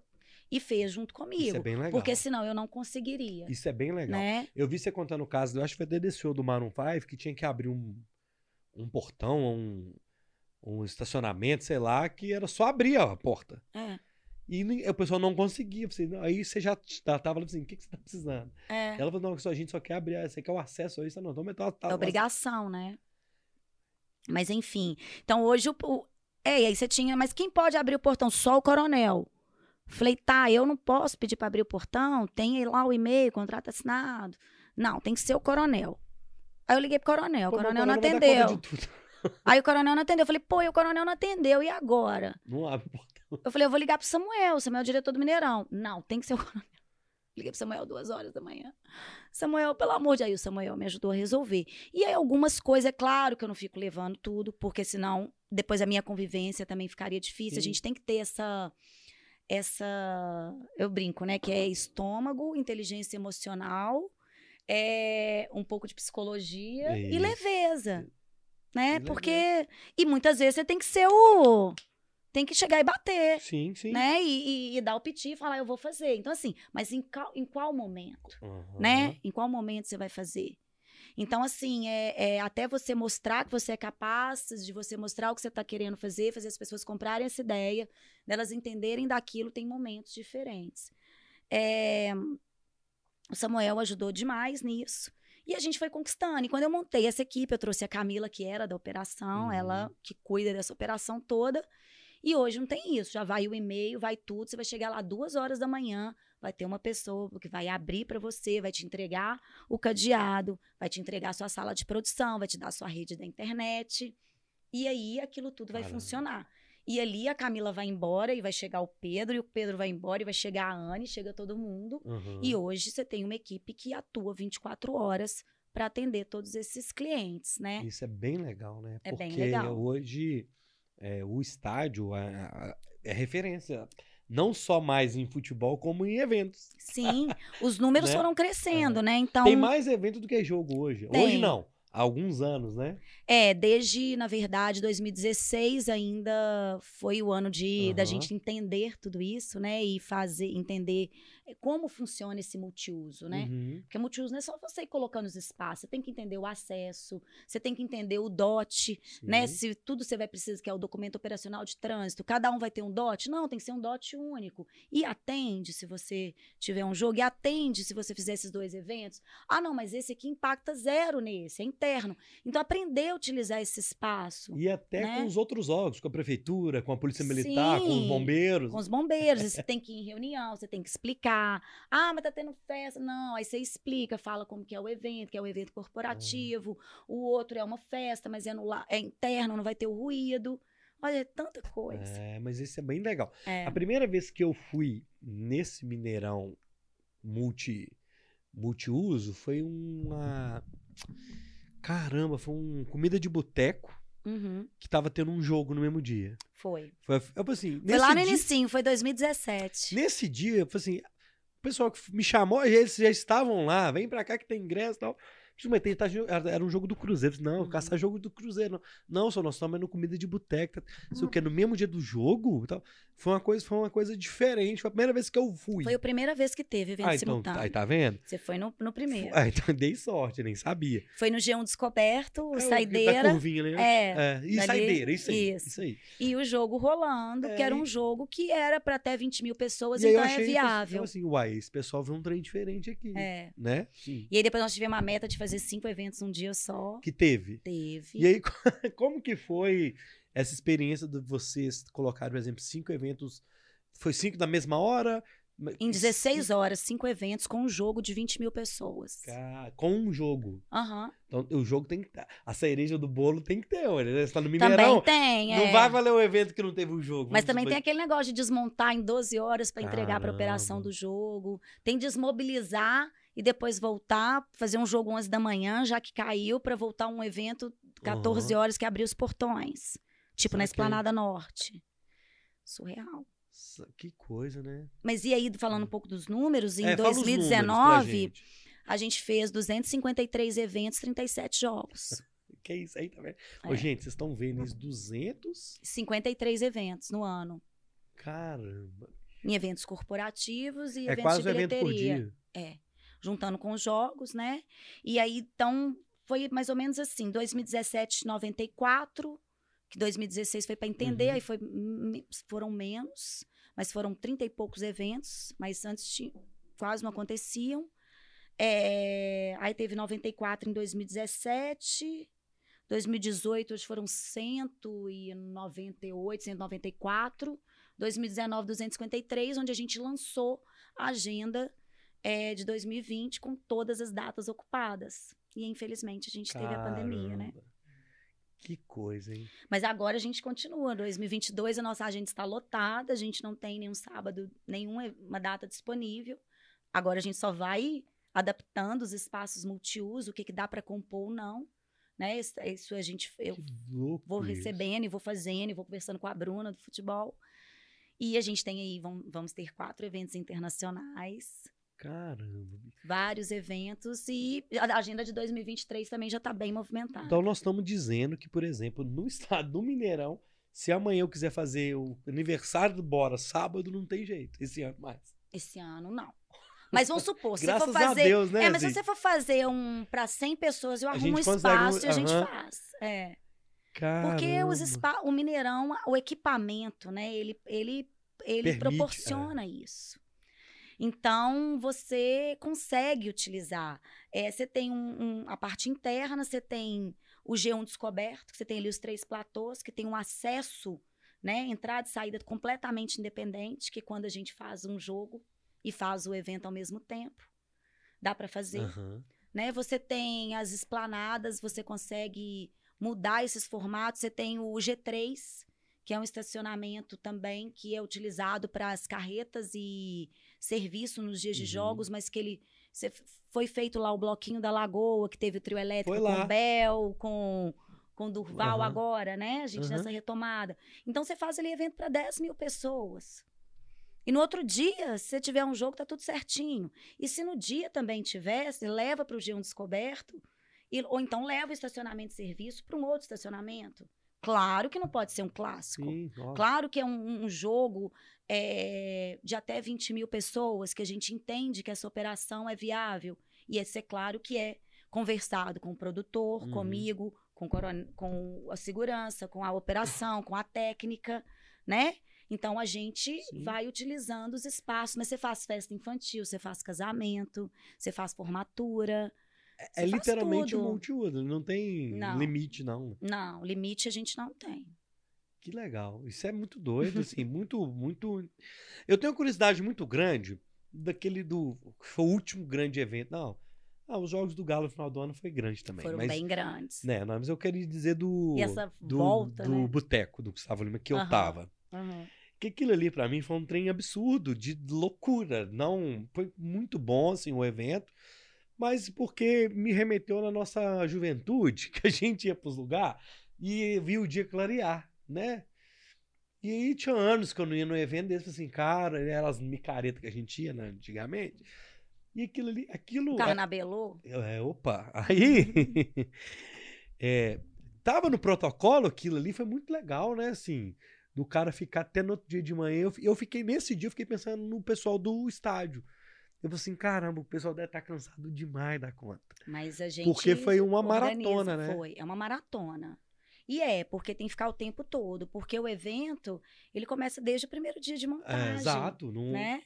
Speaker 3: e fez junto
Speaker 1: Isso é
Speaker 3: comigo.
Speaker 1: bem legal.
Speaker 3: Porque senão eu não conseguiria.
Speaker 1: Isso é bem legal.
Speaker 3: Né?
Speaker 1: Eu vi você contando o caso, eu acho que foi desse show do Maroon 5, que tinha que abrir um, um portão, um, um estacionamento, sei lá, que era só abrir a porta.
Speaker 3: É,
Speaker 1: E o pessoal não conseguia. Não, aí você já já tava assim, o que, que você tá precisando?
Speaker 3: é.
Speaker 1: Ela falou, não, a gente só quer abrir, você quer o acesso a isso? Não, então tá, tá,
Speaker 3: É obrigação, né? Mas enfim. Então hoje o. é, aí você tinha. Mas quem pode abrir o portão? Só o coronel. Falei, tá, eu não posso pedir para abrir o portão, tem aí lá o e-mail, contrato assinado. Não, tem que ser o coronel. Aí eu liguei pro coronel, o
Speaker 1: Pô, mas
Speaker 3: coronel não atendeu. Aí o coronel não atendeu. Eu falei, pô, e o coronel não atendeu, e agora?
Speaker 1: Não abre o portão.
Speaker 3: Eu falei, eu vou ligar pro Samuel, o Samuel é o diretor do Mineirão. Não, tem que ser o coronel. Liguei pro Samuel duas horas da manhã. Samuel, pelo amor de Deus, o Samuel me ajudou a resolver. E aí, algumas coisas, é claro que eu não fico levando tudo, porque senão depois a minha convivência também ficaria difícil. A
Speaker 1: Sim.
Speaker 3: gente tem que ter essa. Essa. Eu brinco, né? Que é estômago, inteligência emocional, é um pouco de psicologia e
Speaker 1: Isso.
Speaker 3: leveza. Né?
Speaker 1: E
Speaker 3: Porque. E muitas vezes você tem que ser o. Tem que chegar e bater
Speaker 1: Sim, sim.
Speaker 3: né? E, e- e dar o piti e falar, eu vou fazer. Então, assim, mas em qual, em qual momento,
Speaker 1: Aham.
Speaker 3: né? Em qual momento você vai fazer? Então, assim, é, é até você mostrar que você é capaz, de você mostrar o que você está querendo fazer, fazer as pessoas comprarem essa ideia, delas entenderem daquilo, tem momentos diferentes. É, o Samuel ajudou demais nisso. E a gente foi conquistando. E quando eu montei essa equipe, eu trouxe a Camila, que era da operação,
Speaker 1: Uhum.
Speaker 3: ela que cuida dessa operação toda. E hoje não tem isso. Já vai o e-mail, vai tudo. Você vai chegar lá duas horas da manhã, vai ter uma pessoa que vai abrir para você, vai te entregar o cadeado, vai te entregar a sua sala de produção, vai te dar a sua rede da internet. E aí aquilo tudo vai
Speaker 1: Caramba.
Speaker 3: funcionar. E ali a Camila vai embora e vai chegar o Pedro, e o Pedro vai embora e vai chegar a Anne, chega todo mundo.
Speaker 1: Aham.
Speaker 3: E hoje você tem uma equipe que atua 24 horas para atender todos esses clientes, né?
Speaker 1: Isso é bem legal, né?
Speaker 3: É
Speaker 1: Porque
Speaker 3: bem legal.
Speaker 1: hoje é, o estádio é- é referência. Não só mais em futebol, como em eventos.
Speaker 3: Sim, os números
Speaker 1: Né?
Speaker 3: foram crescendo, né? Então,
Speaker 1: Tem mais evento do que jogo hoje. Hoje
Speaker 3: Tem.
Speaker 1: não. Há alguns anos, né?
Speaker 3: é, desde, na verdade, 2016 ainda foi o ano de da
Speaker 1: Aham.
Speaker 3: gente entender tudo isso, né? E fazer, entender como funciona esse multiuso, né?
Speaker 1: Uhum.
Speaker 3: Porque multiuso não é só você ir colocando os espaços, você tem que entender o acesso, você tem que entender o DOT, né?
Speaker 1: Sim.
Speaker 3: Se tudo você vai precisar, que é o documento operacional de trânsito, cada um vai ter um DOT? Não, tem que ser um DOT único. E atende se você tiver um jogo, e atende se você fizer esses dois eventos. Ah, não, mas esse aqui impacta zero nesse, é interno. Então, aprender a utilizar esse espaço.
Speaker 1: E até
Speaker 3: né?
Speaker 1: com os outros órgãos, com a prefeitura, com a polícia militar, com os
Speaker 3: Sim,
Speaker 1: bombeiros.
Speaker 3: Com os bombeiros, você tem que ir em reunião, você tem que explicar. Ah, mas tá tendo festa. Não, aí você explica, fala como que é o evento, que é o evento corporativo. O outro é uma festa, mas é, no, é interno, não vai ter o ruído. Olha, é tanta coisa.
Speaker 1: É, mas isso é bem legal.
Speaker 3: É.
Speaker 1: A primeira vez que eu fui nesse Mineirão multi, multiuso foi uma. Caramba, foi um comida de boteco
Speaker 3: Uhum,
Speaker 1: que tava tendo um jogo no mesmo dia.
Speaker 3: foi.
Speaker 1: Foi, eu, assim,
Speaker 3: Foi lá no
Speaker 1: dia,
Speaker 3: inicinho, foi 2017.
Speaker 1: Nesse dia, eu falei assim, pessoal que me chamou, eles já estavam lá, vem pra cá que tem ingresso e tal. Mas tá era um jogo do Cruzeiro. Não,
Speaker 3: Uhum.
Speaker 1: caçar jogo do Cruzeiro. Não, não só nós estamos no comida de boteca. Tá, sei o que, no mesmo dia do jogo. e Tal. Foi, uma coisa, foi uma coisa diferente. Foi a primeira vez que eu fui.
Speaker 3: Foi a primeira vez que teve evento
Speaker 1: ah, então,
Speaker 3: simultâneo.
Speaker 1: aí tá vendo?
Speaker 3: Você foi no, no primeiro.
Speaker 1: Ah, então dei sorte, nem sabia.
Speaker 3: Foi no G1 Descoberto,
Speaker 1: É, o- Da
Speaker 3: Saideira.
Speaker 1: curvinha, né?
Speaker 3: É,
Speaker 1: e
Speaker 3: dali-
Speaker 1: saideira, isso aí.
Speaker 3: isso.
Speaker 1: Isso aí.
Speaker 3: E o jogo rolando, que
Speaker 1: É,
Speaker 3: era um
Speaker 1: e-
Speaker 3: jogo que era para até 20 mil pessoas,
Speaker 1: E
Speaker 3: então é viável.
Speaker 1: Eu assim, uai, esse pessoal vê um trem diferente aqui.
Speaker 3: É.
Speaker 1: Né? Sim.
Speaker 3: E aí depois nós tivemos a meta de fazer cinco eventos num dia só.
Speaker 1: Que teve.
Speaker 3: Teve.
Speaker 1: E aí, como que foi essa experiência de vocês colocar, por exemplo, cinco eventos? Foi cinco da mesma hora?
Speaker 3: Em 16 horas, cinco eventos com um jogo de 20 mil pessoas.
Speaker 1: Ca- Com um jogo.
Speaker 3: Aham.
Speaker 1: Então, o jogo tem que estar. A cereja do bolo tem que ter, olha. né? Você tá no
Speaker 3: Também
Speaker 1: Mineirão.
Speaker 3: tem,
Speaker 1: Não
Speaker 3: é.
Speaker 1: vai valer o evento que não teve o jogo.
Speaker 3: Mas também tem aquele negócio de desmontar em 12 horas para entregar para operação do jogo. Tem desmobilizar e depois voltar, fazer um jogo 11 da manhã, já que caiu, para voltar um evento 14
Speaker 1: Aham.
Speaker 3: horas que abriu os portões. Tipo na. Esplanada Norte. Surreal.
Speaker 1: Que coisa, né?
Speaker 3: Mas e aí, falando um pouco dos números, em
Speaker 1: É, fala os números pra
Speaker 3: 2019,
Speaker 1: gente.
Speaker 3: a gente fez 253 eventos, 37 jogos.
Speaker 1: Que isso aí, tá vendo? Ô,
Speaker 3: É.
Speaker 1: gente, vocês estão vendo isso? 200?
Speaker 3: 53 eventos no ano.
Speaker 1: Caramba.
Speaker 3: Em eventos corporativos e
Speaker 1: É
Speaker 3: eventos
Speaker 1: quase
Speaker 3: de
Speaker 1: um evento por
Speaker 3: bilheteria.
Speaker 1: dia.
Speaker 3: É. Juntando com os jogos, né? E aí, então, foi mais ou menos assim. 2017, 94. Que 2016 foi para entender,
Speaker 1: Uhum.
Speaker 3: aí foi, foram menos, mas foram 30 e poucos eventos, mas antes ti- quase não aconteciam. É, aí teve 94 em 2017. 2018 hoje foram 198, 194. 2019, 253, onde a gente lançou a agenda é, de 2020 com todas as datas ocupadas. E infelizmente a gente teve a pandemia, né?
Speaker 1: Que coisa, hein?
Speaker 3: Mas agora a gente continua. 2022 a nossa agenda está lotada, a gente não tem nenhum sábado, nenhuma data disponível. Agora a gente só vai adaptando os espaços multiuso, o que, que dá para compor ou não. Né? Isso, isso a gente eu vou
Speaker 1: isso.
Speaker 3: recebendo e vou fazendo, e vou conversando com a Bruna do futebol. E a gente tem aí, vamos, vamos ter quatro eventos internacionais,
Speaker 1: Caramba.
Speaker 3: vários eventos, e a agenda de 2023 também já está bem movimentada.
Speaker 1: Então nós estamos dizendo que, por exemplo, no estado do Mineirão, se amanhã eu quiser fazer o aniversário do Bora sábado, não tem jeito. Esse ano mais.
Speaker 3: Esse ano, não. Mas vamos supor, se for fazer.
Speaker 1: a Deus, né?
Speaker 3: É, mas se você for fazer um para 100 pessoas, eu arrumo um
Speaker 1: um-
Speaker 3: espaço e a gente faz. É. Porque
Speaker 1: Caramba.
Speaker 3: os spa, o Mineirão, o equipamento, né? Ele, ele, ele
Speaker 1: Permite,
Speaker 3: proporciona isso. Então, você consegue utilizar. É, você tem um, um- a parte interna, você tem o G1 descoberto, que você tem ali os três platôs, que tem um acesso, né? Entrada e saída completamente independente, que quando a gente faz um jogo e faz o evento ao mesmo tempo, dá para fazer
Speaker 1: Aham.
Speaker 3: né? Você tem as esplanadas, você consegue mudar esses formatos. Você tem o G3, que é um estacionamento também que é utilizado para as carretas e serviço nos dias de
Speaker 1: Uhum.
Speaker 3: jogos, mas que ele cê- foi feito lá o bloquinho da Lagoa, que teve o trio elétrico com o Bel, com com Durval
Speaker 1: Aham.
Speaker 3: agora, né? A gente
Speaker 1: Aham.
Speaker 3: nessa retomada. Então você faz ali evento para 10 mil pessoas. E no outro dia, se tiver um jogo, tá tudo certinho. E se no dia também tivesse, leva para o G1 descoberto, e- ou então leva o estacionamento de serviço para um outro estacionamento. Claro que não pode ser um clássico.
Speaker 1: Sim.
Speaker 3: Claro que é um, um jogo é, de até 20 mil pessoas, que a gente entende que essa operação é viável. E esse é claro que é conversado com o produtor,
Speaker 1: Uhum.
Speaker 3: comigo, com, com a segurança, com a operação, com a técnica, né? Então a gente
Speaker 1: Sim.
Speaker 3: vai utilizando os espaços, mas você faz festa infantil, você faz casamento, você faz formatura.
Speaker 1: É
Speaker 3: você faz
Speaker 1: literalmente um
Speaker 3: tudo.
Speaker 1: multiuso, não tem
Speaker 3: Não.
Speaker 1: limite, não.
Speaker 3: Não, limite a gente não tem.
Speaker 1: Que legal. Isso é muito doido, assim, muito, muito. Eu tenho uma curiosidade muito grande daquele do. que Foi o último grande evento. Não. Ah, os jogos do Galo no final do ano foi grande também.
Speaker 3: Foram
Speaker 1: mas,
Speaker 3: bem grandes.
Speaker 1: Né, não, mas eu queria dizer do.
Speaker 3: E essa
Speaker 1: do,
Speaker 3: volta,
Speaker 1: do
Speaker 3: né?
Speaker 1: boteco do Gustavo Lima que eu
Speaker 3: Aham.
Speaker 1: tava.
Speaker 3: Uhum.
Speaker 1: Que aquilo ali pra mim foi um trem absurdo, de loucura. Não, foi muito bom assim o evento, mas porque me remeteu na nossa juventude, que a gente ia pros lugares e via o dia clarear, né? E aí tinha anos que eu não ia no evento desse, assim, cara, eram as micaretas que a gente ia né, antigamente. E aquilo ali, aquilo.
Speaker 3: Carnabelô?
Speaker 1: É, opa, aí é, tava no protocolo aquilo ali, foi muito legal, né? Assim, do cara ficar até no outro dia de manhã. Eu, eu fiquei nesse dia, eu fiquei pensando no pessoal do estádio. Eu falei assim, caramba, o pessoal deve estar cansado demais da conta.
Speaker 3: Mas a gente.
Speaker 1: Porque foi uma
Speaker 3: organiza,
Speaker 1: maratona, né?
Speaker 3: Foi, é uma maratona. E é, porque tem que ficar o tempo todo. Porque o evento, ele começa desde o primeiro dia de montagem.
Speaker 1: É, exato. Não,
Speaker 3: né?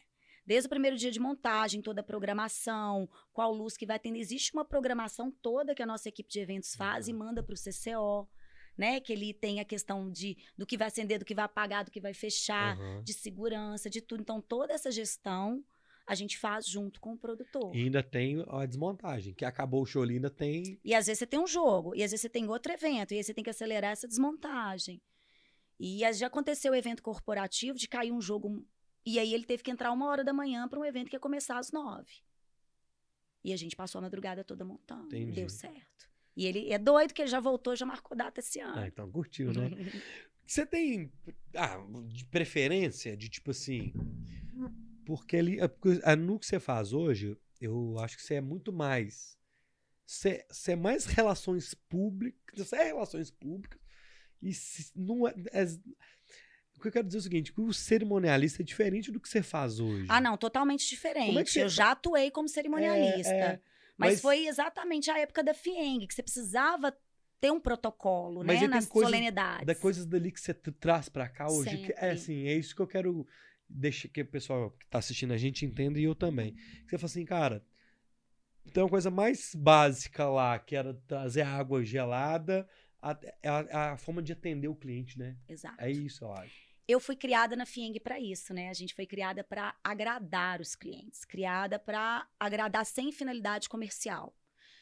Speaker 3: Desde o primeiro dia de montagem, toda a programação, qual luz que vai tendo. Existe uma programação toda que a nossa equipe de eventos faz e manda para o CCO, né? Que ele tem a questão de do que vai acender, do que vai apagar, do que vai fechar,
Speaker 1: Aham.
Speaker 3: de segurança, de tudo. Então, toda essa gestão a gente faz junto com o produtor.
Speaker 1: E ainda tem a desmontagem, que acabou o show ali, ainda tem.
Speaker 3: E às vezes você tem um jogo, e às vezes você tem outro evento, e aí você tem que acelerar essa desmontagem. E já aconteceu o evento corporativo de cair um jogo, e aí ele teve que entrar uma hora da manhã para um evento que ia começar às nove. E a gente passou a madrugada toda montando.
Speaker 1: Entendi.
Speaker 3: Deu certo. E ele é doido que ele já voltou, já marcou data esse ano.
Speaker 1: Ah, então curtiu, né? Você tem ah, de preferência de tipo assim. Porque ali, é ah, no que você faz hoje, eu acho que você é muito mais. Você, você é mais relações públicas. Você é relações públicas. E se- não é, é- O que eu quero dizer é o seguinte: o cerimonialista é diferente do que você faz hoje.
Speaker 3: Ah, não, totalmente diferente.
Speaker 1: É
Speaker 3: Eu já atuei como cerimonialista.
Speaker 1: É, é,
Speaker 3: mas,
Speaker 1: mas-
Speaker 3: foi exatamente a época da FIENG, que você precisava ter um protocolo,
Speaker 1: Mas
Speaker 3: né? Nas
Speaker 1: coisas
Speaker 3: solenidades.
Speaker 1: da coisas dali que você traz pra cá hoje. Que é assim, é isso que eu quero deixar que o pessoal que tá assistindo a gente entenda e eu também. Você fala assim, cara, tem uma coisa mais básica lá, que era trazer água gelada, a, a, a forma de atender o cliente, né?
Speaker 3: Exato.
Speaker 1: É isso, eu acho.
Speaker 3: Eu fui criada na FIENG para isso, né? A gente foi criada para agradar os clientes, criada para agradar sem finalidade comercial.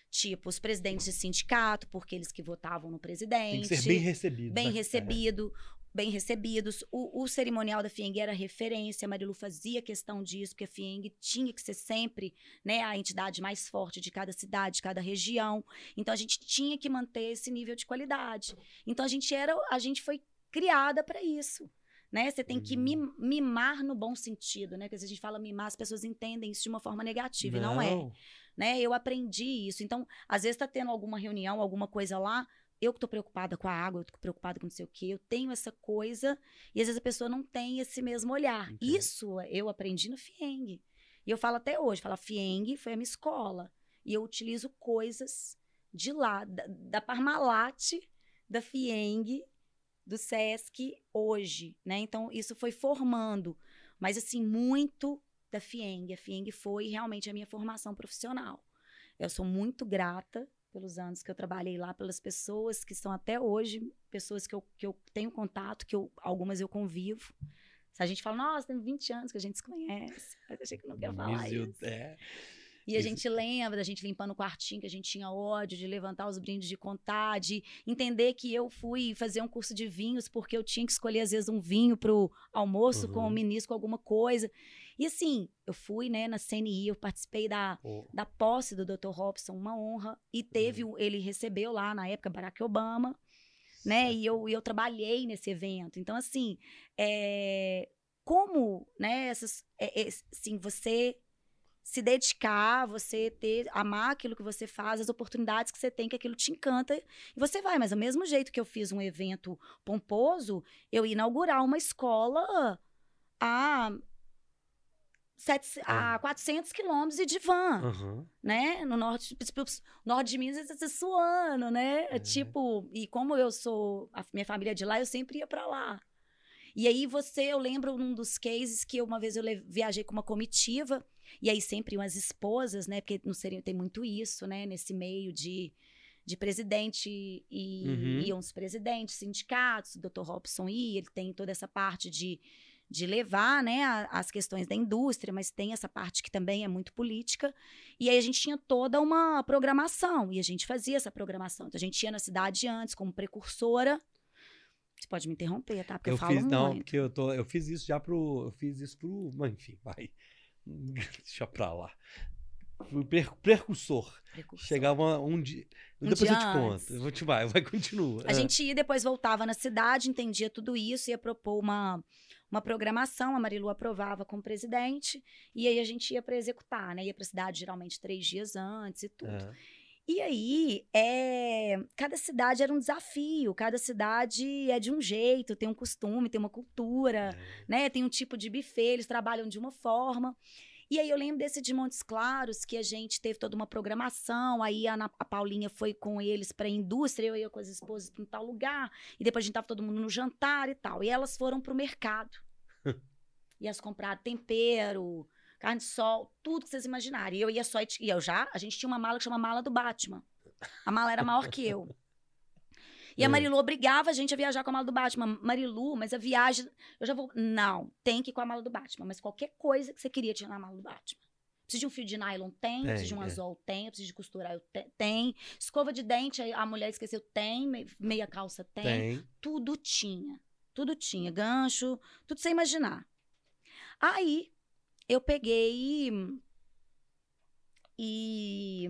Speaker 3: Tipo, os presidentes de sindicato, porque eles que votavam no
Speaker 1: Tem
Speaker 3: presidente.
Speaker 1: que ser bem recebido.
Speaker 3: bem
Speaker 1: né?
Speaker 3: recebido, bem recebidos. O, o cerimonial da FIENG era referência, a Marilu fazia questão disso, porque a FIENG tinha que ser sempre né, a entidade mais forte de cada cidade, de cada região. Então a gente tinha que manter esse nível de qualidade. Então a gente era, a gente foi criada para isso. Né? Você tem que
Speaker 1: Uhum.
Speaker 3: mim- mimar no bom sentido, né? Porque se a gente fala mimar, as pessoas entendem isso de uma forma negativa, e não é né? Eu aprendi isso. Então, às vezes tá tendo alguma reunião, alguma coisa lá, eu que tô preocupada com a água, eu tô preocupada com não sei o quê, eu tenho essa coisa, e às vezes a pessoa não tem esse mesmo olhar.
Speaker 1: Entendo.
Speaker 3: Isso eu aprendi no FIENG. E eu falo até hoje, falo, FIENG foi a minha escola. E eu utilizo coisas de lá, da, da Parmalat, da FIENG, do SESC hoje, né? Então, isso foi formando. Mas, assim, muito da FIENG. A FIENG foi realmente a minha formação profissional. Eu sou muito grata pelos anos que eu trabalhei lá, pelas pessoas que são até hoje, pessoas que eu, que eu tenho contato, que eu, algumas eu convivo. Se a gente fala, nossa, tem 20 anos que a gente se conhece. Mas achei que não quero falar isso.
Speaker 1: é.
Speaker 3: E a gente lembra da gente limpando o quartinho, que a gente tinha ódio, de levantar os brindes, de contar, de entender que eu fui fazer um curso de vinhos porque eu tinha que escolher, às vezes, um vinho pro almoço com
Speaker 1: Uhum.
Speaker 3: o ministro, com alguma coisa. E assim, eu fui, né, na CNI, eu participei da,
Speaker 1: Pô,
Speaker 3: da posse do Dr. Robson, uma honra. E teve,
Speaker 1: Uhum.
Speaker 3: ele recebeu lá, na época, Barack Obama, né? E eu, eu trabalhei nesse evento. Então, assim, é, como, né, essas, é, é, assim, você se dedicar, você ter, amar aquilo que você faz, as oportunidades que você tem, que aquilo te encanta, e você vai. Mas, do mesmo jeito que eu fiz um evento pomposo, eu ia inaugurar uma escola a, sete, a
Speaker 1: Ah.
Speaker 3: 400 quilômetros e de van
Speaker 1: aham.
Speaker 3: né? No norte, tipo, norte de Minas, você suando, né?
Speaker 1: É.
Speaker 3: Tipo, e como eu sou, a minha família é de lá, eu sempre ia pra lá. E aí você, eu lembro num dos cases que uma vez eu viajei com uma comitiva, e aí sempre iam as esposas, né? Porque no seria tem muito isso, né? Nesse meio de, de presidente e
Speaker 1: Uhum.
Speaker 3: iam os presidentes, sindicatos, o Dr. Robson ia, ele tem toda essa parte de, de levar né, as questões da indústria, mas tem essa parte que também é muito política. E aí a gente tinha toda uma programação, e a gente fazia essa programação. Então a gente ia na cidade antes como precursora. Você pode me interromper, tá? Porque eu,
Speaker 1: Eu
Speaker 3: falo
Speaker 1: fiz, não,
Speaker 3: muito.
Speaker 1: porque eu, tô, eu fiz isso já pro. Eu fiz isso pro. Mas enfim, vai. Deixa pra lá. Precursor.
Speaker 3: Precursora.
Speaker 1: Chegava um dia.
Speaker 3: Um
Speaker 1: depois
Speaker 3: dia
Speaker 1: eu te
Speaker 3: antes.
Speaker 1: conto. Eu vou te vai, vai, continua.
Speaker 3: A gente ia, depois voltava na cidade, entendia tudo isso, ia propor uma, uma programação, a Marilu aprovava com o presidente, e aí a gente ia para executar, né? Ia para a cidade geralmente três dias antes e tudo.
Speaker 1: É.
Speaker 3: E aí, é, cada cidade era um desafio, cada cidade é de um jeito, tem um costume, tem uma cultura,
Speaker 1: É.
Speaker 3: né? Tem um tipo de buffet, eles trabalham de uma forma. E aí eu lembro desse de Montes Claros, que a gente teve toda uma programação, aí a, Ana- a Paulinha foi com eles para a indústria, eu ia com as esposas para um tal lugar, e depois a gente tava todo mundo no jantar e tal. E elas foram pro mercado. e elas compraram tempero, carne de sol, tudo que vocês imaginarem. E eu ia só, e eu já, a gente tinha uma mala que chama mala do Batman. A mala era maior que eu. E a
Speaker 1: É.
Speaker 3: Marilu obrigava a gente a viajar com a mala do Batman. Marilu, mas a viagem. Eu já vou. Não, tem que ir com a mala do Batman. Mas qualquer coisa que você queria tinha na mala do Batman. Precisa de um fio de nylon? Tem.
Speaker 1: Tem,
Speaker 3: Precisa de um
Speaker 1: é.
Speaker 3: anzol? Tem. Precisa de costurar? Eu te- Tem. Escova de dente, a mulher esqueceu? Tem. Me- Meia calça? Tem.
Speaker 1: Tem.
Speaker 3: Tudo tinha. Tudo tinha. Gancho, tudo sem imaginar. Aí, eu peguei e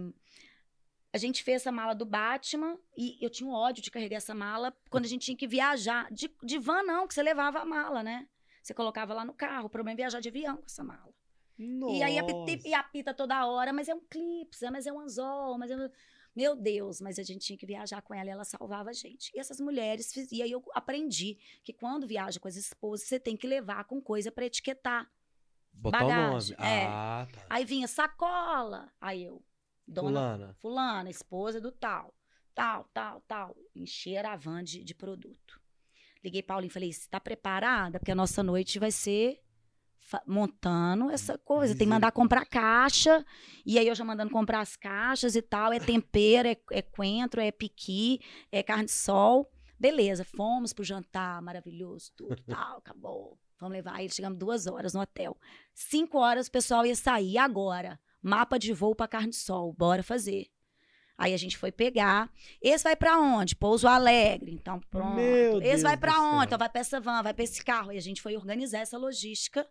Speaker 3: a gente fez essa mala do Batman e eu tinha um ódio de carregar essa mala quando a gente tinha que viajar. De, de van não, que você levava a mala, né? Você colocava lá no carro. O problema é viajar de avião com essa mala. E aí apita,
Speaker 1: Nossa.
Speaker 3: e apita toda hora, mas é um clipe, mas é um anzol, mas é... um- Meu Deus, mas a gente tinha que viajar com ela e ela salvava a gente. E essas mulheres, fiz... e aí eu aprendi que quando viaja com as esposas, você tem que levar com coisa para etiquetar.
Speaker 1: Botar o
Speaker 3: bagagem,
Speaker 1: nome.
Speaker 3: é.
Speaker 1: Ah, tá.
Speaker 3: Aí vinha sacola, aí eu, dona
Speaker 1: Fulana.
Speaker 3: fulana, esposa do tal, tal, tal, tal. Encher a van de, de produto. Liguei Paulinho e falei, você tá preparada? Porque a nossa noite vai ser montando essa coisa. Tem que mandar comprar caixa. E aí eu já mandando comprar as caixas e tal. É tempero, é, é coentro, é piqui, é carne de sol. Beleza, fomos pro jantar maravilhoso, tudo tal, acabou. Vamos levar. Aí chegamos duas horas no hotel. Cinco horas o pessoal ia sair. Agora? Mapa de voo pra carne de sol. Bora fazer. Aí a gente foi pegar. Esse vai pra onde? Pouso Alegre. Então, pronto.
Speaker 1: Meu
Speaker 3: Esse
Speaker 1: Deus
Speaker 3: vai
Speaker 1: céu.
Speaker 3: onde? Então vai pra essa van, vai pra esse carro. E a gente foi organizar essa logística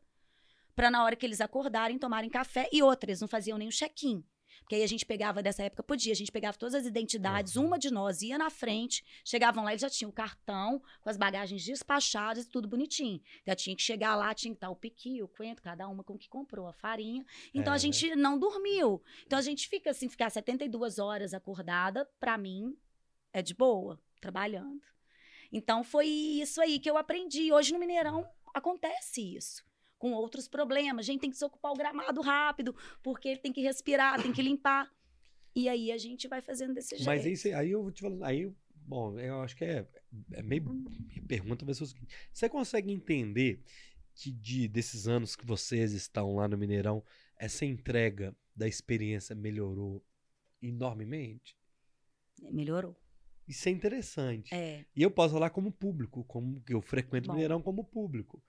Speaker 3: pra na hora que eles acordarem, tomarem café. E outra, eles não faziam nem o check-in. Porque aí a gente pegava, dessa época podia, a gente pegava todas as identidades,
Speaker 1: Uhum.
Speaker 3: uma de nós ia na frente, chegavam lá, eles já tinham o cartão, com as bagagens despachadas, tudo bonitinho. Já tinha que chegar lá, tinha que estar o piqui, o coentro, cada uma com o que comprou, a farinha. Então
Speaker 1: É.
Speaker 3: a gente não dormiu. Então a gente fica assim, ficar 72 horas acordada, pra mim, é de boa, trabalhando. Então foi isso aí que eu aprendi. Hoje no Mineirão acontece isso. Com outros problemas. A gente tem que desocupar o gramado rápido, porque ele tem que respirar, tem que limpar. E aí a gente vai fazendo desse jeito.
Speaker 1: Mas aí, cê- aí eu vou te falar. Aí, bom, eu acho que é, é meio. Minha pergunta vai ser o seguinte: você consegue entender que de, desses anos que vocês estão lá no Mineirão, essa entrega da experiência melhorou enormemente?
Speaker 3: Melhorou.
Speaker 1: Isso é interessante.
Speaker 3: É.
Speaker 1: E eu posso falar como público, como que eu frequento o
Speaker 3: Bom.
Speaker 1: Mineirão como público.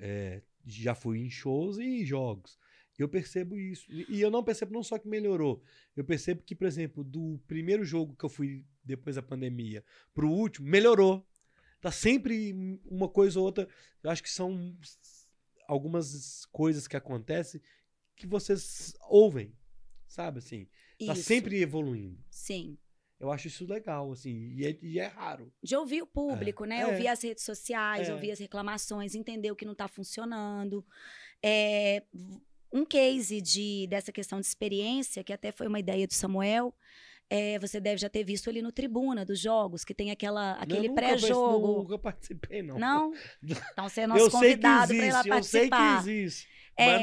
Speaker 1: É, já fui em shows e em jogos. Eu percebo isso. E eu não percebo não só que melhorou. Eu percebo que, por exemplo, do primeiro jogo que eu fui depois da pandemia pro último, melhorou. Tá sempre uma coisa ou outra. Eu acho que são algumas coisas que acontecem que vocês ouvem. Sabe assim? Tá
Speaker 3: Isso.
Speaker 1: sempre evoluindo.
Speaker 3: Sim.
Speaker 1: Eu acho isso legal, assim. E é, e é raro.
Speaker 3: de ouvir o público, né?
Speaker 1: É.
Speaker 3: Ouvir as redes sociais,
Speaker 1: É.
Speaker 3: ouvir as reclamações, entender o que não está funcionando. É, um case de, dessa questão de experiência, que até foi uma ideia do Samuel, é, você deve já ter visto ali no Tribuna dos Jogos, que tem aquela, aquele
Speaker 1: eu nunca partic-
Speaker 3: pré-jogo.
Speaker 1: Nunca participei, não.
Speaker 3: Não? Então você é nosso
Speaker 1: eu
Speaker 3: convidado para ir lá
Speaker 1: existe, eu sei que
Speaker 3: participar.
Speaker 1: existe.
Speaker 3: É,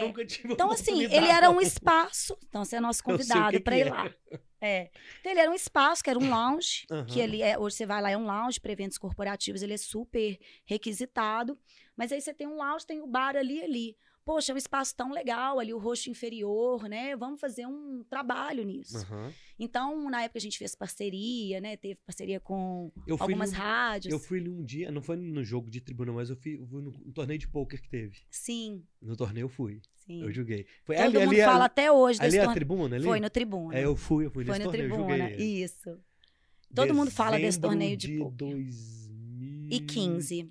Speaker 3: Então, assim, ele era um espaço. Então, você é nosso convidado
Speaker 1: que
Speaker 3: para
Speaker 1: que
Speaker 3: ir
Speaker 1: é.
Speaker 3: lá. É. Então, ele era um espaço, que era um lounge, que
Speaker 1: Aham.
Speaker 3: ele é, hoje você vai lá, é um lounge para eventos corporativos, ele é super requisitado. Mas aí você tem um lounge, tem o bar ali ali. Poxa, é um espaço tão legal ali, o rosto inferior, né? Vamos fazer um trabalho nisso.
Speaker 1: Aham.
Speaker 3: Então, na época a gente fez parceria, né? Teve parceria com algumas
Speaker 1: num-
Speaker 3: rádios.
Speaker 1: Eu fui ali um dia, não foi no jogo de tribuna, mas eu fui, eu fui no, no torneio de pôquer que teve.
Speaker 3: Sim,
Speaker 1: No torneio eu fui.
Speaker 3: sim.
Speaker 1: Eu joguei. Foi
Speaker 3: Todo
Speaker 1: ali,
Speaker 3: mundo
Speaker 1: ali,
Speaker 3: fala
Speaker 1: ali,
Speaker 3: até hoje
Speaker 1: ali é a tribuna ali?
Speaker 3: Foi no Tribuna.
Speaker 1: É, eu fui, eu fui
Speaker 3: Foi
Speaker 1: nesse
Speaker 3: no
Speaker 1: torneio,
Speaker 3: Tribuna, isso. Todo mundo fala desse
Speaker 1: Dezembro
Speaker 3: torneio de
Speaker 1: de
Speaker 3: pôquer.
Speaker 1: 2000...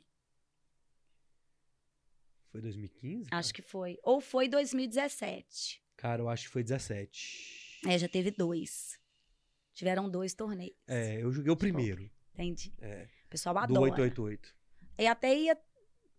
Speaker 3: 15,
Speaker 1: Foi 2015?
Speaker 3: acho que foi. Ou foi 2017.
Speaker 1: Cara, eu acho que foi 17.
Speaker 3: É, já teve dois. Tiveram dois torneios.
Speaker 1: É, eu joguei o primeiro.
Speaker 3: Entendi.
Speaker 1: É,
Speaker 3: O pessoal
Speaker 1: do
Speaker 3: adora.
Speaker 1: 888.
Speaker 3: E até ia.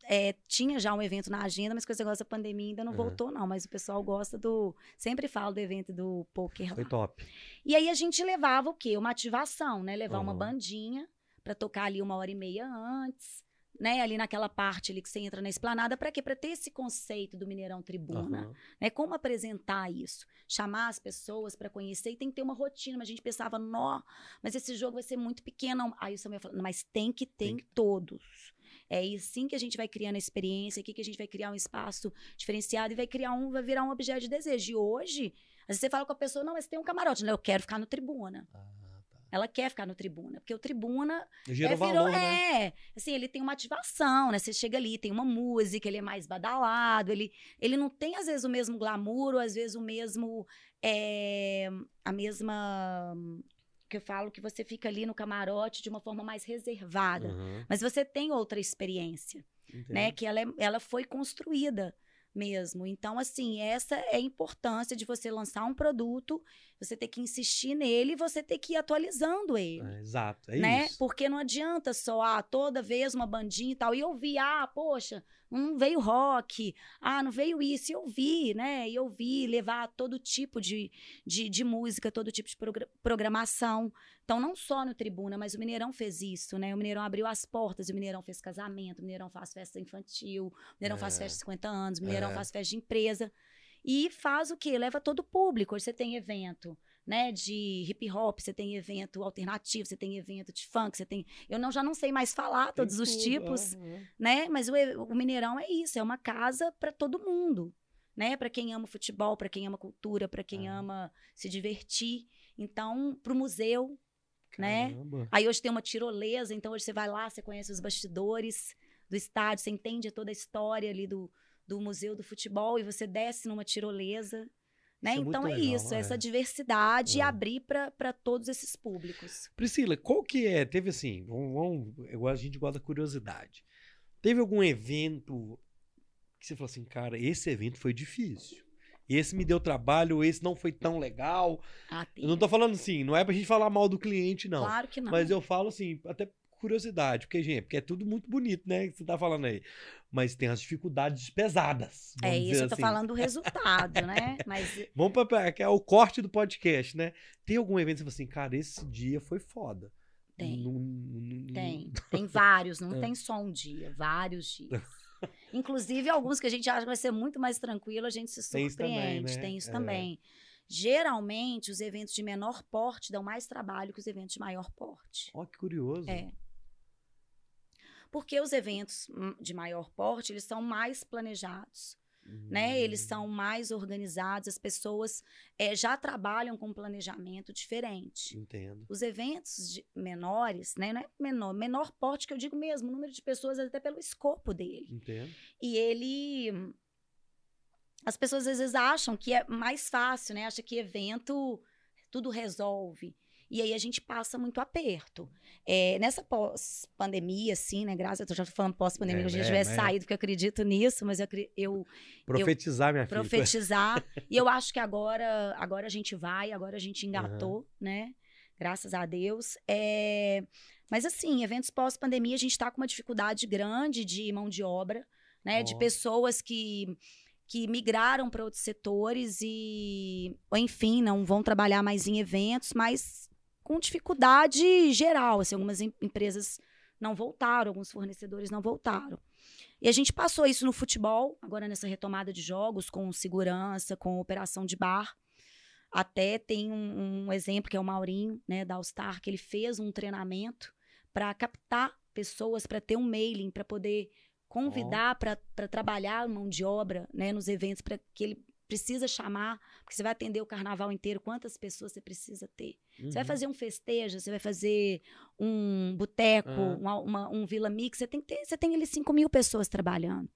Speaker 3: é, tinha já um evento na agenda, mas com esse negócio da pandemia ainda não
Speaker 1: Aham.
Speaker 3: voltou, não. Mas o pessoal gosta do. Sempre fala do evento do poker
Speaker 1: Foi
Speaker 3: lá.
Speaker 1: top.
Speaker 3: E aí a gente levava o quê? Uma ativação, né? Levar uma
Speaker 1: Aham.
Speaker 3: bandinha pra tocar ali uma hora e meia antes. Né, ali naquela parte ali que você entra na esplanada, pra quê? Pra ter esse conceito do Mineirão Tribuna.
Speaker 1: Aham.
Speaker 3: né? Como apresentar isso? Chamar as pessoas para conhecer e tem que ter uma rotina. Mas a gente pensava, nó, mas esse jogo vai ser muito pequeno. Aí o Samuel falou, mas tem que ter
Speaker 1: Tem
Speaker 3: em
Speaker 1: que
Speaker 3: todos. É assim que a gente vai criando a experiência, aqui que a gente vai criar um espaço diferenciado e vai criar um, vai virar um objeto de desejo. E hoje, às vezes você fala com a pessoa, não, mas tem um camarote. Não, eu quero ficar no tribuna.
Speaker 1: Ah.
Speaker 3: Ela quer ficar no tribuna, porque o tribuna é, virou-
Speaker 1: valor, né?
Speaker 3: é, assim, ele tem uma ativação, né? Você chega ali, tem uma música, ele é mais badalado, ele, ele não tem, às vezes, o mesmo glamour, ou às vezes o mesmo. é, a mesma. Que eu falo que você fica ali no camarote de uma forma mais reservada.
Speaker 1: Aham,
Speaker 3: Mas você tem outra experiência, né? Que ela, é- ela foi construída mesmo. Então, assim, essa é a importância de você lançar um produto, você ter que insistir nele e você ter que ir atualizando ele
Speaker 1: É, exato, é
Speaker 3: né?
Speaker 1: isso.
Speaker 3: Porque não adianta só ah, toda vez uma bandinha e tal. E eu vi, ah, poxa, não veio rock, ah, não veio isso. E eu vi, né? E eu vi levar todo tipo de, de, de música, todo tipo de progra- programação. Então, não só no Tribuna, mas o Mineirão fez isso, né? O Mineirão abriu as portas, o Mineirão fez casamento, o Mineirão faz festa infantil, o Mineirão faz
Speaker 1: É.
Speaker 3: festa de 50 anos, o Mineirão
Speaker 1: É.
Speaker 3: faz festa de empresa. E faz o quê? Leva todo o público. Hoje você tem evento, né, de hip hop, você tem evento alternativo, você tem evento de funk, você tem. Eu não, já não sei mais falar
Speaker 1: Tem
Speaker 3: todos os
Speaker 1: tudo,
Speaker 3: tipos,
Speaker 1: aham.
Speaker 3: né? Mas o, o Mineirão é isso, é uma casa para todo mundo, né? Para quem ama futebol, para quem ama cultura, para quem
Speaker 1: Ah.
Speaker 3: ama se divertir. Então, pro museu, né?
Speaker 1: Caramba.
Speaker 3: Aí hoje tem uma tirolesa, então hoje você vai lá, você conhece os bastidores do estádio, você entende toda a história ali do, do museu do futebol e você desce numa tirolesa. Né?
Speaker 1: Isso é
Speaker 3: então é
Speaker 1: legal,
Speaker 3: isso,
Speaker 1: é.
Speaker 3: essa diversidade e
Speaker 1: É.
Speaker 3: abrir para todos esses públicos.
Speaker 1: Priscila, qual que é? Teve assim, vamos, a gente gosta da curiosidade. Teve algum evento que você falou assim, cara, esse evento foi difícil. Esse me deu trabalho, esse não foi tão legal.
Speaker 3: Ah.
Speaker 1: Eu não tô falando assim, não é pra gente falar mal do cliente, não.
Speaker 3: Claro que não.
Speaker 1: Mas eu falo assim, até curiosidade, porque, gente, porque é tudo muito bonito, né? Que você tá falando aí. Mas tem as dificuldades pesadas.
Speaker 3: é isso, eu tô
Speaker 1: assim.
Speaker 3: falando do resultado, né? Mas
Speaker 1: Vamos que é o corte do podcast, né? Tem algum evento que você fala assim, cara, esse dia foi foda.
Speaker 3: Tem.
Speaker 1: Não- não-
Speaker 3: tem, tem vários, não
Speaker 1: É.
Speaker 3: tem só um dia, vários dias. Inclusive, alguns que a gente acha que vai ser muito mais tranquilo, a gente se
Speaker 1: Tem isso também,
Speaker 3: surpreende.
Speaker 1: né?
Speaker 3: Tem isso
Speaker 1: É.
Speaker 3: também. Geralmente, os eventos de menor porte dão mais trabalho que os eventos de maior porte.
Speaker 1: Ó, que curioso.
Speaker 3: É. Porque os eventos hum, de maior porte, eles são mais planejados, né? Eles
Speaker 1: Hum.
Speaker 3: são mais organizados, as pessoas eh, já trabalham com um planejamento diferente.
Speaker 1: Entendo.
Speaker 3: Os eventos de- menores, né? Não é menor, menor porte que eu digo mesmo, número de pessoas até pelo escopo dele.
Speaker 1: Entendo.
Speaker 3: E ele. As pessoas às vezes acham que é mais fácil, né? Acha que evento tudo resolve. E aí a gente passa muito aperto. É, nessa pós-pandemia, assim, né? Graças a Deus, já falando pós-pandemia,
Speaker 1: É,
Speaker 3: a gente
Speaker 1: é,
Speaker 3: tivesse
Speaker 1: é.
Speaker 3: saído, porque eu acredito nisso, mas eu, eu
Speaker 1: Profetizar, minha filha.
Speaker 3: profetizar. e eu acho que agora, agora a gente vai, agora a gente engatou, né? Graças a Deus. É, Mas assim, eventos pós-pandemia, a gente está com uma dificuldade grande de mão de obra, né? De
Speaker 1: Ó.
Speaker 3: pessoas que, que migraram para outros setores e, enfim, não vão trabalhar mais em eventos, mas com dificuldade geral. Assim, algumas em- empresas não voltaram, alguns fornecedores não voltaram. E a gente passou isso no futebol, agora nessa retomada de jogos, com segurança, com operação de bar. Até tem um, um exemplo que é o Maurinho, né, da All Star, que ele fez um treinamento para captar pessoas, para ter um mailing, para poder convidar para trabalhar mão de obra né, nos eventos para que ele precisa chamar, porque você vai atender o carnaval inteiro, quantas pessoas você precisa ter. Uhum. Você vai uhum. fazer um festejo, você vai fazer um boteco, uma, uma, um Vila Mix, você tem que ter, você tem ali 5 mil pessoas trabalhando.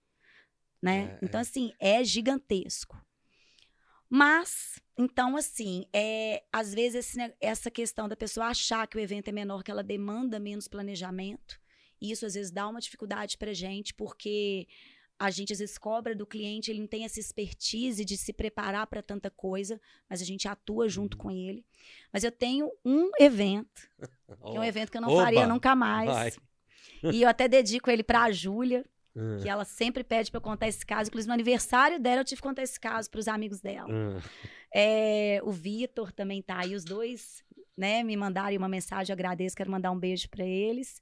Speaker 3: Né? É, então, é. assim, é gigantesco. Mas, então, assim, é, às vezes esse, essa questão da pessoa achar que o evento é menor, que ela demanda menos planejamento, isso às vezes dá uma dificuldade pra gente, porque a gente às vezes cobra do cliente, ele não tem essa expertise de se preparar para tanta coisa, mas a gente atua junto uhum. com ele. Mas eu tenho um evento, que é um evento que eu não Oba, faria nunca mais. e eu até dedico ele para a Júlia, uhum. que ela sempre pede para eu contar esse caso. Inclusive, no aniversário dela, eu tive que contar esse caso para os amigos dela. Uhum. É, o Vitor também tá aí, os dois né, me mandaram uma mensagem, agradeço, quero mandar um beijo para eles.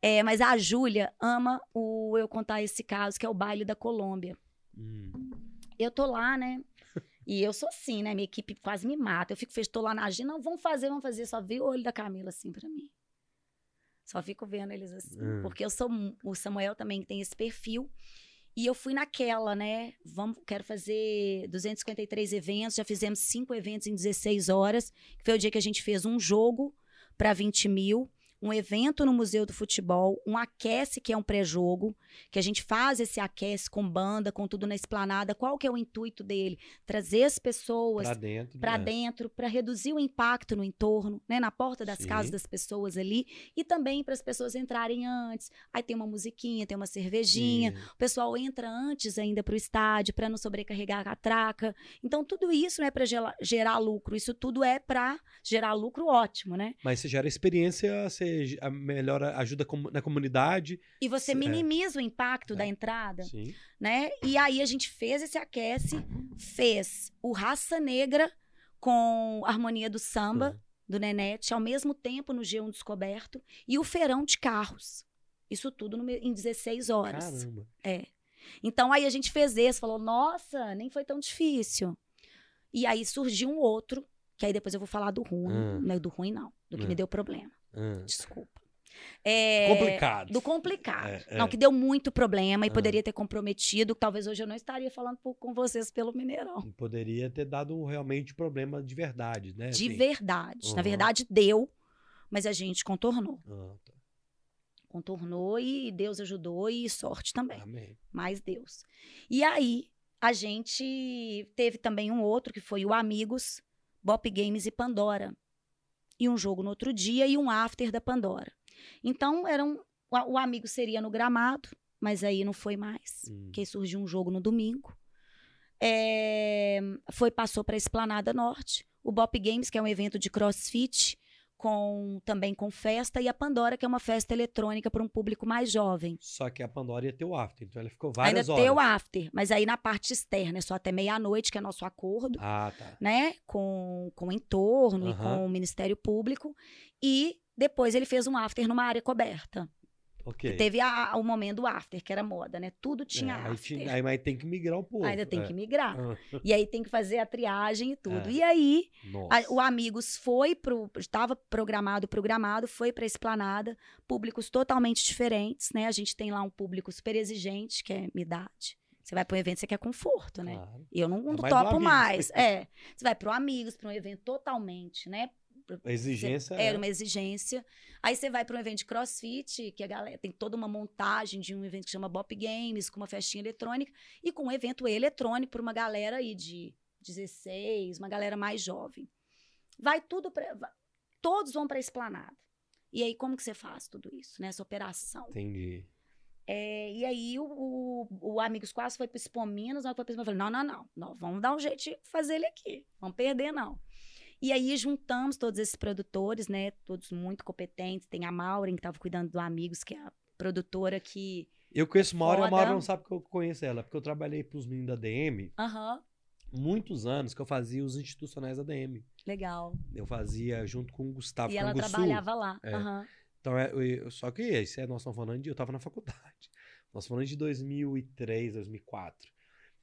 Speaker 3: É, mas a Júlia ama o eu contar esse caso, que é o baile da Colômbia. Hum. Eu tô lá, né? E eu sou assim, né? Minha equipe quase me mata. Eu fico feliz, tô lá na agenda, não, vamos fazer, vamos fazer. Só vi o olho da Camila assim pra mim. Só fico vendo eles assim. Hum. Porque eu sou. O Samuel também tem esse perfil. E eu fui naquela, né? Vamos, quero fazer 253 eventos. Já fizemos cinco eventos em 16 horas. Que foi o dia que a gente fez um jogo para 20 mil um evento no Museu do Futebol, um aquece que é um pré-jogo, que a gente faz esse aquece com banda, com tudo na esplanada. Qual que é o intuito dele? Trazer as pessoas para dentro, para né? reduzir o impacto no entorno, né, na porta das Sim. casas das pessoas ali e também para as pessoas entrarem antes. Aí tem uma musiquinha, tem uma cervejinha, Sim. o pessoal entra antes ainda para o estádio para não sobrecarregar a catraca. Então tudo isso não é para gerar, gerar lucro, isso tudo é para gerar lucro ótimo, né?
Speaker 1: Mas você gera experiência, você melhora, ajuda na comunidade.
Speaker 3: E você é. minimiza é. o impacto é. da entrada. Sim. Né? E aí a gente fez esse aquece, fez o Raça Negra com Harmonia do Samba, do Nenete, ao mesmo tempo no G1 Descoberto, e o Feirão de Carros. Isso tudo no, em 16 horas. Caramba. É. Então aí a gente fez esse, falou, nossa, nem foi tão difícil. E aí surgiu um outro, que aí depois eu vou falar do ruim, hum. não é do ruim não, do que hum. me deu problema. Hum. Desculpa.
Speaker 1: É, complicado.
Speaker 3: Do complicado. É, é. Não, que deu muito problema e poderia ter comprometido. Talvez hoje eu não estaria falando por, com vocês pelo Mineirão.
Speaker 1: Poderia ter dado realmente problema de verdade, né?
Speaker 3: De assim. verdade. Uhum. Na verdade, deu, mas a gente contornou. Ah, tá. Contornou e Deus ajudou e sorte também. Amém. Mais Deus. E aí, a gente teve também um outro que foi o Amigos, Bop Games e Pandora e um jogo no outro dia e um after da Pandora. Então, era um, o, o amigo seria no gramado, mas aí não foi mais, hum. porque surgiu um jogo no domingo. É, foi passou para a Esplanada Norte, o Bop Games, que é um evento de crossfit, com também com festa, e a Pandora, que é uma festa eletrônica para um público mais jovem.
Speaker 1: Só que a Pandora ia ter o after, então ela ficou várias
Speaker 3: Ainda
Speaker 1: horas.
Speaker 3: Ainda ter o after, mas aí na parte externa é só até meia-noite, que é nosso acordo, ah, tá. né? Com, com o entorno e com o Ministério Público. E depois ele fez um after numa área coberta. Okay. Teve a, o momento do after, que era moda, né? Tudo tinha é, after.
Speaker 1: Aí, aí, mas tem que migrar um pouco.
Speaker 3: Ainda tem é. que migrar. Ah. e aí tem que fazer a triagem e tudo. É. E aí, a, o Amigos foi pro. Estava programado, programado, foi para Esplanada, públicos totalmente diferentes, né? A gente tem lá um público super exigente, que é minha idade. Você vai para um evento, você quer conforto, né? Claro. Eu não, não é topo mais. É. Você vai para o Amigos, para um evento totalmente, né?
Speaker 1: A exigência.
Speaker 3: Era é. uma exigência. Aí você vai para um evento de crossfit, que a galera tem toda uma montagem de um evento que chama Bop Games, com uma festinha eletrônica, e com um evento eletrônico para uma galera aí de 16, uma galera mais jovem. Vai tudo para. Todos vão para a esplanada. E aí, como que você faz tudo isso, né? Essa operação.
Speaker 1: Entendi.
Speaker 3: É, e aí o, o, o, Amigos Quase foi para o Expo Minas, foi para eu falei, não, não, não, não, vamos dar um jeito de fazer ele aqui, vamos perder não. E aí juntamos todos esses produtores, né? Todos muito competentes. Tem a Maureen, que estava cuidando do Amigos, que é a produtora que.
Speaker 1: Eu conheço Maureen, a Maureen não sabe que eu conheço ela, porque eu trabalhei para os meninos da DM.
Speaker 3: Aham.
Speaker 1: Uhum. Muitos anos que eu fazia os institucionais da DM.
Speaker 3: Legal.
Speaker 1: Eu fazia junto com o Gustavo
Speaker 3: E ela trabalhava lá.
Speaker 1: É. Uhum. Então, é, eu, só que isso é, nós estamos falando de. Eu estava na faculdade. Nós estamos falando de 2003, 2004.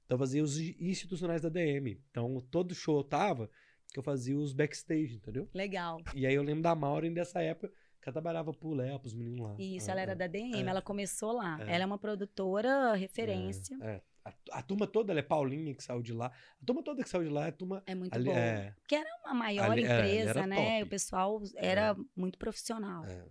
Speaker 1: Então, eu fazia os institucionais da DM. Então, todo show eu tava, que eu fazia os backstage, entendeu?
Speaker 3: Legal.
Speaker 1: E aí eu lembro da Maureen dessa época Que ela trabalhava pro Léo, pros meninos lá.
Speaker 3: Isso,
Speaker 1: É,
Speaker 3: ela era
Speaker 1: é.
Speaker 3: da DM,
Speaker 1: É.
Speaker 3: ela começou lá.
Speaker 1: É.
Speaker 3: Ela é uma produtora referência.
Speaker 1: É, é. A, a turma toda, ela é Paulinha que saiu de lá. A turma toda que saiu de lá é turma.
Speaker 3: É, muito
Speaker 1: ali-
Speaker 3: boa.
Speaker 1: é,
Speaker 3: Porque era uma maior
Speaker 1: Ali- é,
Speaker 3: empresa, né?
Speaker 1: top.
Speaker 3: O pessoal era muito profissional.
Speaker 1: é.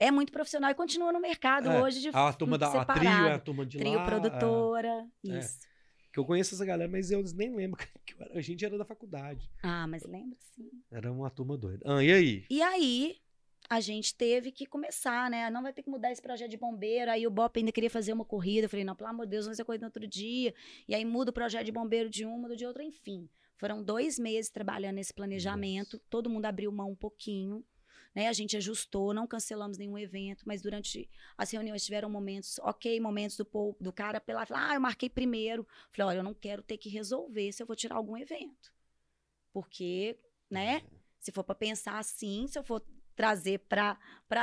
Speaker 3: É. muito profissional e continua no mercado
Speaker 1: É,
Speaker 3: hoje de
Speaker 1: A turma da a trio é a turma de
Speaker 3: Trio
Speaker 1: lá.
Speaker 3: produtora,
Speaker 1: É.
Speaker 3: isso.
Speaker 1: é. Que eu conheço essa galera, mas eu nem lembro que a gente era da faculdade.
Speaker 3: Ah, mas lembra sim.
Speaker 1: Era uma turma doida. Ah, e aí?
Speaker 3: E aí, a gente teve que começar, né? Não vai ter que mudar esse projeto de bombeiro. Aí o Bop ainda queria fazer uma corrida. Eu falei, não, pelo amor de Deus, vamos fazer corrida no outro dia. E aí muda o projeto de bombeiro de um, muda de outro, enfim. Foram dois meses trabalhando nesse planejamento. Todo mundo abriu mão um pouquinho. Né? A gente ajustou, não cancelamos nenhum evento, mas durante as reuniões tiveram momentos, ok, momentos do, do cara pela ah, eu marquei primeiro. Falei, olha, eu não quero ter que resolver se eu vou tirar algum evento. Porque, né? Se for para pensar assim, se eu for trazer para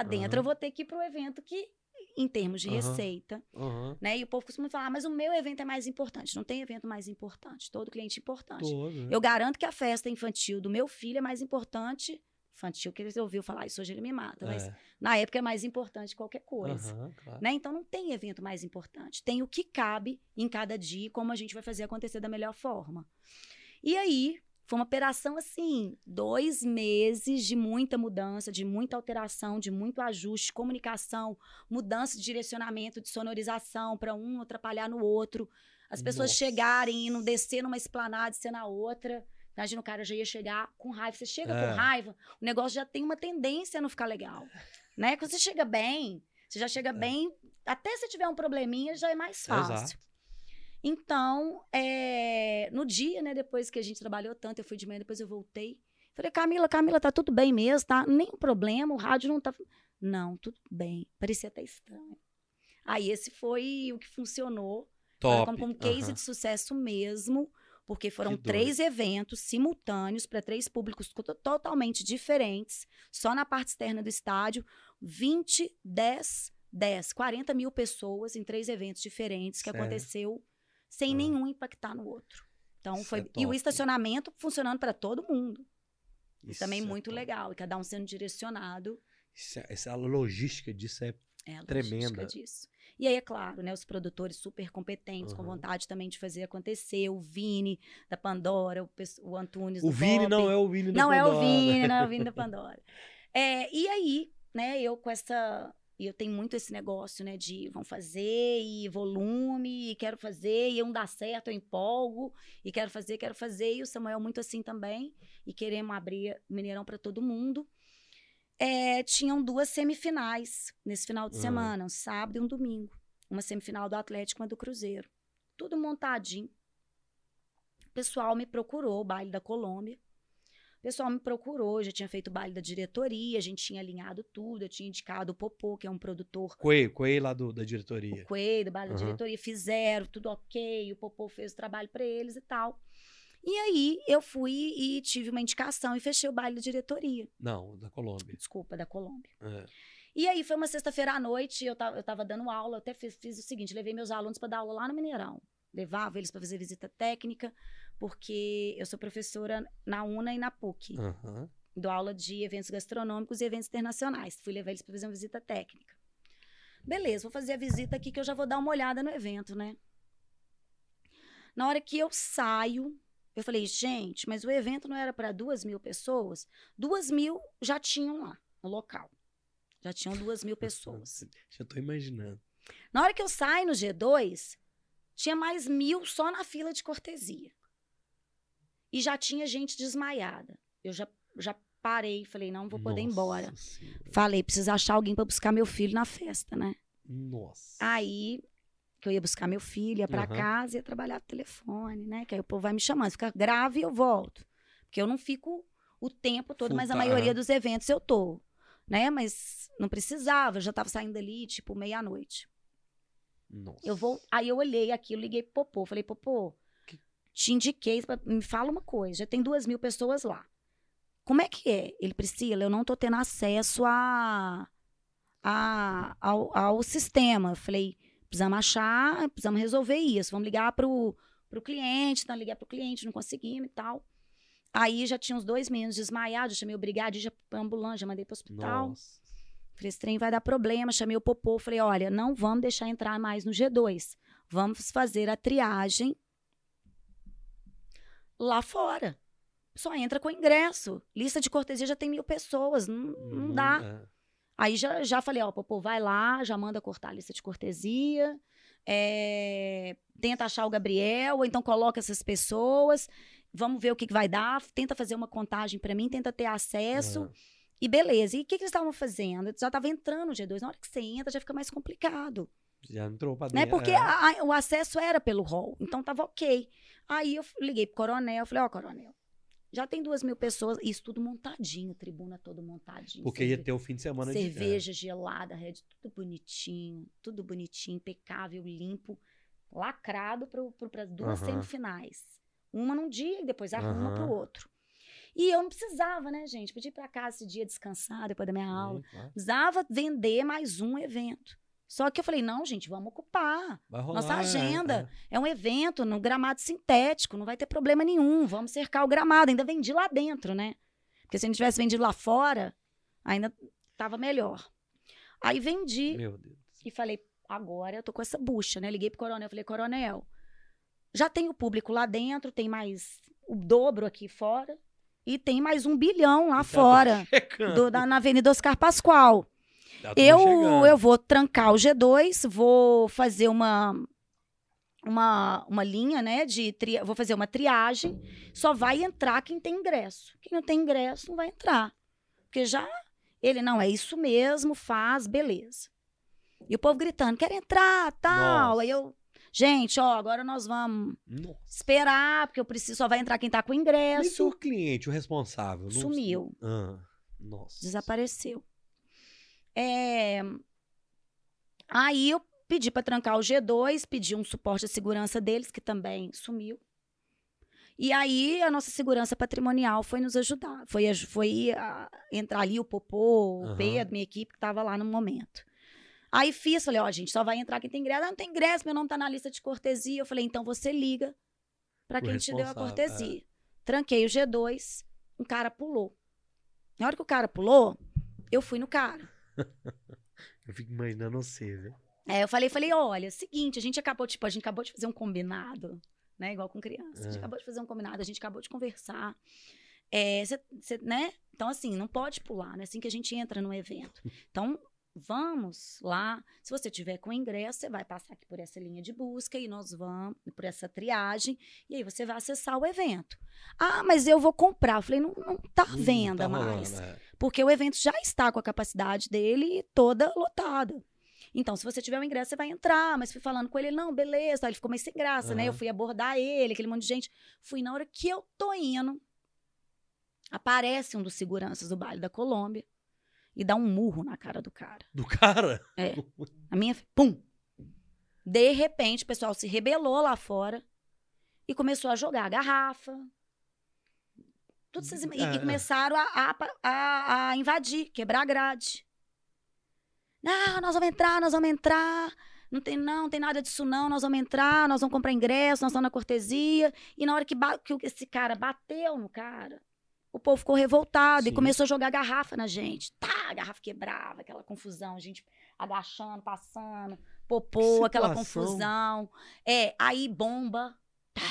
Speaker 3: dentro,
Speaker 1: Aham.
Speaker 3: eu vou ter que ir para o evento que, em termos de
Speaker 1: Aham.
Speaker 3: receita,
Speaker 1: Aham.
Speaker 3: né? E o povo costuma falar, "Ah, mas o meu evento é mais importante. Não tem evento mais importante. Todo cliente é importante.
Speaker 1: Todo, né?
Speaker 3: Eu garanto que a festa infantil do meu filho é mais importante. Infantil, que ele ouviu falar, isso hoje ele me mata. Mas
Speaker 1: É.
Speaker 3: na época é mais importante que qualquer coisa.
Speaker 1: Aham, claro.
Speaker 3: Né? Então não tem evento mais importante. Tem o que cabe em cada dia e como a gente vai fazer acontecer da melhor forma. E aí, foi uma operação assim, dois meses de muita mudança, de muita alteração, de muito ajuste, comunicação, mudança de direcionamento, de sonorização para um atrapalhar no outro. As pessoas
Speaker 1: Nossa.
Speaker 3: chegarem e não descer numa esplanada e ser na outra. Imagina o cara já ia chegar com raiva. Você chega
Speaker 1: É.
Speaker 3: com raiva, o negócio já tem uma tendência a não ficar legal. Né? Quando você chega bem, você já chega bem, até se tiver um probleminha, já é mais fácil.
Speaker 1: Exato.
Speaker 3: Então, é, no dia, né, depois que a gente trabalhou tanto, eu fui de manhã, depois eu voltei. Falei, Camila, Camila, tá tudo bem mesmo, tá? Nenhum problema, o rádio não tá. Não, tudo bem. Parecia até estranho. Aí esse foi o que funcionou.
Speaker 1: Top.
Speaker 3: Como, como case de sucesso mesmo, porque foram três eventos simultâneos para três públicos to- totalmente diferentes, só na parte externa do estádio, 20, 10, 10, 40 mil pessoas em três eventos diferentes que
Speaker 1: Sério?
Speaker 3: aconteceu sem
Speaker 1: Ah.
Speaker 3: nenhum impactar no outro. Então
Speaker 1: Isso
Speaker 3: foi
Speaker 1: é
Speaker 3: e o estacionamento funcionando para todo mundo.
Speaker 1: Isso
Speaker 3: também
Speaker 1: é
Speaker 3: muito
Speaker 1: top.
Speaker 3: legal e cada um sendo direcionado
Speaker 1: Isso é- essa logística disso é.
Speaker 3: é a logística
Speaker 1: Tremenda.
Speaker 3: disso. E aí, é claro, né, os produtores super competentes, com
Speaker 1: Aham.
Speaker 3: vontade também de fazer acontecer. O Vini, da Pandora, o, o Antunes
Speaker 1: O
Speaker 3: do
Speaker 1: Vini não é o Vini da
Speaker 3: Não é o
Speaker 1: Pandora.
Speaker 3: Vini, não é o Vini da Pandora. É, e aí, né, eu com essa... E eu tenho muito esse negócio, né, de vão fazer e volume, e quero fazer, e um dá certo, eu empolgo, e quero fazer, quero fazer. E o Samuel muito assim também, e queremos abrir Mineirão para todo mundo. É, tinham duas semifinais nesse final de
Speaker 1: Ah.
Speaker 3: semana, um sábado e um domingo. Uma semifinal do Atlético e uma do Cruzeiro. Tudo montadinho. O pessoal me procurou, o baile da Colômbia. O pessoal me procurou, já tinha feito o baile da diretoria, a gente tinha alinhado tudo, eu tinha indicado o Popô, que é um produtor
Speaker 1: Coelho, Coelho lá do, da
Speaker 3: o
Speaker 1: diretoria.
Speaker 3: Coelho, do baile da
Speaker 1: Aham.
Speaker 3: diretoria, fizeram, tudo ok, o Popô fez o trabalho para eles e tal. E aí eu fui e tive uma indicação e fechei o baile da diretoria,
Speaker 1: Não, da Colômbia.
Speaker 3: desculpa, da Colômbia.
Speaker 1: É.
Speaker 3: E aí foi uma sexta-feira à noite, eu tava, eu tava dando aula, eu até fiz, fiz o seguinte, levei meus alunos para dar aula lá no Mineirão. Levava eles para fazer visita técnica, porque eu sou professora na UNA e na PUC.
Speaker 1: Aham.
Speaker 3: Dou aula de eventos gastronômicos e eventos internacionais. Fui levar eles para fazer uma visita técnica. Beleza, vou fazer a visita aqui que eu já vou dar uma olhada no evento, né? Na hora que eu saio, eu falei, gente, mas o evento não era para duas mil pessoas? Duas mil já tinham lá no local. Já tinham duas mil pessoas.
Speaker 1: Já tô imaginando.
Speaker 3: Na hora que eu saio no G2, tinha mais mil só na fila de cortesia. E já tinha gente desmaiada. Eu já, já parei falei, não vou poder ir embora.
Speaker 1: Senhora.
Speaker 3: Falei, preciso achar alguém para buscar meu filho na festa, né?
Speaker 1: Nossa.
Speaker 3: Aí, que eu ia buscar meu filho, ia pra
Speaker 1: Aham.
Speaker 3: casa, ia trabalhar no telefone, né? Que aí o povo vai me chamando, fica grave e eu volto. Porque eu não fico o tempo todo,
Speaker 1: Full
Speaker 3: mas a maioria dos eventos eu tô, né? Mas não precisava, eu já tava saindo dali, tipo, meia-noite.
Speaker 1: Nossa.
Speaker 3: Eu vou, aí eu olhei aquilo, liguei pro Popô, falei, Popô,
Speaker 1: Que-
Speaker 3: te indiquei, me fala uma coisa, já tem duas mil pessoas lá. Como é que é? Ele, Priscila, eu não tô tendo acesso a, a, ao, ao sistema. Falei, precisamos achar, precisamos resolver isso, vamos ligar pro, pro cliente, então ligar pro cliente, não conseguimos e tal. Aí já tinha uns dois meninos desmaiados, chamei o já pra ambulância, já mandei pro hospital.
Speaker 1: Nossa.
Speaker 3: Falei, esse trem vai dar problema. Chamei o Popô, falei, olha, não vamos deixar entrar mais no G2. Vamos fazer a triagem lá fora. Só entra com ingresso. Lista de cortesia já tem mil pessoas. Não, não dá.
Speaker 1: é.
Speaker 3: Aí já, já falei, ó, Popô, vai lá, já manda cortar a lista de cortesia. é, tenta achar o Gabriel, ou então coloca essas pessoas. Vamos ver o que, que vai dar. Tenta fazer uma contagem para mim, tenta ter acesso.
Speaker 1: Ah.
Speaker 3: E beleza. E o que, que eles estavam fazendo? Já estava entrando o G2. Na hora que você entra, já fica mais complicado.
Speaker 1: Já entrou pra
Speaker 3: Né?
Speaker 1: dentro.
Speaker 3: Porque
Speaker 1: é.
Speaker 3: a- a- o acesso era pelo hall. Então tava ok. Aí eu liguei pro coronel. Falei, ó, coronel, já tem duas mil pessoas. Isso tudo montadinho, tribuna todo montadinho.
Speaker 1: Porque ia ter o fim de semana de-
Speaker 3: Cerveja gelada, red, tudo bonitinho. Tudo bonitinho, impecável, limpo. Lacrado para as duas
Speaker 1: Aham.
Speaker 3: semifinais. Uma num dia e depois arruma
Speaker 1: Aham.
Speaker 3: pro outro. E eu não precisava, né, gente? Podia ir pra casa esse dia descansar depois da minha aula.
Speaker 1: Sim, claro.
Speaker 3: Precisava vender mais um evento. Só que eu falei, não, gente, vamos ocupar.
Speaker 1: Rolar.
Speaker 3: Nossa
Speaker 1: é,
Speaker 3: agenda. É um evento no gramado sintético, não vai ter problema nenhum. Vamos cercar o gramado. Ainda vendi lá dentro, né? Porque se a gente tivesse vendido lá fora, ainda tava melhor. Aí
Speaker 1: é.
Speaker 3: vendi
Speaker 1: Meu Deus.
Speaker 3: e falei, agora eu tô com essa bucha, né? Liguei pro coronel, falei, coronel, já tem o público lá dentro, tem mais o dobro aqui fora e tem mais um bilhão lá fora, do- da- na Avenida Oscar Pascoal.
Speaker 1: Tá
Speaker 3: Eu,
Speaker 1: chegando.
Speaker 3: eu vou trancar o G2, vou fazer uma uma, uma linha, né, de tri... vou fazer uma triagem, só vai entrar quem tem ingresso. Quem não tem ingresso não vai entrar. Porque já ele não é isso mesmo, faz, beleza. E o povo gritando, quer entrar, tal.
Speaker 1: Nossa.
Speaker 3: Aí eu, gente, ó, agora nós vamos
Speaker 1: Nossa.
Speaker 3: esperar, porque eu preciso, só vai entrar quem tá com
Speaker 1: Mas e
Speaker 3: ingresso.
Speaker 1: o cliente, o responsável?
Speaker 3: Sumiu.
Speaker 1: Ah, nossa.
Speaker 3: Desapareceu. É, Aí eu pedi para trancar o G2, pedi um suporte à segurança deles, que também sumiu. E aí a nossa segurança patrimonial foi nos ajudar. Foi, foi ah, entrar ali o Popô, o
Speaker 1: Aham.
Speaker 3: Pedro, minha equipe que estava lá no momento. Aí fiz, falei, ó, gente, só vai entrar quem tem ingresso. Ah, não tem ingresso, meu nome tá na lista de cortesia. Eu falei, então você liga para quem te deu a
Speaker 1: responsável,
Speaker 3: cortesia. Tranquei o G2, um cara pulou. Na hora que o cara pulou, eu fui no cara.
Speaker 1: Eu fico imaginando você, velho.
Speaker 3: É, eu falei, falei, olha, seguinte, a gente acabou, tipo, a gente acabou de fazer um combinado, né? Igual com criança. A gente
Speaker 1: É.
Speaker 3: acabou de fazer um combinado, a gente acabou de conversar. É, cê- cê, né? Então, assim, não pode pular, né? Assim que a gente entra no evento. Então, vamos lá. Se você tiver com ingresso, você vai passar aqui por essa linha de busca e nós vamos por essa triagem e aí você vai acessar o evento. Ah, mas eu vou comprar. Eu falei, não, não tá à
Speaker 1: Não
Speaker 3: venda
Speaker 1: tá rolando,
Speaker 3: mais. Porque o evento já está com a capacidade dele toda lotada. Então, se você tiver um ingresso, você vai entrar. Mas fui falando com ele, não, beleza. Aí ele ficou meio sem graça, né? Eu fui abordar ele, aquele monte de gente. Fui na hora que eu tô indo. Aparece um dos seguranças do baile da Colômbia e dá um murro na cara do cara.
Speaker 1: Do cara?
Speaker 3: É. A minha, pum! De repente, o pessoal se rebelou lá fora e começou a jogar garrafa. Tudo essas- e, e começaram a, a, a- invadir, quebrar a grade. Não, nós vamos entrar, nós vamos entrar. Não tem, não, não tem nada disso, não. Nós vamos entrar, nós vamos comprar ingresso, nós estamos na cortesia. E na hora que, que esse cara bateu no cara, o povo ficou revoltado
Speaker 1: Sim.
Speaker 3: e começou a jogar garrafa na gente. Tá, a garrafa quebrava, aquela confusão, a gente agachando, passando, popô, aquela confusão. É, aí bomba. Tá.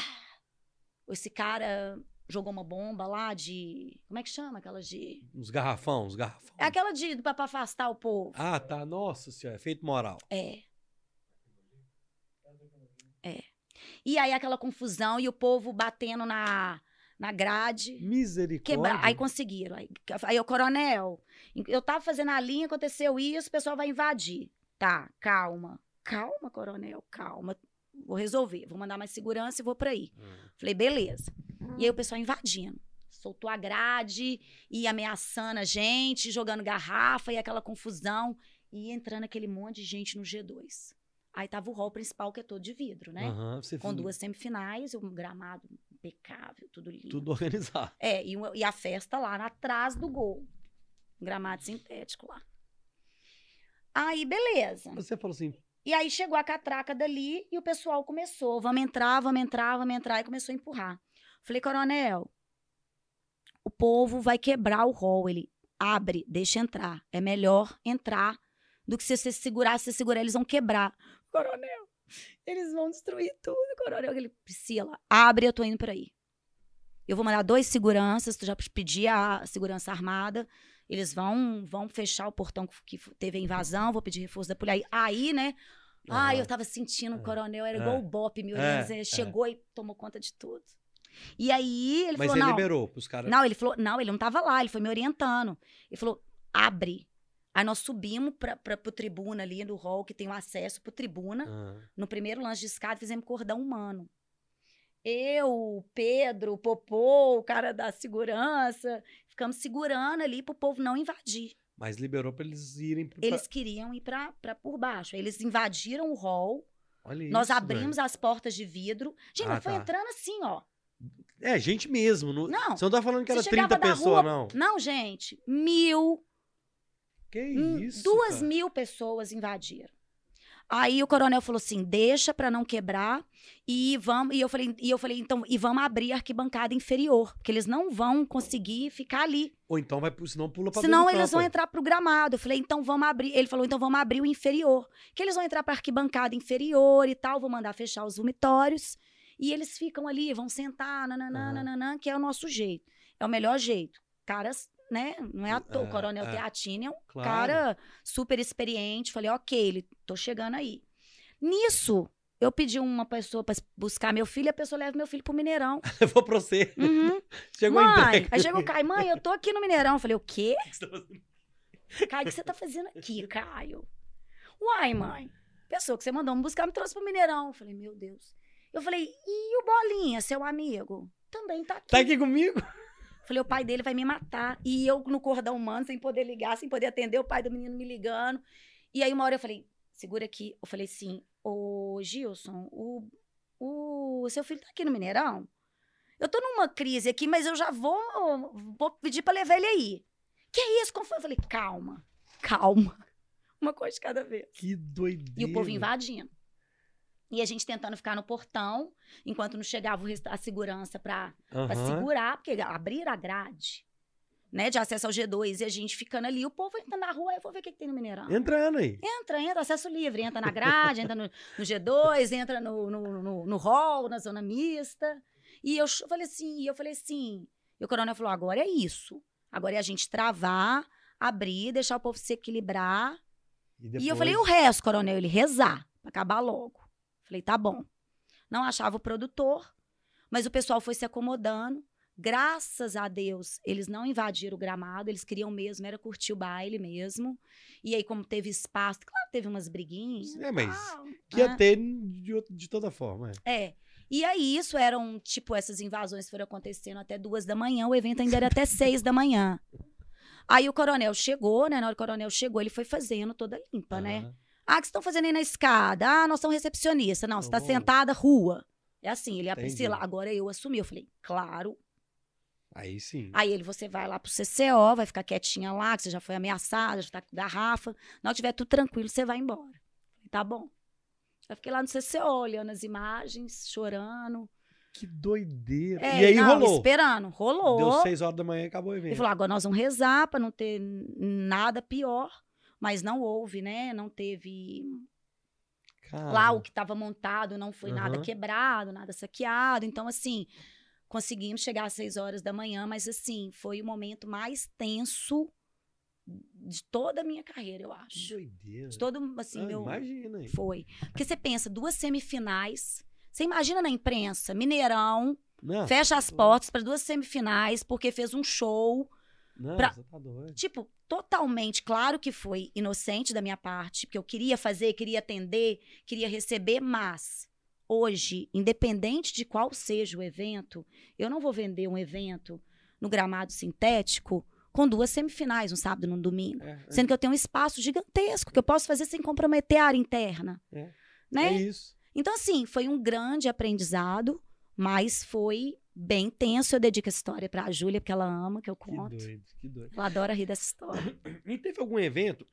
Speaker 3: Esse cara jogou uma bomba lá de. Como é que chama? Aquela de.
Speaker 1: Uns garrafão, uns garrafão.
Speaker 3: É aquela de pra, pra afastar o povo.
Speaker 1: Ah, tá. Nossa senhora, efeito moral.
Speaker 3: É. É. E aí aquela confusão e o povo batendo na, na grade.
Speaker 1: Misericórdia.
Speaker 3: Quebrar. Aí conseguiram. Aí, aí o coronel, eu tava fazendo a linha, aconteceu isso, o pessoal vai invadir. Tá, calma. Calma, coronel, calma. Vou resolver. Vou mandar mais segurança e vou pra aí.
Speaker 1: Hum.
Speaker 3: Falei, beleza. E aí o pessoal invadindo. Soltou a grade e ameaçando a gente, jogando garrafa e aquela confusão. E entrando aquele monte de gente no G2. Aí tava o hall principal, que é todo de vidro, né?
Speaker 1: Você
Speaker 3: Com
Speaker 1: fez
Speaker 3: duas semifinais, um gramado impecável, tudo lindo.
Speaker 1: Tudo organizado.
Speaker 3: É, e, e a festa lá atrás do gol. Um gramado sintético lá. Aí, beleza.
Speaker 1: Você falou assim,
Speaker 3: E aí chegou a catraca dali e o pessoal começou. Vamos entrar, vamos entrar, vamos entrar. E começou a empurrar. Falei, coronel, o povo vai quebrar o hall. Ele, abre, deixa entrar. É melhor entrar do que se você segurar, se você segurar, eles vão quebrar. Coronel, eles vão destruir tudo, coronel. Ele, Priscila, abre, eu tô indo por aí. Eu vou mandar dois seguranças, tu já pedi a segurança armada. Eles vão vão fechar o portão que teve a invasão, vou pedir reforço da polícia. Aí, né? Ai, eu tava sentindo o coronel, era igual o Bop, meu
Speaker 1: É,
Speaker 3: Deus,
Speaker 1: é.
Speaker 3: chegou e tomou conta de tudo. E aí ele
Speaker 1: Mas
Speaker 3: falou,
Speaker 1: ele
Speaker 3: não,
Speaker 1: liberou pros caras.
Speaker 3: não, ele falou, não, ele não tava lá, ele foi me orientando. Ele falou, abre. Aí nós subimos pra, pra, pro tribuna ali no hall, que tem o acesso pro tribuna.
Speaker 1: Ah.
Speaker 3: No primeiro lance de escada, fizemos cordão humano. Eu, o Pedro, o Popô, o cara da segurança, ficamos segurando ali pro povo não invadir.
Speaker 1: Mas liberou pra eles irem pro.
Speaker 3: Eles queriam ir pra, pra por baixo. Eles invadiram o hall,
Speaker 1: Olha
Speaker 3: nós
Speaker 1: isso,
Speaker 3: abrimos as portas de vidro. Gente,
Speaker 1: Ah,
Speaker 3: foi
Speaker 1: tá.
Speaker 3: entrando assim, ó.
Speaker 1: velho. É, gente mesmo. Não...
Speaker 3: Não.
Speaker 1: Você não tá falando que era
Speaker 3: chegava
Speaker 1: 30
Speaker 3: da
Speaker 1: pessoas,
Speaker 3: rua-
Speaker 1: não.
Speaker 3: Não, gente, mil,
Speaker 1: Que
Speaker 3: Hum,
Speaker 1: isso?
Speaker 3: Duas
Speaker 1: cara?
Speaker 3: mil pessoas invadiram. Aí o coronel falou assim: deixa pra não quebrar e vamos. E eu falei, e eu falei, então, e vamos abrir a arquibancada inferior, porque eles não vão conseguir ficar ali.
Speaker 1: Ou então vai, senão pula pra
Speaker 3: Senão eles vão entrar pro gramado. Eu falei, então vamos abrir. Ele falou, então vamos abrir o inferior. Que eles vão entrar pra arquibancada inferior e tal. Vou mandar fechar os vomitórios. E eles ficam ali, vão sentar, nananã,
Speaker 1: Aham.
Speaker 3: nananã, que é o nosso jeito. É o melhor jeito. Caras, né? Não é à toa.
Speaker 1: É,
Speaker 3: o Coronel
Speaker 1: é.
Speaker 3: Teatini é um
Speaker 1: Claro.
Speaker 3: cara super experiente. Falei, ok, ele, tô chegando aí. Nisso, eu pedi uma pessoa pra buscar meu filho, a pessoa leva meu filho pro Mineirão.
Speaker 1: Eu vou pra você.
Speaker 3: Uhum.
Speaker 1: Chegou
Speaker 3: mãe, aí chegou o Caio, mãe, eu tô aqui no Mineirão. Eu falei, o quê?
Speaker 1: Tá?
Speaker 3: Caio, o que você tá fazendo aqui, Caio? Uai, mãe, pessoa que você mandou me buscar me trouxe pro Mineirão. Eu falei, meu Deus. Eu falei, e o Bolinha, seu amigo? Também tá aqui.
Speaker 1: Tá aqui comigo?
Speaker 3: Falei, o pai dele vai me matar. E eu no cordão humano, sem poder ligar, sem poder atender, o pai do menino me ligando. E aí, uma hora eu falei, segura aqui. Eu falei assim, ô Gilson, o, o seu filho tá aqui no Mineirão? Eu tô numa crise aqui, mas eu já vou, vou pedir pra levar ele aí. Que isso? Como foi? Eu falei, calma, calma. Uma coisa de cada vez.
Speaker 1: Que doideira.
Speaker 3: E o povo invadindo. E a gente tentando ficar no portão, enquanto não chegava a segurança pra pra
Speaker 1: Aham.
Speaker 3: segurar, porque abrir a grade, né, de acesso ao G2 e a gente ficando ali, o povo entra na rua, eu vou ver o que, que tem no Mineirão.
Speaker 1: Entrando aí.
Speaker 3: Entra, entra, acesso livre, entra na grade, entra no, no G2, entra no, no, no, no hall, na zona mista. E eu falei assim, e eu falei assim, e o coronel falou, agora é isso. Agora é a gente travar, abrir, deixar o povo se equilibrar. E eu falei, o resto, coronel, ele rezar, pra acabar logo. Falei, tá bom. Não achava o produtor, mas o pessoal foi se acomodando. Graças a Deus, eles não invadiram o gramado, eles queriam mesmo, era curtir o baile mesmo. E aí, como teve espaço, claro, teve umas briguinhas.
Speaker 1: É, mas
Speaker 3: tal,
Speaker 1: Que ia
Speaker 3: né?
Speaker 1: ter de, de toda forma. É.
Speaker 3: É. E aí, isso eram, tipo, essas invasões foram acontecendo até duas da manhã, o evento ainda era até seis da manhã. Aí o coronel chegou, né? Na hora que o coronel chegou, ele foi fazendo toda limpa, né? Ah, o que vocês estão fazendo aí na escada? Ah, nós somos recepcionista. Não, você está
Speaker 1: Oh.
Speaker 3: sentada, rua. É assim, ele, a
Speaker 1: Entendi.
Speaker 3: Priscila, agora eu assumi. Eu falei, claro.
Speaker 1: Aí sim.
Speaker 3: Aí ele, você vai lá pro CCO, vai ficar quietinha lá, que você já foi ameaçada, já tá com garrafa. Que tiver tudo tranquilo, você vai embora. Tá bom. Eu fiquei lá no CCO, olhando as imagens, chorando.
Speaker 1: Que doideira.
Speaker 3: É,
Speaker 1: e aí
Speaker 3: não,
Speaker 1: rolou.
Speaker 3: esperando. Rolou.
Speaker 1: Deu seis horas da manhã e acabou o evento.
Speaker 3: Ele falou, agora nós vamos rezar pra não ter nada pior. Mas não houve, né? Não teve Lá o que estava montado não foi nada
Speaker 1: Aham.
Speaker 3: quebrado, nada saqueado. Então, assim, conseguimos chegar às seis horas da manhã, mas assim, foi o momento mais tenso de toda a minha carreira, eu acho.
Speaker 1: doideira.
Speaker 3: De todo, assim,
Speaker 1: Ah,
Speaker 3: meu.
Speaker 1: Imagina aí.
Speaker 3: Foi. Porque você pensa, duas semifinais. Você imagina na imprensa, Mineirão,
Speaker 1: Não,
Speaker 3: fecha as portas para duas semifinais, porque fez um show.
Speaker 1: Não,
Speaker 3: pra-
Speaker 1: você tá doido.
Speaker 3: Tipo, totalmente, claro que foi inocente da minha parte, porque eu queria fazer, queria atender, queria receber, mas hoje, independente de qual seja o evento, eu não vou vender um evento no gramado sintético com duas semifinais, um sábado e um domingo.
Speaker 1: É, é,
Speaker 3: Sendo que eu tenho um espaço gigantesco que eu posso fazer sem comprometer a área interna.
Speaker 1: É.
Speaker 3: Né?
Speaker 1: é isso.
Speaker 3: Então, assim, foi um grande aprendizado, mas foi bem tenso. Eu dedico essa história pra Júlia, porque ela ama que eu
Speaker 1: Que
Speaker 3: conto.
Speaker 1: doido, que doido.
Speaker 3: Ela adora rir dessa história.
Speaker 1: E teve algum evento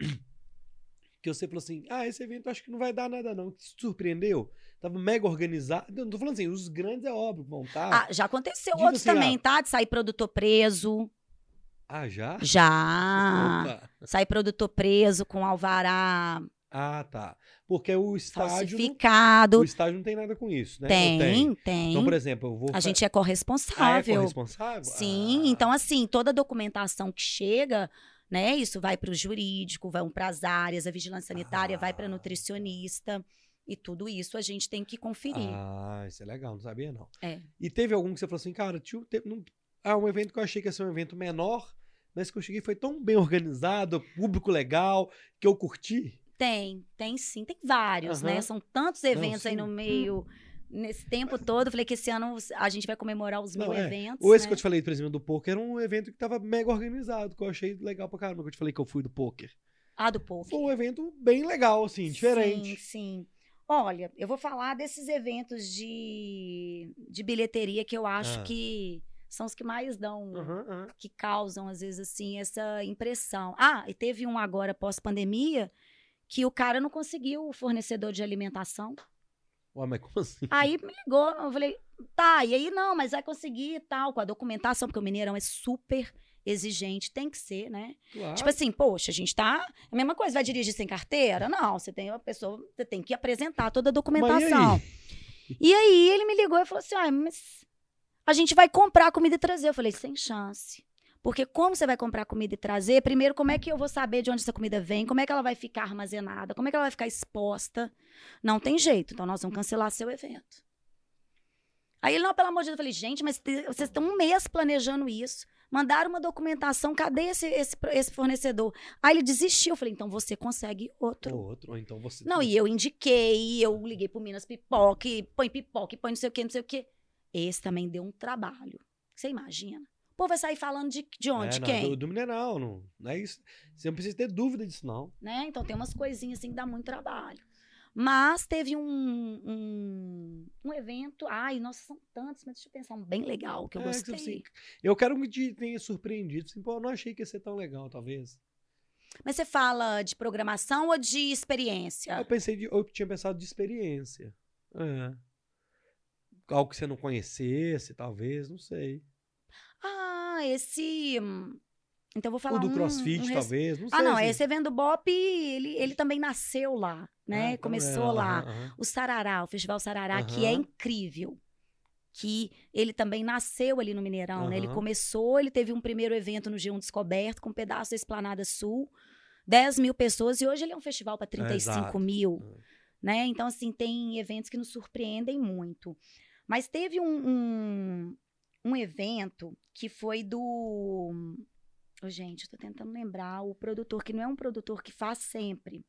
Speaker 1: que você falou assim: ah, esse evento acho que não vai dar nada, não. Que te surpreendeu? Tava mega organizado. Não tô falando assim, os grandes é óbvio, vão estar.
Speaker 3: Ah, já aconteceu
Speaker 1: Diga
Speaker 3: outros
Speaker 1: assim,
Speaker 3: também,
Speaker 1: ah,
Speaker 3: tá? De sair produtor preso.
Speaker 1: Ah, já?
Speaker 3: Já.
Speaker 1: Opa.
Speaker 3: Sai produtor preso com alvará
Speaker 1: Ah, tá. Porque o estádio. Não,
Speaker 3: falsificado.
Speaker 1: o estádio não tem nada com isso, né? Ou
Speaker 3: Tem, tem.
Speaker 1: Então, por exemplo, eu vou.
Speaker 3: A gente é
Speaker 1: Ah, é
Speaker 3: corresponsável.
Speaker 1: corresponsável?
Speaker 3: Sim,
Speaker 1: Ah,
Speaker 3: então assim, toda a documentação que chega, né, isso vai para o jurídico, vai para as áreas, a vigilância sanitária vai para
Speaker 1: Ah.
Speaker 3: nutricionista e tudo isso a gente tem que conferir.
Speaker 1: Ah, isso é legal, não sabia não.
Speaker 3: É.
Speaker 1: E teve algum que você falou assim, cara, tio, teve, não, ah, um evento que eu achei que ia ser um evento menor, mas que eu cheguei foi tão bem organizado, público legal, que eu curti.
Speaker 3: Tem, tem sim, tem vários, né?
Speaker 1: Aham.
Speaker 3: São tantos eventos aí
Speaker 1: sim.
Speaker 3: no meio. Nesse tempo todo, eu falei que esse ano a gente vai comemorar os
Speaker 1: Não,
Speaker 3: mil
Speaker 1: é.
Speaker 3: eventos.
Speaker 1: Ou esse
Speaker 3: né?
Speaker 1: que eu te falei, por exemplo, do poker, era um evento que tava mega organizado, que eu achei legal pra caramba, que eu te falei que eu fui do poker.
Speaker 3: Ah, do poker.
Speaker 1: Foi um evento bem legal, assim, diferente.
Speaker 3: Sim, sim. Olha, eu vou falar desses eventos de, de bilheteria que eu acho
Speaker 1: Ah.
Speaker 3: que são os que mais dão,
Speaker 1: Aham, aham.
Speaker 3: que causam, às vezes, assim, essa impressão. Ah, e teve um agora pós-pandemia que o cara não conseguiu o fornecedor de alimentação.
Speaker 1: Ué, mas como assim?
Speaker 3: Aí me ligou, eu falei, tá, e aí não, mas vai conseguir e tal, com a documentação, porque o Mineirão é super exigente, tem que ser, né?
Speaker 1: Claro.
Speaker 3: Tipo assim, poxa, a gente tá. A mesma coisa, vai dirigir sem carteira? Não, você tem uma pessoa, você tem que apresentar toda a
Speaker 1: Mas e
Speaker 3: documentação.
Speaker 1: aí?
Speaker 3: E aí ele me ligou e falou assim: ah, mas a gente vai comprar comida e trazer. Eu falei, sem chance. Porque como você vai comprar comida e trazer, primeiro, como é que eu vou saber de onde essa comida vem? Como é que ela vai ficar armazenada? Como é que ela vai ficar exposta? Não tem jeito. Então, nós vamos cancelar seu evento. Aí ele, não, pelo amor de Deus, eu falei, gente, mas vocês estão um mês planejando isso. Mandaram uma documentação, cadê esse, esse, esse fornecedor? Aí ele desistiu. Eu falei, então você consegue outro.
Speaker 1: Ou outro, ou então você.
Speaker 3: Não, e eu indiquei, eu liguei pro Minas Pipoca, põe pipoca, põe não sei o que, não sei o que. Esse também deu um trabalho. Você imagina? Povo vai sair falando de, de onde,
Speaker 1: é, não,
Speaker 3: quem?
Speaker 1: Do, do Mineral, não, não é isso. Você não precisa ter dúvida disso, não.
Speaker 3: Né? Então tem umas coisinhas assim que dá muito trabalho. Mas teve um, um, um evento, ai, nossa, são tantos, mas deixa eu pensar um bem legal que eu
Speaker 1: É,
Speaker 3: gostei.
Speaker 1: assim, eu quero que te tenha surpreendido. Assim, pô, eu não achei que ia ser tão legal, talvez.
Speaker 3: Mas você fala de programação ou de experiência?
Speaker 1: Eu pensei de, eu tinha pensado de experiência. É. Algo que você não conhecesse, talvez, não sei.
Speaker 3: Ah, esse. Então vou falar
Speaker 1: o do
Speaker 3: um-
Speaker 1: CrossFit,
Speaker 3: um
Speaker 1: talvez, não sei.
Speaker 3: Ah, não,
Speaker 1: assim.
Speaker 3: esse evento do Bop, ele, ele também nasceu lá, né?
Speaker 1: Ah, então
Speaker 3: Começou
Speaker 1: é,
Speaker 3: lá.
Speaker 1: aham, aham.
Speaker 3: O Sarará, o Festival Sarará, que é incrível. Que ele também nasceu ali no Mineirão, né? Ele começou, ele teve um primeiro evento no G1 Descoberto, com um pedaço da Esplanada Sul, 10 mil pessoas, e hoje ele é um festival para 35
Speaker 1: exato.
Speaker 3: mil,
Speaker 1: É.
Speaker 3: né? Então, assim, tem eventos que nos surpreendem muito. Mas teve um, um, um evento que foi do. Ô, gente, eu tô tentando lembrar o produtor, que não é um produtor que faz sempre.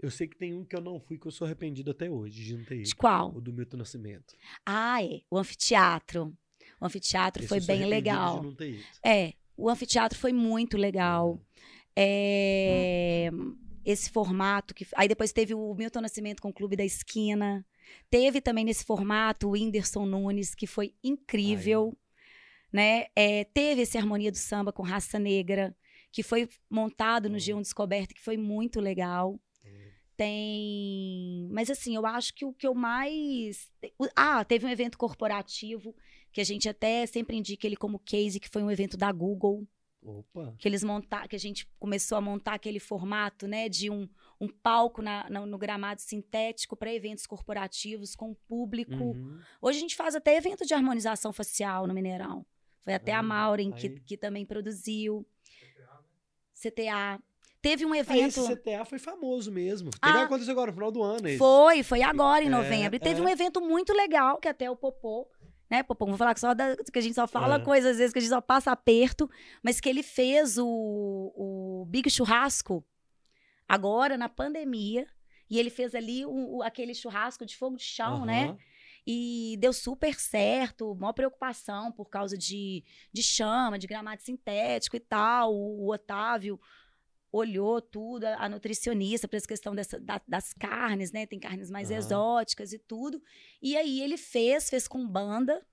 Speaker 1: Eu sei que tem um que eu não fui, que eu sou arrependido até hoje de não ter
Speaker 3: De
Speaker 1: ido.
Speaker 3: qual?
Speaker 1: O do Milton Nascimento.
Speaker 3: Ah, é. O anfiteatro. O anfiteatro
Speaker 1: Esse
Speaker 3: foi bem legal.
Speaker 1: De não ter ido.
Speaker 3: É, o anfiteatro foi muito legal. É, Esse formato que. Aí depois teve o Milton Nascimento com o Clube da Esquina. Teve também nesse formato o Whindersson Nunes, que foi incrível. Né? É, teve esse Harmonia do Samba com Raça Negra, que foi montado no
Speaker 1: Uhum.
Speaker 3: G1 Descoberto, que foi muito legal. Tem. Mas assim, eu acho que o que eu mais. Ah, teve um evento corporativo, que a gente até sempre indica ele como case, que foi um evento da Google,
Speaker 1: Opa.
Speaker 3: que eles montar, que a gente começou a montar aquele formato, né, de um, um palco na- na- no gramado sintético para eventos corporativos com público.
Speaker 1: Uhum.
Speaker 3: Hoje a gente faz até evento de harmonização facial no Mineirão. Foi até a
Speaker 1: Ah,
Speaker 3: Maureen que, que também produziu. CTA. Teve um
Speaker 1: Ah,
Speaker 3: evento.
Speaker 1: esse CTA foi famoso mesmo. Teve
Speaker 3: Ah.
Speaker 1: aconteceu agora no final do ano. esse.
Speaker 3: Foi, foi agora em
Speaker 1: É,
Speaker 3: novembro. E teve
Speaker 1: é.
Speaker 3: um evento muito legal, que até o Popô, né, Popô, vou falar que só da, que a gente só fala
Speaker 1: É.
Speaker 3: coisas às vezes que a gente só passa aperto, mas que ele fez o, o Big Churrasco agora na pandemia. E ele fez ali o- o- aquele churrasco de fogo de chão, né?
Speaker 1: Aham.
Speaker 3: E deu super certo, maior preocupação por causa de, de chama, de gramado sintético e tal. O, o Otávio olhou tudo, a, a nutricionista, para essa questão dessa, da- das carnes, né? Tem carnes mais
Speaker 1: Aham.
Speaker 3: exóticas e tudo. E aí ele fez, fez com banda.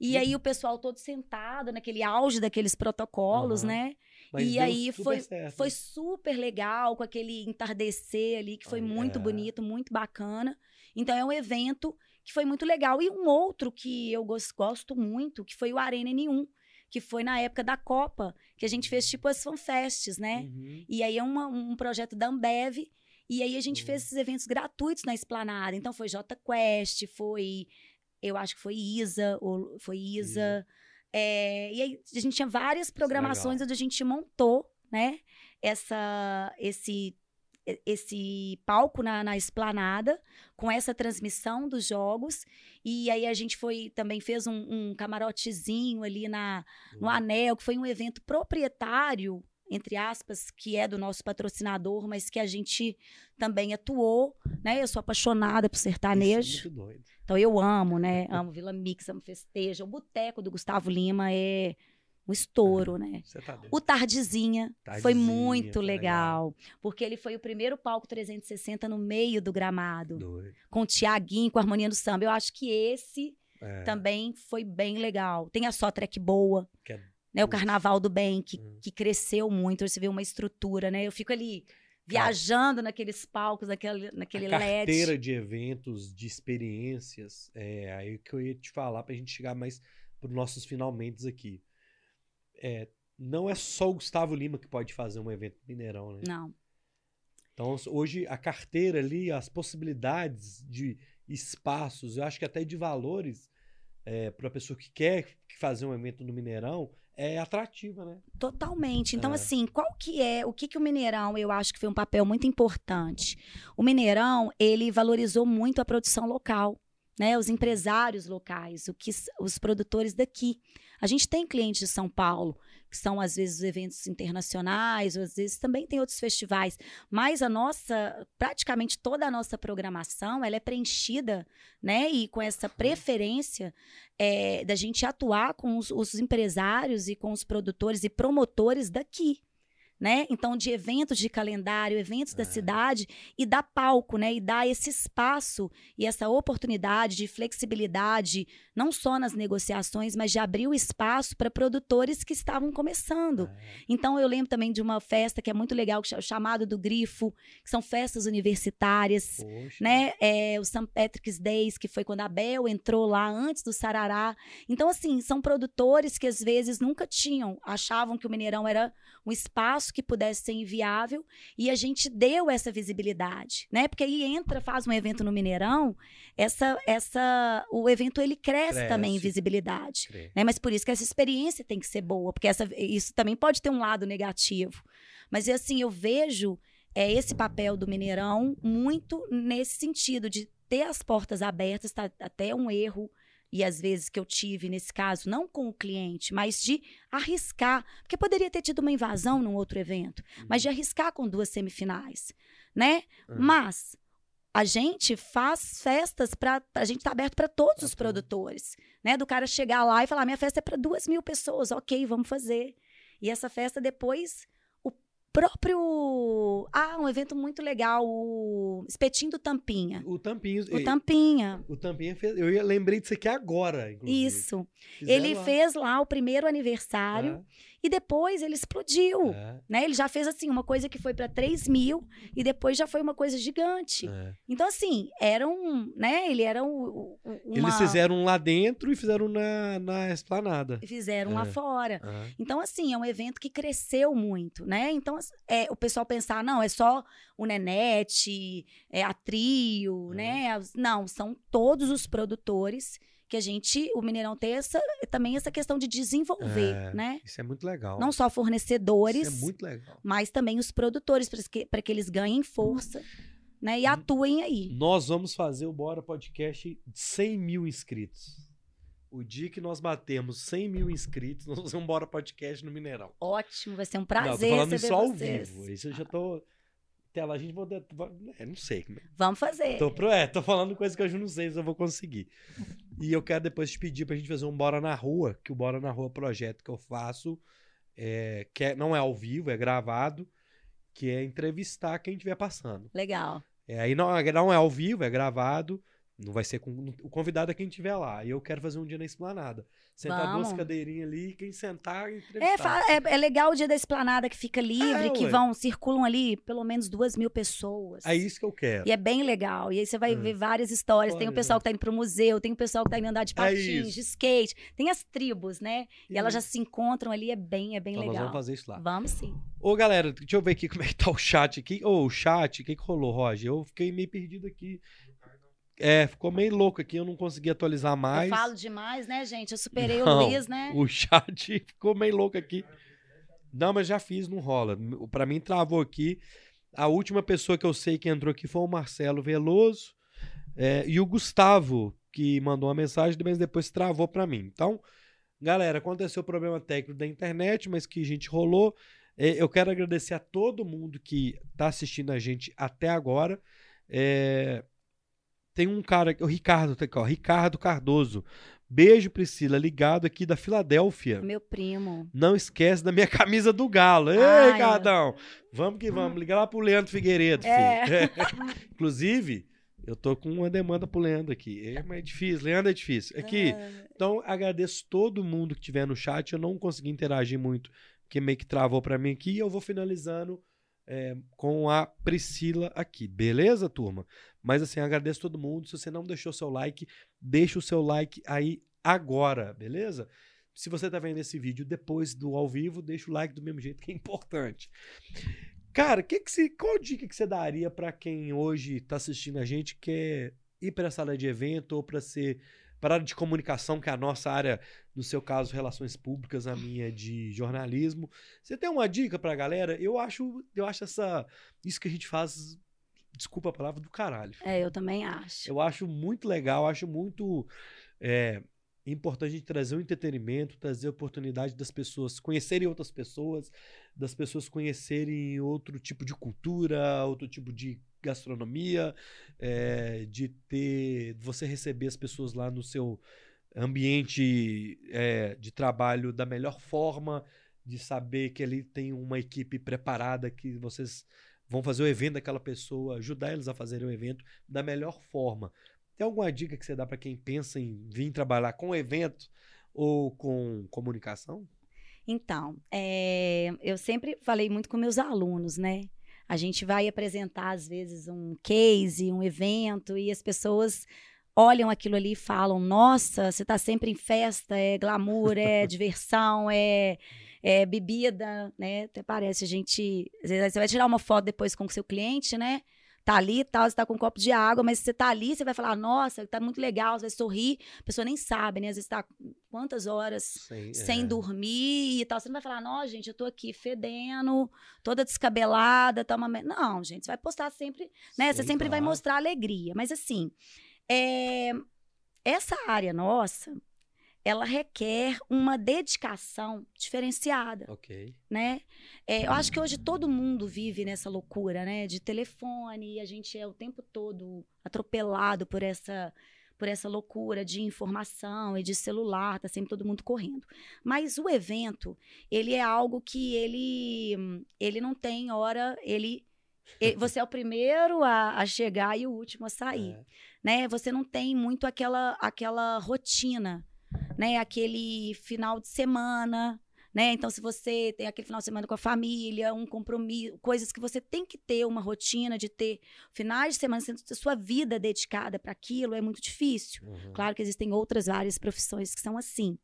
Speaker 3: E
Speaker 1: Que-
Speaker 3: aí o pessoal todo sentado naquele auge daqueles protocolos, né?
Speaker 1: Mas
Speaker 3: e aí foi,
Speaker 1: certo.
Speaker 3: foi super legal com aquele entardecer ali, que foi
Speaker 1: Olha,
Speaker 3: muito bonito, muito bacana. Então é um evento que foi muito legal. E um outro que eu gos- gosto muito, que foi o Arena N1, que foi na época da Copa, que a gente fez tipo as fanfests, né?
Speaker 1: Uhum.
Speaker 3: E aí é uma- um projeto da Ambev. E aí a gente fez
Speaker 1: Uhum.
Speaker 3: esses eventos gratuitos na esplanada. Então foi J Quest, foi. Eu acho que foi Isa, ou foi Isa.
Speaker 1: Isa.
Speaker 3: É, e aí a gente tinha várias programações
Speaker 1: legal.
Speaker 3: onde a gente montou, né? Essa, esse, esse palco na, na esplanada, com essa transmissão dos jogos. E aí a gente foi também fez um, um camarotezinho ali na,
Speaker 1: Uhum.
Speaker 3: no Anel, que foi um evento proprietário, entre aspas, que é do nosso patrocinador, mas que a gente também atuou, né? Eu sou apaixonada por
Speaker 1: Isso é
Speaker 3: sertanejo,
Speaker 1: doido.
Speaker 3: então eu amo, né? Amo Vila Mix, amo Festeja. O Boteco do Gustavo Lima é um estouro, né?
Speaker 1: Você tá.
Speaker 3: O Tardezinha, foi
Speaker 1: Tardezinha,
Speaker 3: muito
Speaker 1: foi
Speaker 3: legal, porque ele foi o primeiro palco 360 no meio do gramado,
Speaker 1: Doido.
Speaker 3: com o Tiaguinho, com a Harmonia do Samba. Eu acho que esse
Speaker 1: É,
Speaker 3: também foi bem legal. Tem a Só Trek Boa,
Speaker 1: que é-
Speaker 3: né? O. Carnaval do Bem, que,
Speaker 1: Hum.
Speaker 3: que cresceu muito. Você vê uma estrutura, né? Eu fico ali viajando naqueles palcos, naquele, naquele
Speaker 1: a carteira
Speaker 3: LED.
Speaker 1: de eventos, de experiências, é aí que eu ia te falar pra gente chegar mais pros nossos finalmente aqui. É, não é só o Gustavo Lima que pode fazer um evento Mineirão, né?
Speaker 3: Não,
Speaker 1: Então, hoje, a carteira ali, as possibilidades de espaços, eu acho que até de valores, é, para a pessoa que quer fazer um evento no Mineirão, é atrativa, né?
Speaker 3: totalmente. Então,
Speaker 1: É.
Speaker 3: assim, qual que é, o que que o Mineirão, eu acho que foi um papel muito importante. O Mineirão, ele valorizou muito a produção local, né? Os empresários locais, o que os produtores daqui. A gente tem clientes de São Paulo, que são às vezes eventos internacionais, ou às vezes também tem outros festivais, mas a nossa, praticamente toda a nossa programação, ela é preenchida, né? E com essa preferência é, da gente atuar com os, os empresários e com os produtores e promotores daqui. Né? Então, de eventos de calendário, eventos da
Speaker 1: É.
Speaker 3: cidade, e dar palco, né? E dar esse espaço e essa oportunidade de flexibilidade, não só nas negociações, mas de abrir o espaço para produtores que estavam começando.
Speaker 1: É.
Speaker 3: Então, eu lembro também de uma festa que é muito legal, que é o chamado do Grifo, que são festas universitárias
Speaker 1: Poxa.
Speaker 3: né? É, o St. Patrick's Days, que foi quando a Bel entrou lá antes do Sarará. Então, assim, são produtores que às vezes nunca tinham, achavam que o Mineirão era um espaço que pudesse ser inviável e a gente deu essa visibilidade, né? Porque aí entra, faz um evento no Mineirão, essa, essa, o evento ele cresce,
Speaker 1: Cresce.
Speaker 3: também em visibilidade. Né? Mas por isso que essa experiência tem que ser boa, porque essa, isso também pode ter um lado negativo. Mas assim, eu vejo é, esse papel do Mineirão muito nesse sentido, de ter as portas abertas, tá, até um erro, e às vezes que eu tive nesse caso, não com o cliente, mas de arriscar, porque poderia ter tido uma invasão num outro evento, mas de arriscar com duas semifinais, né?
Speaker 1: Uhum.
Speaker 3: Mas a gente faz festas para a gente tá aberto para todos os
Speaker 1: todos.
Speaker 3: produtores, né? Do cara chegar lá e falar: minha festa é para duas mil pessoas, ok, vamos fazer. E essa festa depois próprio ah um evento muito legal o espetinho do Tampinha,
Speaker 1: O Tampinho.
Speaker 3: o Tampinha,
Speaker 1: O Tampinha fez. Eu lembrei disso aqui agora, inclusive.
Speaker 3: isso.
Speaker 1: Fizeram
Speaker 3: Ele
Speaker 1: lá.
Speaker 3: fez lá o primeiro aniversário e depois ele explodiu.
Speaker 1: É,
Speaker 3: Né? Ele já fez assim uma coisa que foi para 3 mil e depois já foi uma coisa gigante.
Speaker 1: é.
Speaker 3: Então, assim, era um, né? Ele era um, um- uma...
Speaker 1: Eles fizeram lá dentro e fizeram na, na esplanada.
Speaker 3: fizeram lá
Speaker 1: É.
Speaker 3: fora.
Speaker 1: É.
Speaker 3: Então, assim, é um evento que cresceu muito, né? Então, é, o pessoal pensar, não, é só o Nenete, é a Trio,
Speaker 1: É.
Speaker 3: né? Não, são todos os produtores que a gente, o Mineirão tem essa, também essa questão de desenvolver,
Speaker 1: É,
Speaker 3: né?
Speaker 1: Isso é muito legal.
Speaker 3: Não só fornecedores,
Speaker 1: é muito legal.
Speaker 3: mas também os produtores, para que, pra que eles ganhem força, né? E
Speaker 1: Hum.
Speaker 3: atuem aí.
Speaker 1: Nós vamos fazer o Bora Podcast de 100 mil inscritos. O dia que nós batemos 100 mil inscritos, nós vamos fazer um Bora Podcast no Mineirão.
Speaker 3: Ótimo, vai ser um
Speaker 1: não,
Speaker 3: prazer
Speaker 1: tô falando isso ao
Speaker 3: vocês.
Speaker 1: vivo. Isso eu já tô. Lá a gente vai. é, não sei. como é.
Speaker 3: Vamos fazer.
Speaker 1: Tô, pro- é, tô falando coisa que eu não sei se eu vou conseguir. E eu quero depois te pedir pra gente fazer um Bora na Rua, que o Bora na Rua é um projeto que eu faço, é, que é- não é ao vivo, é gravado, que é entrevistar quem estiver passando.
Speaker 3: Legal.
Speaker 1: É, aí não, não é ao vivo, é gravado. Não vai ser com. O convidado é quem estiver lá. E eu quero fazer um dia na esplanada. Sentar
Speaker 3: Vamos.
Speaker 1: duas cadeirinhas ali, quem sentar e
Speaker 3: É,
Speaker 1: entrevistar.
Speaker 3: fa- é, é legal o dia da esplanada que fica livre,
Speaker 1: É,
Speaker 3: que
Speaker 1: ué.
Speaker 3: vão, circulam ali pelo menos duas mil pessoas.
Speaker 1: É isso que eu quero.
Speaker 3: E é bem legal. E aí você vai
Speaker 1: Hum.
Speaker 3: ver várias histórias. Tem o pessoal que tá indo pro museu, tem o pessoal que tá indo andar de
Speaker 1: É
Speaker 3: patins, de skate. Tem as tribos, né? E elas já se encontram ali, é bem, é bem
Speaker 1: Então nós
Speaker 3: legal.
Speaker 1: vamos fazer isso lá.
Speaker 3: Vamos sim.
Speaker 1: Ô, galera, deixa eu ver aqui como é que tá o chat aqui. Ô, o chat, o que, que rolou, Roger? Eu fiquei meio perdido aqui. É, ficou meio louco aqui, eu não consegui atualizar mais.
Speaker 3: Eu falo demais, né, gente? Eu superei
Speaker 1: Não,
Speaker 3: o Luiz, né?
Speaker 1: O chat ficou meio louco aqui. Não, mas já fiz, não rola. Pra mim travou aqui. A última pessoa que eu sei que entrou aqui foi o Marcelo Veloso é, e o Gustavo, que mandou uma mensagem, mas depois travou pra mim. Então, galera, aconteceu o problema técnico da internet, mas que a gente rolou. É, eu quero agradecer a todo mundo que tá assistindo a gente até agora. É, tem um cara, o Ricardo, tá aqui, ó, Ricardo Cardoso. Beijo, Priscila, ligado aqui da Filadélfia.
Speaker 3: Meu primo.
Speaker 1: Não esquece da minha camisa do Galo. Ei,
Speaker 3: Ai,
Speaker 1: Ricardão! Vamos que vamos. Liga lá pro Leandro Figueiredo, filho.
Speaker 3: É.
Speaker 1: Inclusive, eu tô com uma demanda pro Leandro aqui. É, mas é difícil. Leandro é difícil. Aqui,
Speaker 3: Ah,
Speaker 1: então agradeço todo mundo que tiver no chat. Eu não consegui interagir muito, porque meio que travou pra mim aqui. E eu vou finalizando é, com a Priscila aqui. Beleza, turma? Mas assim, agradeço todo mundo. Se você não deixou seu like, deixa o seu like aí agora, beleza? Se você tá vendo esse vídeo depois do ao vivo, deixa o like do mesmo jeito, que é importante. Cara, que que você, qual dica que você daria pra quem hoje tá assistindo a gente quer ir pra sala de evento ou pra ser para área de comunicação, que é a nossa área, no seu caso, relações públicas, a minha é de jornalismo. Você tem uma dica pra galera? Eu acho, eu acho essa isso que a gente faz, desculpa a palavra do caralho.
Speaker 3: É, eu também acho.
Speaker 1: Eu acho muito legal, acho muito é, importante a gente trazer o entretenimento, trazer a oportunidade das pessoas conhecerem outras pessoas, das pessoas conhecerem outro tipo de cultura, outro tipo de gastronomia, é, de ter você receber as pessoas lá no seu ambiente é, de trabalho da melhor forma, de saber que ali tem uma equipe preparada que vocês vão fazer o evento daquela pessoa, ajudar eles a fazerem o evento da melhor forma. Tem alguma dica que você dá para quem pensa em vir trabalhar com evento ou com comunicação?
Speaker 3: Então, é, eu sempre falei muito com meus alunos, né? A gente vai apresentar, às vezes, um case, um evento, e as pessoas olham aquilo ali e falam: Nossa, você está sempre em festa, é glamour, é diversão, é, é bebida, né? Até parece, a gente. Às vezes você vai tirar uma foto depois com o seu cliente, né? Tá ali e tal, você tá com um copo de água, mas você tá ali, você vai falar, nossa, tá muito legal, você vai sorrir, a pessoa nem sabe, né? Às vezes tá quantas horas
Speaker 1: Sem,
Speaker 3: sem
Speaker 1: é,
Speaker 3: dormir e tal. Você não vai falar, não, gente, eu tô aqui fedendo, toda descabelada, tá uma... me-". Não, gente, você vai postar sempre, né? você sempre vai
Speaker 1: claro.
Speaker 3: mostrar alegria. Mas assim, é, essa área nossa, ela requer uma dedicação diferenciada,
Speaker 1: Ok.
Speaker 3: né? É, eu acho que hoje todo mundo vive nessa loucura, né? De telefone, e a gente é o tempo todo atropelado por essa por essa loucura de informação e de celular, tá sempre todo mundo correndo. Mas o evento, ele é algo que ele ele não tem hora, ele você é o primeiro a, a chegar e o último a sair
Speaker 1: É.
Speaker 3: né? Você não tem muito aquela aquela rotina, né? Aquele final de semana, né? Então, se você tem aquele final de semana com a família, um compromisso, coisas que você tem que ter uma rotina de ter finais de semana, sendo a sua vida dedicada para aquilo, é muito difícil.
Speaker 1: Uhum.
Speaker 3: Claro que existem outras várias profissões que são assim.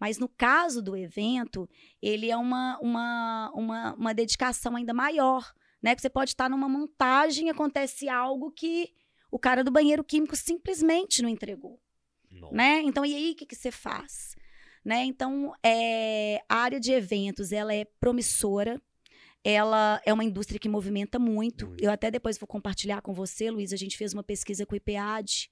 Speaker 3: Mas no caso do evento, ele é uma, uma, uma, uma dedicação ainda maior, né? Que você pode estar numa montagem, acontece algo que o cara do banheiro químico simplesmente não entregou,
Speaker 1: Nossa.
Speaker 3: né? Então, e aí, o que, que você faz? Né? Então, é, a área de eventos, ela é promissora, ela é uma indústria que movimenta muito.
Speaker 1: Muito.
Speaker 3: Eu até depois vou compartilhar com você, Luiz, a gente fez uma pesquisa com o IPAD,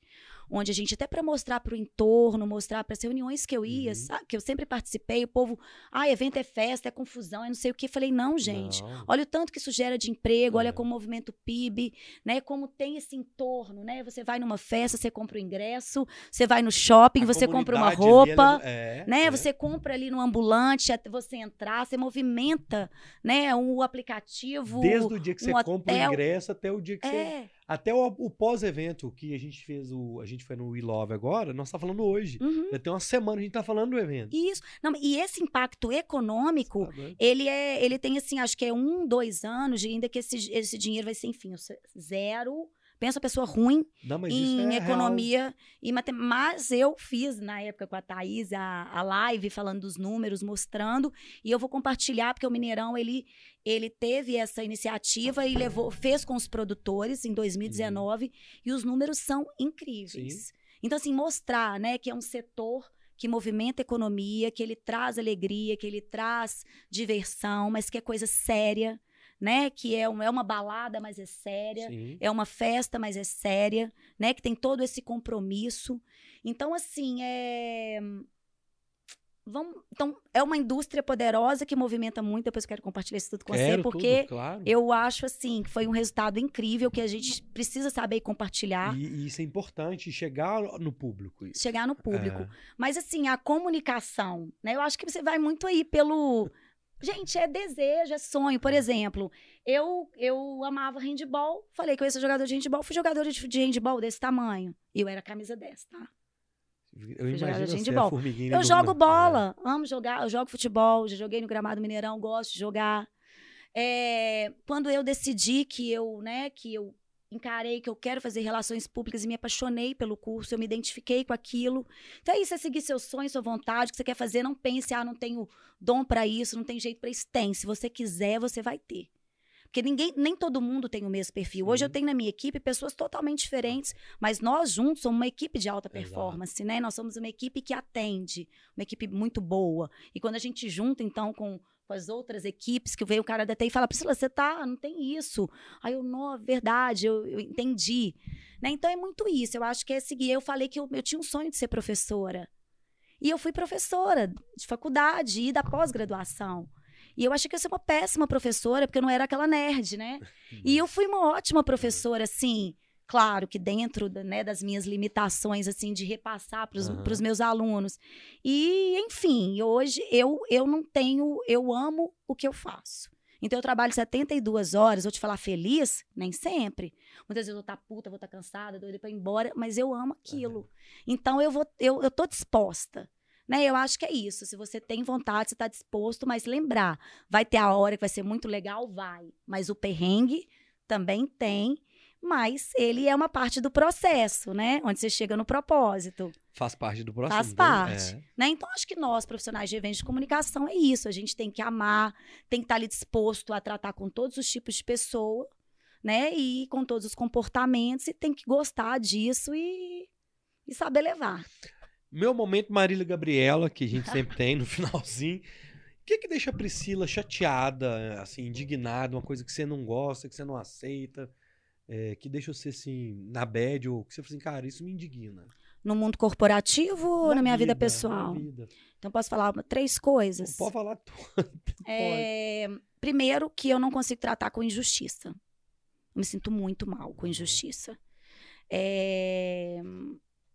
Speaker 3: onde a gente até para mostrar para o entorno, mostrar para as reuniões que eu ia,
Speaker 1: Uhum.
Speaker 3: sabe, que eu sempre participei, o povo, ah, evento é festa, é confusão, é não sei o que. Falei, não, gente.
Speaker 1: Não.
Speaker 3: Olha o tanto que isso gera de emprego,
Speaker 1: É.
Speaker 3: olha como o PIB, né? Como tem esse entorno, né? Você vai numa festa, você compra o ingresso, você vai no shopping,
Speaker 1: A
Speaker 3: você compra uma
Speaker 1: ali,
Speaker 3: roupa,
Speaker 1: ela é-
Speaker 3: né?
Speaker 1: é.
Speaker 3: Você compra ali no ambulante até você entrar, você movimenta, né? O aplicativo.
Speaker 1: Desde o dia que você
Speaker 3: um
Speaker 1: compra o
Speaker 3: hotel.
Speaker 1: ingresso até o dia que você. Até o, o pós-evento que a gente fez, o, a gente foi no We Love agora, nós tá falando hoje.
Speaker 3: Uhum.
Speaker 1: Já tem uma semana que a gente tá falando do evento.
Speaker 3: Isso. Não, e esse impacto econômico,
Speaker 1: Tá
Speaker 3: ele é, ele tem assim, acho que é um, dois anos, ainda que esse, esse dinheiro vai ser, enfim, zero. Pensa a pessoa ruim
Speaker 1: Não,
Speaker 3: em
Speaker 1: é
Speaker 3: economia e matemática. Mas eu fiz na época com a Thaís a, a live falando dos números, mostrando, e eu vou compartilhar, porque o Mineirão ele, ele teve essa iniciativa e levou, fez com os produtores em 2019, e os números são incríveis. Então, assim, mostrar né, que é um setor que movimenta a economia, que ele traz alegria, que ele traz diversão, mas que é coisa séria, né? Que é, um- é uma balada, mas é séria
Speaker 1: Sim.
Speaker 3: é uma festa, mas é séria, né? Que tem todo esse compromisso. Então, assim, é. Vamos... Então, é uma indústria poderosa que movimenta muito. Depois eu quero compartilhar isso tudo com
Speaker 1: Quero
Speaker 3: você, porque
Speaker 1: tudo, claro.
Speaker 3: eu acho, assim, que foi um resultado incrível que a gente precisa saber e compartilhar,
Speaker 1: E, e isso é importante, chegar no público. isso.
Speaker 3: chegar no público.
Speaker 1: É.
Speaker 3: Mas, assim, a comunicação, né? Eu acho que você vai muito aí pelo. Gente, é desejo, é sonho. Por exemplo, eu eu amava handball, falei que eu ia ser jogador de handball, fui jogadora de, de handball desse tamanho. E eu era camisa dessa, tá?
Speaker 1: Eu
Speaker 3: Fui
Speaker 1: imagino
Speaker 3: de handball. Eu jogo
Speaker 1: é.
Speaker 3: bola, amo jogar, eu jogo futebol, já joguei no Gramado Mineirão, gosto de jogar. É, quando eu decidi que eu, né, que eu encarei que eu quero fazer relações públicas e me apaixonei pelo curso, eu me identifiquei com aquilo. Então é isso, é seguir seu sonho, sua vontade, o que você quer fazer, não pense, ah, não tenho dom pra isso, não tem jeito pra isso. Tem, se você quiser, você vai ter. Porque ninguém, nem todo mundo tem o mesmo perfil. Hoje eu
Speaker 1: Sim.
Speaker 3: tenho na minha equipe pessoas totalmente diferentes, mas nós juntos somos uma equipe de alta
Speaker 1: Exato.
Speaker 3: performance, né? Nós somos uma equipe que atende, uma equipe muito boa. E quando a gente junta, então, com, com as outras equipes, que veio o cara da TI e fala, Priscila, você tá, não tem isso. Aí eu, não, verdade, eu, eu entendi. Né? Então é muito isso, eu acho que é seguir. Eu falei que eu, eu tinha um sonho de ser professora. E eu fui professora de faculdade e da pós-graduação. E eu achei que eu ia ser uma péssima professora, porque eu não era aquela nerd, né? E eu fui uma ótima professora, assim, claro que dentro né, das minhas limitações, assim, de repassar para os meus alunos. E, enfim, hoje eu, eu não tenho, eu amo o que eu faço. Então eu trabalho 72 horas, vou te falar feliz? Nem sempre. Muitas vezes eu vou estar puta, vou estar cansada, doida pra ir embora, mas eu amo aquilo. Então eu vou, eu, eu tô disposta. Né? Eu acho que é isso. Se você tem vontade, você está disposto, mas lembrar, vai ter a hora que vai ser muito legal, vai. Mas o perrengue também tem, mas ele é uma parte do processo, né? Onde você chega no propósito.
Speaker 1: Faz parte do próximo.
Speaker 3: Faz
Speaker 1: então,
Speaker 3: parte.
Speaker 1: é.
Speaker 3: Né? Então, acho que nós, profissionais de eventos de comunicação, é isso. A gente tem que amar, tem que estar ali disposto a tratar com todos os tipos de pessoa, né? E com todos os comportamentos, e tem que gostar disso e, e saber levar.
Speaker 1: Meu momento Marília Gabriela, que a gente sempre tem no finalzinho. O que que deixa a Priscila chateada, assim, indignada, uma coisa que você não gosta, que você não aceita, é, que deixa você, assim, na bad, ou que você fala assim, cara, isso me indigna.
Speaker 3: No mundo corporativo ou na minha vida, pessoal?
Speaker 1: Na vida.
Speaker 3: Então, posso falar três coisas.
Speaker 1: Pode falar tudo.
Speaker 3: É, primeiro, que eu não consigo tratar com injustiça. Eu me sinto muito mal com
Speaker 1: Uhum.
Speaker 3: injustiça. É,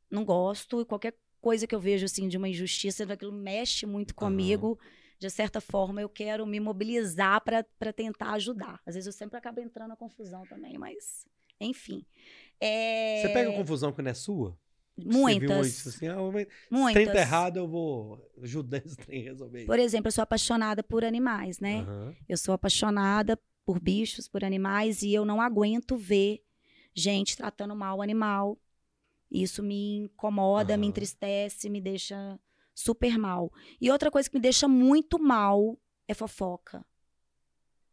Speaker 3: não gosto, e qualquer coisa que eu vejo assim de uma injustiça, aquilo mexe muito comigo. De certa forma, eu quero me mobilizar para tentar ajudar. Às vezes eu sempre acabo entrando na confusão também, mas enfim. É,
Speaker 1: Você pega confusão quando é sua?
Speaker 3: Muitas,
Speaker 1: isso assim, ah,
Speaker 3: muitas.
Speaker 1: trem tá errado, eu vou ajudar esse trem a resolver isso.
Speaker 3: Por exemplo, eu sou apaixonada por animais, né?
Speaker 1: Aham.
Speaker 3: Eu sou apaixonada por bichos, por animais, e eu não aguento ver gente tratando mal o animal. Isso me incomoda, me
Speaker 1: Aham.
Speaker 3: entristece, me deixa super mal. E outra coisa que me deixa muito mal é fofoca.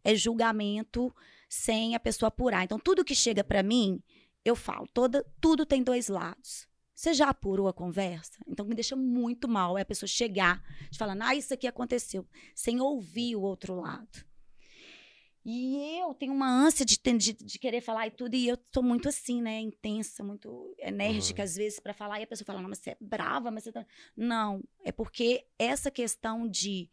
Speaker 3: É julgamento sem a pessoa apurar. Então, tudo que chega pra mim, eu falo. Toda, tudo tem dois lados. Você já apurou a conversa? Então, me deixa muito mal é a pessoa chegar, te falando, ah, isso aqui aconteceu, sem ouvir o outro lado. E eu tenho uma ânsia de, ter- de, de querer falar e tudo, e eu sou muito assim, né? Intensa, muito enérgica
Speaker 1: Uhum.
Speaker 3: às vezes pra falar, e a pessoa fala, não, mas você é brava, mas você tá. Não, é porque essa questão de.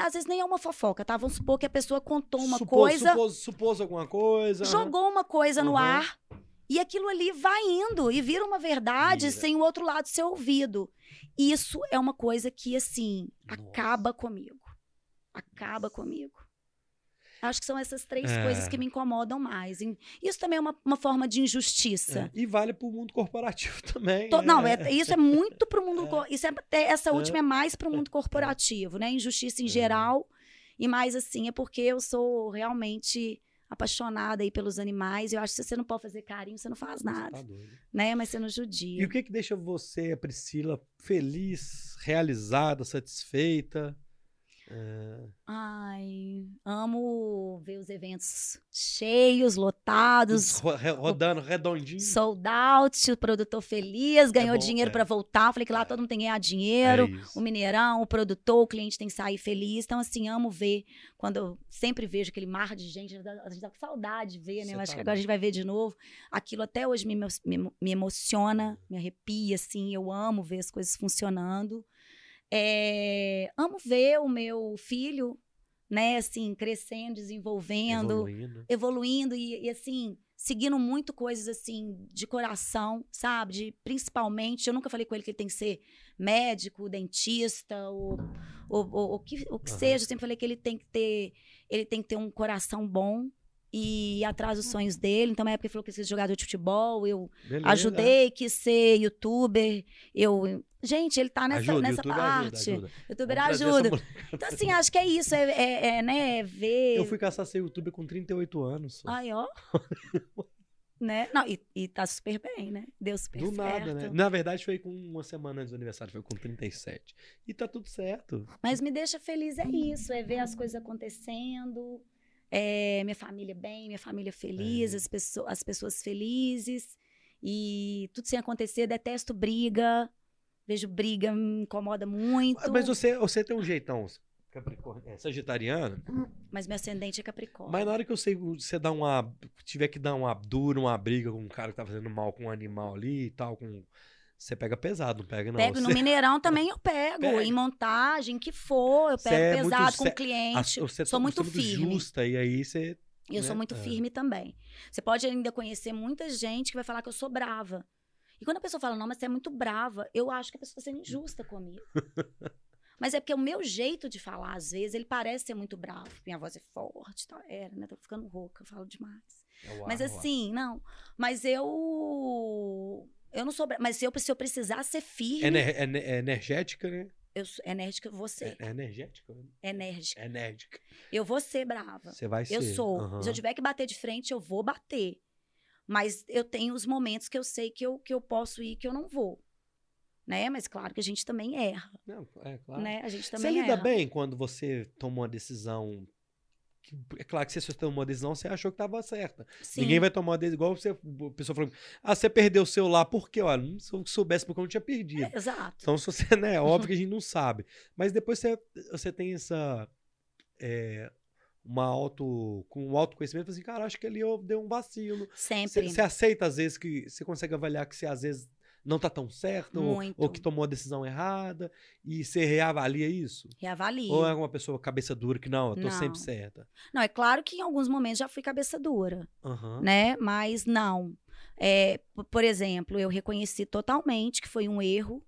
Speaker 3: Às vezes nem é uma fofoca, tá? Vamos supor que a pessoa contou uma
Speaker 1: Supôs-
Speaker 3: coisa,
Speaker 1: Supôs, supôs alguma coisa.
Speaker 3: jogou uma coisa no
Speaker 1: Aham.
Speaker 3: ar, e aquilo ali vai indo e vira uma verdade
Speaker 1: Vira.
Speaker 3: sem o outro lado ser ouvido. Isso é uma coisa que, assim,
Speaker 1: Nossa.
Speaker 3: acaba comigo. Acaba comigo. Acho que são essas três
Speaker 1: É.
Speaker 3: coisas que me incomodam mais. Isso também é uma, uma forma de injustiça.
Speaker 1: É, E vale pro mundo corporativo também.
Speaker 3: To-
Speaker 1: né?
Speaker 3: Não, é- isso é muito para o mundo.
Speaker 1: É.
Speaker 3: Isso é, essa última é mais para o mundo corporativo, né? Injustiça em
Speaker 1: É.
Speaker 3: geral. E mais assim, é porque eu sou realmente apaixonada aí pelos animais. Eu acho que se você não pode fazer carinho, você não faz
Speaker 1: Você
Speaker 3: nada,
Speaker 1: tá
Speaker 3: né? Mas você não
Speaker 1: E
Speaker 3: judia.
Speaker 1: o que que deixa você, a Priscila, feliz, realizada, satisfeita? É,
Speaker 3: Ai, amo ver os eventos cheios, lotados.
Speaker 1: rodando redondinho.
Speaker 3: Sold out, o produtor feliz, ganhou
Speaker 1: bom,
Speaker 3: dinheiro
Speaker 1: é.
Speaker 3: para voltar. Falei que lá
Speaker 1: É.
Speaker 3: todo mundo tem que ganhar dinheiro.
Speaker 1: É
Speaker 3: o Mineirão, o produtor, o cliente tem que sair feliz. Então, assim, amo ver. Quando eu sempre vejo aquele mar de gente, a gente dá com saudade de ver, né?
Speaker 1: Você
Speaker 3: Eu acho
Speaker 1: tá
Speaker 3: que agora a gente vai ver de novo. Aquilo até hoje me, me, me emociona, me arrepia, assim. Eu amo ver as coisas funcionando. É, amo ver o meu filho, né, assim, crescendo, desenvolvendo
Speaker 1: Evoluindo.
Speaker 3: evoluindo e, e, assim, seguindo muito coisas assim de coração, sabe? De, principalmente, eu nunca falei com ele que ele tem que ser médico, dentista, ou, o que, o que
Speaker 1: Aham.
Speaker 3: seja. Eu sempre falei que ele tem que ter, ele tem que ter um coração bom e atrás dos sonhos dele. Então, na época ele falou que quis ser jogador de futebol, eu
Speaker 1: Beleza.
Speaker 3: ajudei, quis ser youtuber. Eu, gente, ele tá nessa,
Speaker 1: Ajuda,
Speaker 3: nessa
Speaker 1: YouTube
Speaker 3: parte.
Speaker 1: ajuda, ajuda.
Speaker 3: Youtuber
Speaker 1: Vamos
Speaker 3: ajuda. Então, assim, acho que é isso, é, é- é, né, ver.
Speaker 1: Eu fui caçar ser youtuber com 38 anos. só.
Speaker 3: Ai, ó. né? Não, e, e tá super bem, né? Deu super
Speaker 1: Do
Speaker 3: certo.
Speaker 1: nada, né? Na verdade, foi com uma semana antes do aniversário, foi com 37. E tá tudo certo.
Speaker 3: Mas me deixa feliz é isso, é ver as coisas acontecendo, é, minha família bem, minha família feliz,
Speaker 1: É.
Speaker 3: as, pessoas, as pessoas felizes. E tudo sem acontecer, detesto briga. Vejo briga, me incomoda muito.
Speaker 1: Mas você, você tem um jeitão capricórnio, é, sagitariano,
Speaker 3: Mas meu ascendente é Capricórnio.
Speaker 1: mas na hora que eu sei você dá uma. tiver que dar uma dura, uma briga com um cara que tá fazendo mal com um animal ali e tal, com. Você pega pesado, não pega, não.
Speaker 3: Pego no
Speaker 1: Você-
Speaker 3: Mineirão também eu pego,
Speaker 1: Pega.
Speaker 3: em montagem, que for, eu pego
Speaker 1: é muito
Speaker 3: pesado com
Speaker 1: sé-
Speaker 3: o cliente.
Speaker 1: a- você
Speaker 3: sou
Speaker 1: tá-
Speaker 3: muito
Speaker 1: você é
Speaker 3: firme.
Speaker 1: justa, e aí você.
Speaker 3: Eu
Speaker 1: né?
Speaker 3: sou muito
Speaker 1: É.
Speaker 3: firme também. Você pode ainda conhecer muita gente que vai falar que eu sou brava. E quando a pessoa fala, não, mas você é muito brava, eu acho que a pessoa está sendo injusta comigo. mas é porque o meu jeito de falar, às vezes, ele parece ser muito bravo. Minha voz é forte, tá? Era, né? Tô ficando rouca, eu falo demais.
Speaker 1: É
Speaker 3: mas assim, não. Mas eu. Eu não sou. Mas se eu, se eu precisar ser firme,
Speaker 1: Ener- ener- é energética, né?
Speaker 3: eu sou enérgica, ser.
Speaker 1: É, é enérgica?
Speaker 3: Enérgica.
Speaker 1: É enérgica.
Speaker 3: Eu vou ser brava.
Speaker 1: Você vai ser.
Speaker 3: Eu sou.
Speaker 1: aham.
Speaker 3: Se eu tiver que bater de frente, eu vou bater. Mas eu tenho os momentos que eu sei que eu, que eu posso ir e que eu não vou. Né? Mas claro que a gente também erra.
Speaker 1: Não, é claro.
Speaker 3: Né? A gente
Speaker 1: Você
Speaker 3: também
Speaker 1: lida
Speaker 3: erra.
Speaker 1: bem quando você toma uma decisão. Que- é claro que se você tomou uma decisão, você achou que estava certa.
Speaker 3: Sim.
Speaker 1: Ninguém vai tomar uma decisão igual você. A pessoa falou: Ah, você perdeu o celular, por quê? Olha, se eu soubesse porque eu não tinha perdido.
Speaker 3: É, exato.
Speaker 1: Então, se você, né, é óbvio que a gente não sabe. Mas depois você, você tem essa. é, uma auto. Com um autoconhecimento, assim, cara, acho que ali eu dei um vacilo.
Speaker 3: Sempre.
Speaker 1: você aceita, às vezes, que você consegue avaliar que você, às vezes, não tá tão certo, ou, ou que tomou a decisão errada, e você reavalia isso?
Speaker 3: Reavalie.
Speaker 1: Ou é uma pessoa cabeça dura que não, eu tô
Speaker 3: Não.
Speaker 1: sempre certa?
Speaker 3: Não, é claro que em alguns momentos já fui cabeça dura,
Speaker 1: Aham.
Speaker 3: né? Mas não. É, por exemplo, eu reconheci totalmente que foi um erro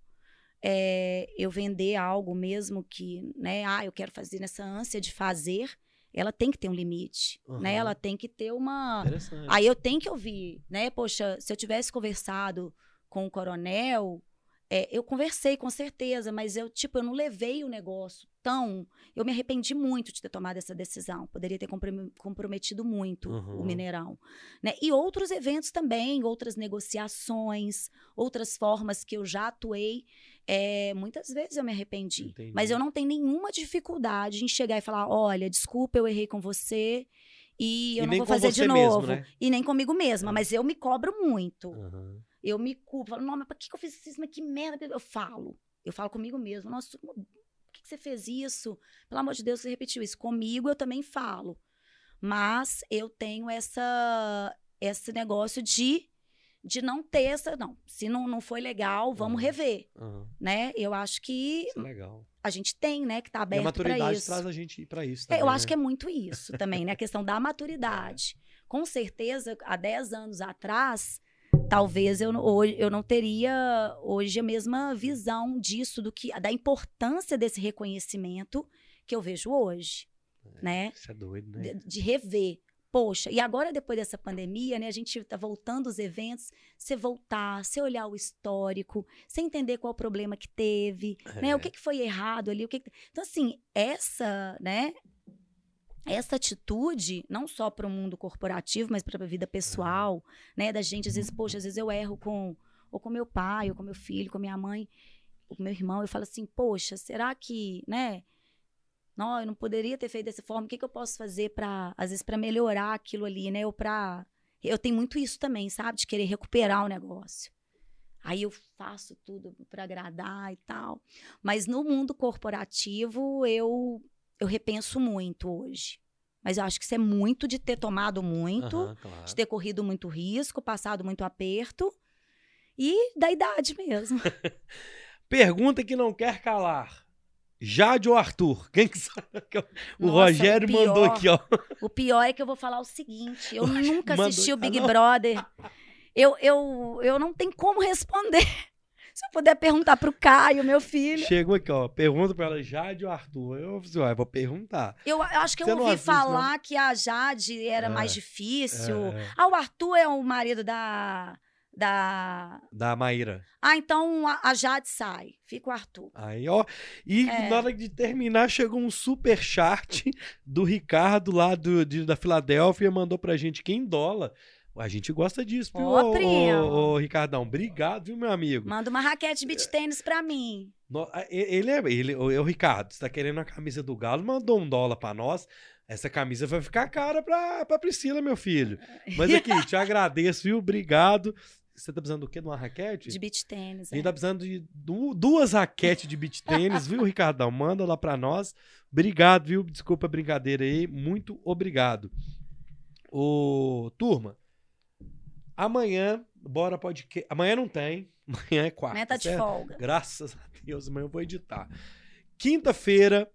Speaker 3: é, eu vender algo mesmo que, né? Ah, eu quero fazer nessa ânsia de fazer. Ela tem que ter um limite,
Speaker 1: Aham.
Speaker 3: né? Ela tem que ter uma...
Speaker 1: Interessante.
Speaker 3: Aí eu tenho que ouvir, né? Poxa, se eu tivesse conversado com o coronel, é, eu conversei com certeza, mas eu, tipo, eu não levei o negócio tão. Eu me arrependi muito de ter tomado essa decisão. Poderia ter comprom- comprometido muito
Speaker 1: Uhum.
Speaker 3: o Mineirão. Né? E outros eventos também, outras negociações, outras formas que eu já atuei. é, muitas vezes eu me arrependi.
Speaker 1: Entendi.
Speaker 3: Mas eu não tenho nenhuma dificuldade em chegar e falar: olha, desculpa, eu errei com você. E eu
Speaker 1: E
Speaker 3: não vou fazer de
Speaker 1: mesmo,
Speaker 3: novo.
Speaker 1: né?
Speaker 3: E nem comigo mesma, mas eu me cobro muito.
Speaker 1: Aham.
Speaker 3: Eu me culpo. Falo, não, mas por que, que eu fiz isso? Mas que merda. Eu falo. Eu falo comigo mesmo. Nossa, por que, que você fez isso? Pelo amor de Deus, você repetiu isso. Comigo eu também falo. Mas eu tenho essa, esse negócio de, de não ter essa. Não, se não, não foi legal, vamos
Speaker 1: Aham.
Speaker 3: rever.
Speaker 1: aham.
Speaker 3: Né? Eu acho que
Speaker 1: Isso é legal.
Speaker 3: a gente tem, né, que tá
Speaker 1: E a
Speaker 3: aberto para
Speaker 1: maturidade
Speaker 3: isso.
Speaker 1: traz a gente pra isso.
Speaker 3: É, eu
Speaker 1: também,
Speaker 3: acho
Speaker 1: né?
Speaker 3: que é muito isso também, né? A questão da maturidade. Com certeza, há 10 anos atrás, talvez eu, não- hoje, eu não teria hoje a mesma visão disso, do que da importância desse reconhecimento que eu vejo hoje. né?
Speaker 1: Isso é doido,
Speaker 3: De,
Speaker 1: né?
Speaker 3: de rever. Poxa, e agora depois dessa pandemia, né, a gente tá voltando os eventos, você voltar, você olhar o histórico, você entender qual o problema que teve, né? O
Speaker 1: É.
Speaker 3: que, que foi errado ali, o que, que- Então assim, essa, né, essa atitude, não só para o mundo corporativo, mas para a vida pessoal, né, da gente, às vezes, poxa, às vezes eu erro com ou com meu pai, ou com meu filho, com minha mãe, ou com meu irmão, eu falo assim, poxa, será que, né, não, eu não poderia ter feito dessa forma. O que, que eu posso fazer para, às vezes, para melhorar aquilo ali, né? Ou para eu tenho muito isso também, sabe, de querer recuperar o negócio. Aí eu faço tudo para agradar e tal. Mas no mundo corporativo eu eu repenso muito hoje. Mas eu acho que isso é muito de ter tomado muito,
Speaker 1: Aham, claro.
Speaker 3: de ter corrido muito risco, passado muito aperto e da idade mesmo.
Speaker 1: Pergunta que não quer calar. Jade ou Arthur? Quem que sabe? O
Speaker 3: Nossa,
Speaker 1: Rogério
Speaker 3: o
Speaker 1: mandou
Speaker 3: pior.
Speaker 1: aqui, ó.
Speaker 3: O pior é que eu vou falar o seguinte: eu
Speaker 1: Oxe,
Speaker 3: nunca
Speaker 1: mandou-
Speaker 3: assisti o
Speaker 1: Ah,
Speaker 3: Big
Speaker 1: não?
Speaker 3: Brother. Eu, eu, eu não tenho como responder. Se eu puder perguntar pro Caio, meu filho.
Speaker 1: Chegou aqui, ó. Pergunta pra ela, Jade ou Arthur? Eu falei, assim, "Ué, vou perguntar.
Speaker 3: Eu, eu acho que eu
Speaker 1: Você não
Speaker 3: ouvi
Speaker 1: assiste,
Speaker 3: falar que a Jade era
Speaker 1: É,
Speaker 3: mais difícil.
Speaker 1: É, é.
Speaker 3: Ah, o Arthur é o marido da. da...
Speaker 1: Da Maíra.
Speaker 3: Ah, então a, a Jade sai. Fica o Arthur.
Speaker 1: Aí, ó. E
Speaker 3: É.
Speaker 1: na hora de terminar, chegou um super chat do Ricardo lá do, de- da Filadélfia, mandou pra gente que em dólar. A gente gosta disso, viu, ô,
Speaker 3: primo.
Speaker 1: ô, ô, Ricardão? Obrigado, viu, meu amigo?
Speaker 3: Manda uma raquete de
Speaker 1: É.
Speaker 3: beach tênis pra mim.
Speaker 1: No- Ele é. Ele, ô, ô, Ricardo, você tá querendo a camisa do Galo? Mandou um dólar pra nós. Essa camisa vai ficar cara pra, pra Priscila, meu filho. Mas aqui, te agradeço, viu? Obrigado. Você tá precisando do quê? De uma raquete?
Speaker 3: De beach tênis.
Speaker 1: A gente
Speaker 3: é.
Speaker 1: tá precisando de du- duas raquetes de beach tênis, viu, Ricardão? Manda lá pra nós. Obrigado, viu? Desculpa a brincadeira aí. Muito obrigado. Ô, turma, amanhã, bora podcast. Amanhã não tem. Amanhã é quarta.
Speaker 3: Amanhã tá de
Speaker 1: certo?
Speaker 3: folga.
Speaker 1: Graças a Deus, amanhã eu vou editar. Quinta-feira,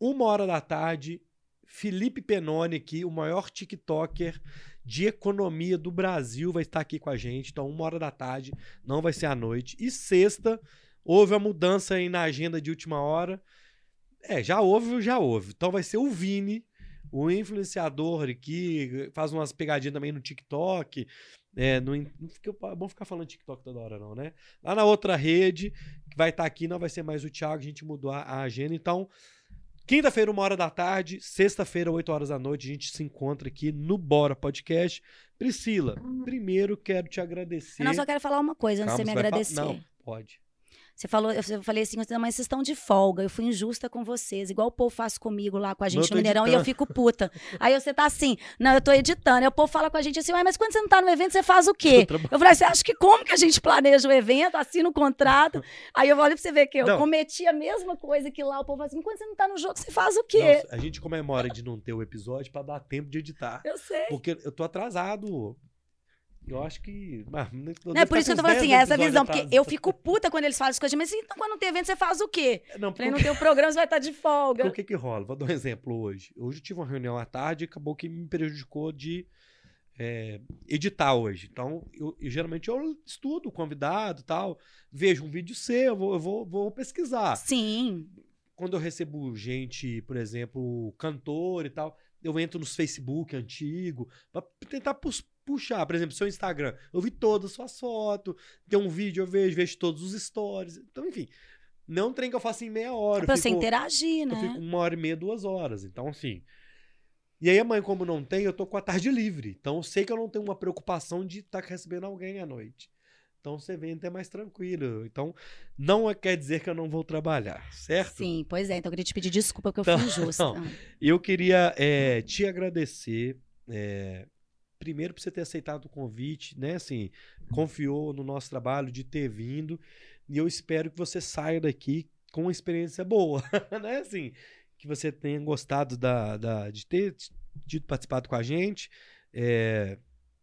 Speaker 1: uma hora da tarde, Felipe Penone aqui, o maior TikToker de economia do Brasil, vai estar aqui com a gente. Então, uma hora da tarde, não vai ser à noite. E sexta, houve a mudança aí na agenda de última hora. É, já houve, já houve. Então vai ser o Vini, o influenciador aqui, faz umas pegadinhas também no TikTok. É, in- não fica, é bom ficar falando TikTok toda hora, não, né? Lá na outra rede, que vai estar aqui, não vai ser mais o Thiago, a gente mudou a, a agenda. Então, quinta-feira, uma hora da tarde, sexta-feira, oito horas da noite, a gente se encontra aqui no Bora Podcast. Priscila, primeiro quero te agradecer.
Speaker 3: Eu não só quero falar uma coisa antes de você me agradecer.
Speaker 1: Não, pode.
Speaker 3: Você falou, eu falei assim, mas vocês estão de folga. Eu fui injusta com vocês, igual o povo faz comigo lá com a gente no Mineirão e eu
Speaker 1: editando.
Speaker 3: fico puta. Aí você tá assim, não, eu tô editando. Aí o povo fala com a gente assim, ué, mas quando você não tá no evento, você faz o quê? Eu falei, você acha que como que a gente planeja o evento, assina o contrato? Aí eu falei pra você ver que eu
Speaker 1: Não.
Speaker 3: cometi a mesma coisa que lá. O povo fala assim, quando você não tá no jogo, você faz o quê?
Speaker 1: Nossa, a gente comemora de não ter o episódio pra dar tempo de editar.
Speaker 3: Eu sei.
Speaker 1: Porque eu tô atrasado. Eu acho que. ah, não
Speaker 3: é por isso que eu tô falando assim, essa visão, porque eu fico puta quando eles falam as coisas, mas então quando não tem evento, você faz o quê?
Speaker 1: Não,
Speaker 3: Eu falei,
Speaker 1: porque
Speaker 3: não tem o programa, você vai estar de folga.
Speaker 1: o que que rola? Vou dar um exemplo hoje. Hoje eu tive uma reunião à tarde e acabou que me prejudicou de é, editar hoje. Então, eu, eu- geralmente eu estudo o convidado e tal, vejo um vídeo seu, eu vou, eu vou, vou pesquisar.
Speaker 3: Sim.
Speaker 1: quando eu recebo gente, por exemplo, cantor e tal, eu entro nos Facebook antigo pra tentar pus- puxar. Por exemplo, seu Instagram, eu vi todas as suas fotos, tem um vídeo, eu vejo, vejo todos os stories. Então, enfim, não trem que eu faço em meia hora.
Speaker 3: É pra
Speaker 1: eu
Speaker 3: você
Speaker 1: fico-
Speaker 3: interagir,
Speaker 1: eu
Speaker 3: né?
Speaker 1: fico uma hora e meia, duas horas. Então, assim. E aí, amanhã, como não tem, eu tô com a tarde livre. Então, eu sei que eu não tenho uma preocupação de estar recebendo alguém à noite. Então, você vem até mais tranquilo. Então, não é- quer dizer que eu não vou trabalhar, certo?
Speaker 3: Sim, pois é. Então eu queria te pedir desculpa porque eu fui
Speaker 1: Então,
Speaker 3: injusta.
Speaker 1: não. Eu queria é, te agradecer. é, primeiro por você ter aceitado o convite, né? Assim, confiou no nosso trabalho de ter vindo. E eu espero que você saia daqui com uma experiência boa, né? Assim, que você tenha gostado da, da- de ter participado com a gente. É,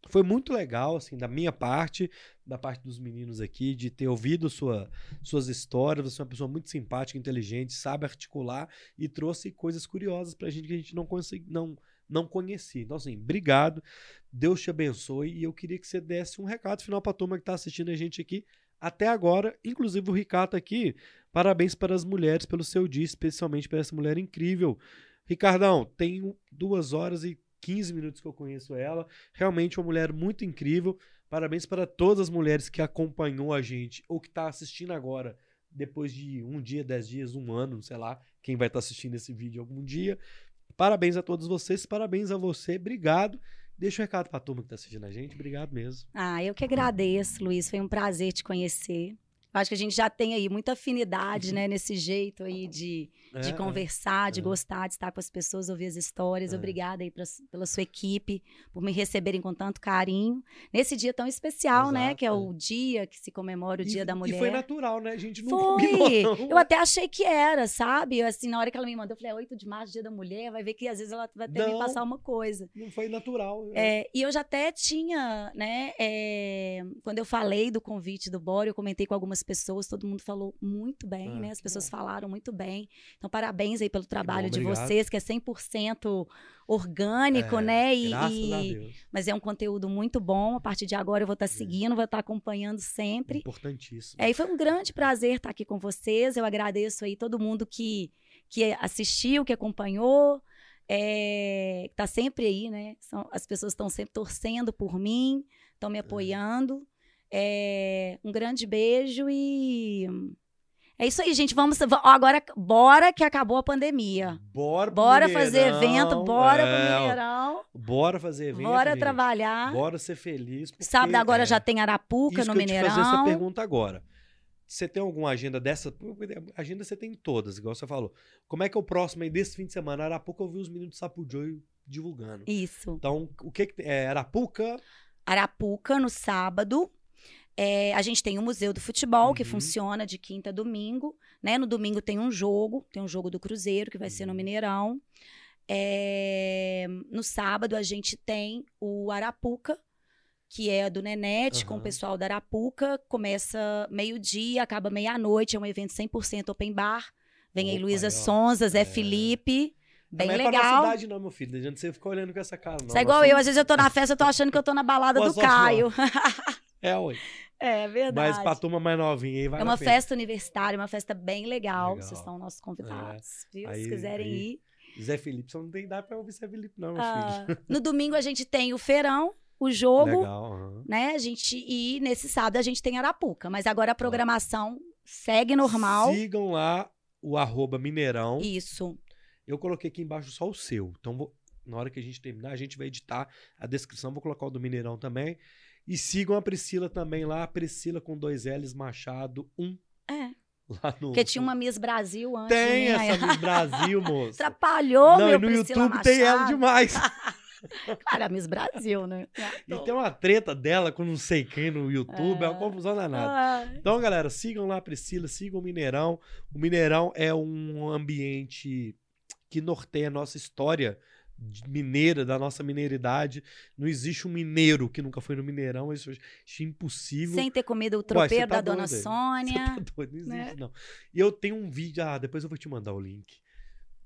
Speaker 1: foi muito legal, assim, da minha parte, da parte dos meninos aqui, de ter ouvido sua, suas histórias. Você é uma pessoa muito simpática, inteligente, sabe articular e trouxe coisas curiosas pra gente que a gente não, consegui, não, não conhecia. Então, assim, obrigado. Deus te abençoe. E eu queria que você desse um recado final pra turma que tá assistindo a gente aqui até agora. Inclusive, o Ricardo aqui. Parabéns para as mulheres pelo seu dia, especialmente para essa mulher incrível. Ricardão, tem duas horas e 15 minutos que eu conheço ela. Realmente uma mulher muito incrível. Parabéns para todas as mulheres que acompanhou a gente ou que está assistindo agora, depois de um dia, dez dias, um ano, sei lá, quem vai estar tá assistindo esse vídeo algum dia. Parabéns a todos vocês, parabéns a você, obrigado. Deixa um recado para a turma que está assistindo a gente, obrigado mesmo.
Speaker 3: Ah, eu que agradeço, Luiz, foi um prazer te conhecer. Acho que a gente já tem aí muita afinidade, né, nesse jeito aí de, é, de conversar, de é. gostar de estar com as pessoas, ouvir as histórias. É. Obrigada aí pra, pela sua equipe, por me receberem com tanto carinho. Nesse dia tão especial, Exato, né, que é, o dia que se comemora o e, Dia da Mulher.
Speaker 1: E foi natural, né? A gente não
Speaker 3: foi. combinou. Não. Eu até achei que era, sabe? Assim, na hora que ela me mandou, eu falei, é 8 de março, Dia da Mulher, vai ver que às vezes ela vai ter que passar uma coisa.
Speaker 1: Não foi natural.
Speaker 3: É. é, e eu já até tinha, né, quando eu falei do convite do Bora, eu comentei com algumas pessoas, todo mundo falou muito bem, ah, né? As pessoas bom. falaram muito bem. Então, parabéns aí pelo trabalho bom, de vocês, que é 100% orgânico, é, né?
Speaker 1: E, e...
Speaker 3: Mas é um conteúdo muito bom. A partir de agora eu vou estar tá seguindo, vou estar tá acompanhando sempre.
Speaker 1: Importantíssimo.
Speaker 3: É, e foi um grande prazer estar aqui com vocês. Eu agradeço aí todo mundo que, que assistiu, que acompanhou. É, tá sempre aí, né? São, as pessoas estão sempre torcendo por mim, estão me é. apoiando. É, um grande beijo e. É isso aí, gente. Vamos. Agora, bora que acabou a pandemia.
Speaker 1: Bora
Speaker 3: Bora fazer evento, bora é, pro Mineirão.
Speaker 1: Bora fazer evento.
Speaker 3: Bora
Speaker 1: gente.
Speaker 3: trabalhar.
Speaker 1: Bora ser feliz.
Speaker 3: Sábado agora é, já tem Arapuca no Mineirão. Eu te fazer essa
Speaker 1: pergunta agora. Você tem alguma agenda dessa? Agenda você tem todas, igual você falou. Como é que é o próximo aí desse fim de semana? Arapuca eu vi os meninos do Sapujoy divulgando.
Speaker 3: Isso.
Speaker 1: Então, o que, que é Arapuca?
Speaker 3: Arapuca no sábado. É, a gente tem o Museu do Futebol, uhum. que funciona de quinta a domingo. Né? No domingo tem um jogo, tem um jogo do Cruzeiro, que vai uhum. ser no uhum. Mineirão. É, no sábado a gente tem o Arapuca, que é do Nenete, uhum. com o pessoal da Arapuca. Começa meio-dia, acaba meia-noite, é um evento 100% open bar. Vem Opa, aí Luísa Sonza, Zé é. Felipe. Bem não legal. Não é pra
Speaker 1: cidade não, meu filho. Não adianta você ficar olhando com essa cara, não.
Speaker 3: Você é igual eu. Às vezes eu tô na festa, eu tô achando que eu tô na balada Boa do Caio.
Speaker 1: é, ué.
Speaker 3: É verdade.
Speaker 1: Mas pra turma mais novinha aí vai
Speaker 3: É uma festa universitária, uma festa bem legal. legal. Vocês são nossos convidados, é. viu? Aí, Se quiserem
Speaker 1: aí,
Speaker 3: ir.
Speaker 1: Zé Felipe, você não tem idade pra ouvir Zé Felipe, não, meu ah, filho.
Speaker 3: No domingo a gente tem o feirão, o jogo, legal, uhum. né? A gente e nesse sábado a gente tem Arapuca, mas agora a programação segue normal.
Speaker 1: Sigam lá o arroba Mineirão.
Speaker 3: Isso.
Speaker 1: Eu coloquei aqui embaixo só o seu. Então, vou, na hora que a gente terminar, a gente vai editar a descrição. Vou colocar o do Mineirão também. E sigam a Priscila também lá, Priscila com dois L's Machado 1.
Speaker 3: É. Lá no... Porque tinha uma Miss Brasil antes.
Speaker 1: Tem né? essa Miss Brasil, moço.
Speaker 3: Atrapalhou, Não, meu no
Speaker 1: Priscila YouTube
Speaker 3: Machado.
Speaker 1: tem ela demais.
Speaker 3: Claro, a Miss Brasil, né?
Speaker 1: e tem uma treta dela com não sei quem no YouTube, é, é uma confusão danada. Então, galera, sigam lá a Priscila, sigam o Mineirão. O Mineirão é um ambiente que norteia a nossa história mineira, da nossa mineiridade. Não existe um mineiro que nunca foi no Mineirão, isso é impossível.
Speaker 3: Sem ter comido o tropeiro Ué, tá da Dona doido, Sônia.
Speaker 1: Tá doido, não existe, né? não. E eu tenho um vídeo, ah, depois eu vou te mandar o link.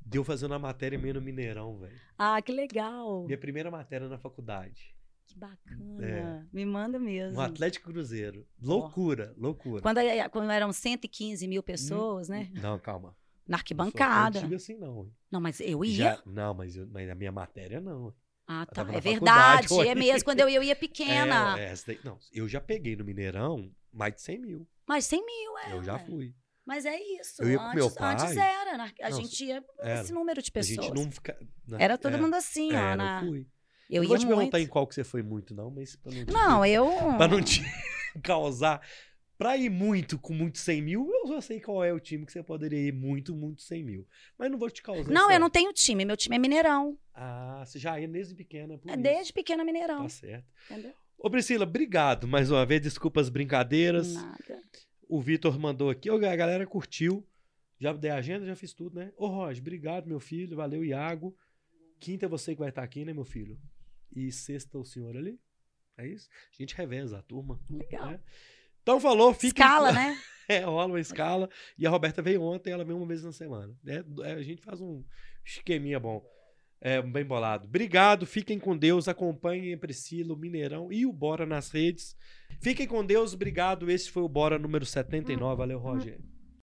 Speaker 1: Deu fazendo a matéria meio no Mineirão, velho.
Speaker 3: Ah, que legal.
Speaker 1: Minha primeira matéria na faculdade.
Speaker 3: Que bacana. É. Me manda mesmo.
Speaker 1: Um Atlético Cruzeiro. Loucura, oh. loucura.
Speaker 3: Quando, quando eram 115 mil pessoas, hum, né?
Speaker 1: Não, calma.
Speaker 3: Na arquibancada.
Speaker 1: Não assim, não.
Speaker 3: Não, mas eu ia.
Speaker 1: Já, não, mas, eu, mas a minha matéria não.
Speaker 3: Ah, tá. É verdade. É mesmo. Quando eu ia, eu ia pequena.
Speaker 1: É, daí, não, eu já peguei no Mineirão mais de 100 mil.
Speaker 3: Mais de 100 mil, é.
Speaker 1: Eu já fui.
Speaker 3: Mas é isso.
Speaker 1: Eu ia
Speaker 3: antes,
Speaker 1: meu pai,
Speaker 3: antes era. A não, gente ia era, esse número de pessoas.
Speaker 1: A gente não fica,
Speaker 3: na, era todo é, mundo assim,
Speaker 1: ó.
Speaker 3: Na...
Speaker 1: Eu fui.
Speaker 3: Eu,
Speaker 1: não vou
Speaker 3: te
Speaker 1: perguntar em qual que você foi muito, não, mas pra não.
Speaker 3: Não, eu.
Speaker 1: Pra não te causar. Pra ir muito com muito 100 mil, eu já sei qual é o time que você poderia ir muito, muito 100 mil. Mas não vou te causar.
Speaker 3: Não, eu não tenho time. Meu time é Mineirão.
Speaker 1: Ah, você já ia desde pequena.
Speaker 3: é desde pequena Mineirão.
Speaker 1: Tá certo. Entendeu? Ô, Priscila, obrigado mais uma vez. Desculpa as brincadeiras.
Speaker 3: Nada.
Speaker 1: O Vitor mandou aqui. Ô, a galera curtiu. Já dei a agenda, já fiz tudo, né? Ô, Roger, obrigado, meu filho. Valeu, Iago. Quinta é você que vai estar aqui, né, meu filho? E sexta o senhor ali. É isso? A gente reveza a turma.
Speaker 3: Legal.
Speaker 1: Né? Então falou, fica.
Speaker 3: Escala, né?
Speaker 1: É, rola uma escala. E a Roberta veio ontem, ela veio uma vez na semana. É, é, a gente faz um esqueminha bom. É, bem bolado. Obrigado, fiquem com Deus. Acompanhem a Priscila, o Mineirão e o Bora nas redes. Fiquem com Deus, obrigado. Esse foi o Bora número 79. Valeu, Roger.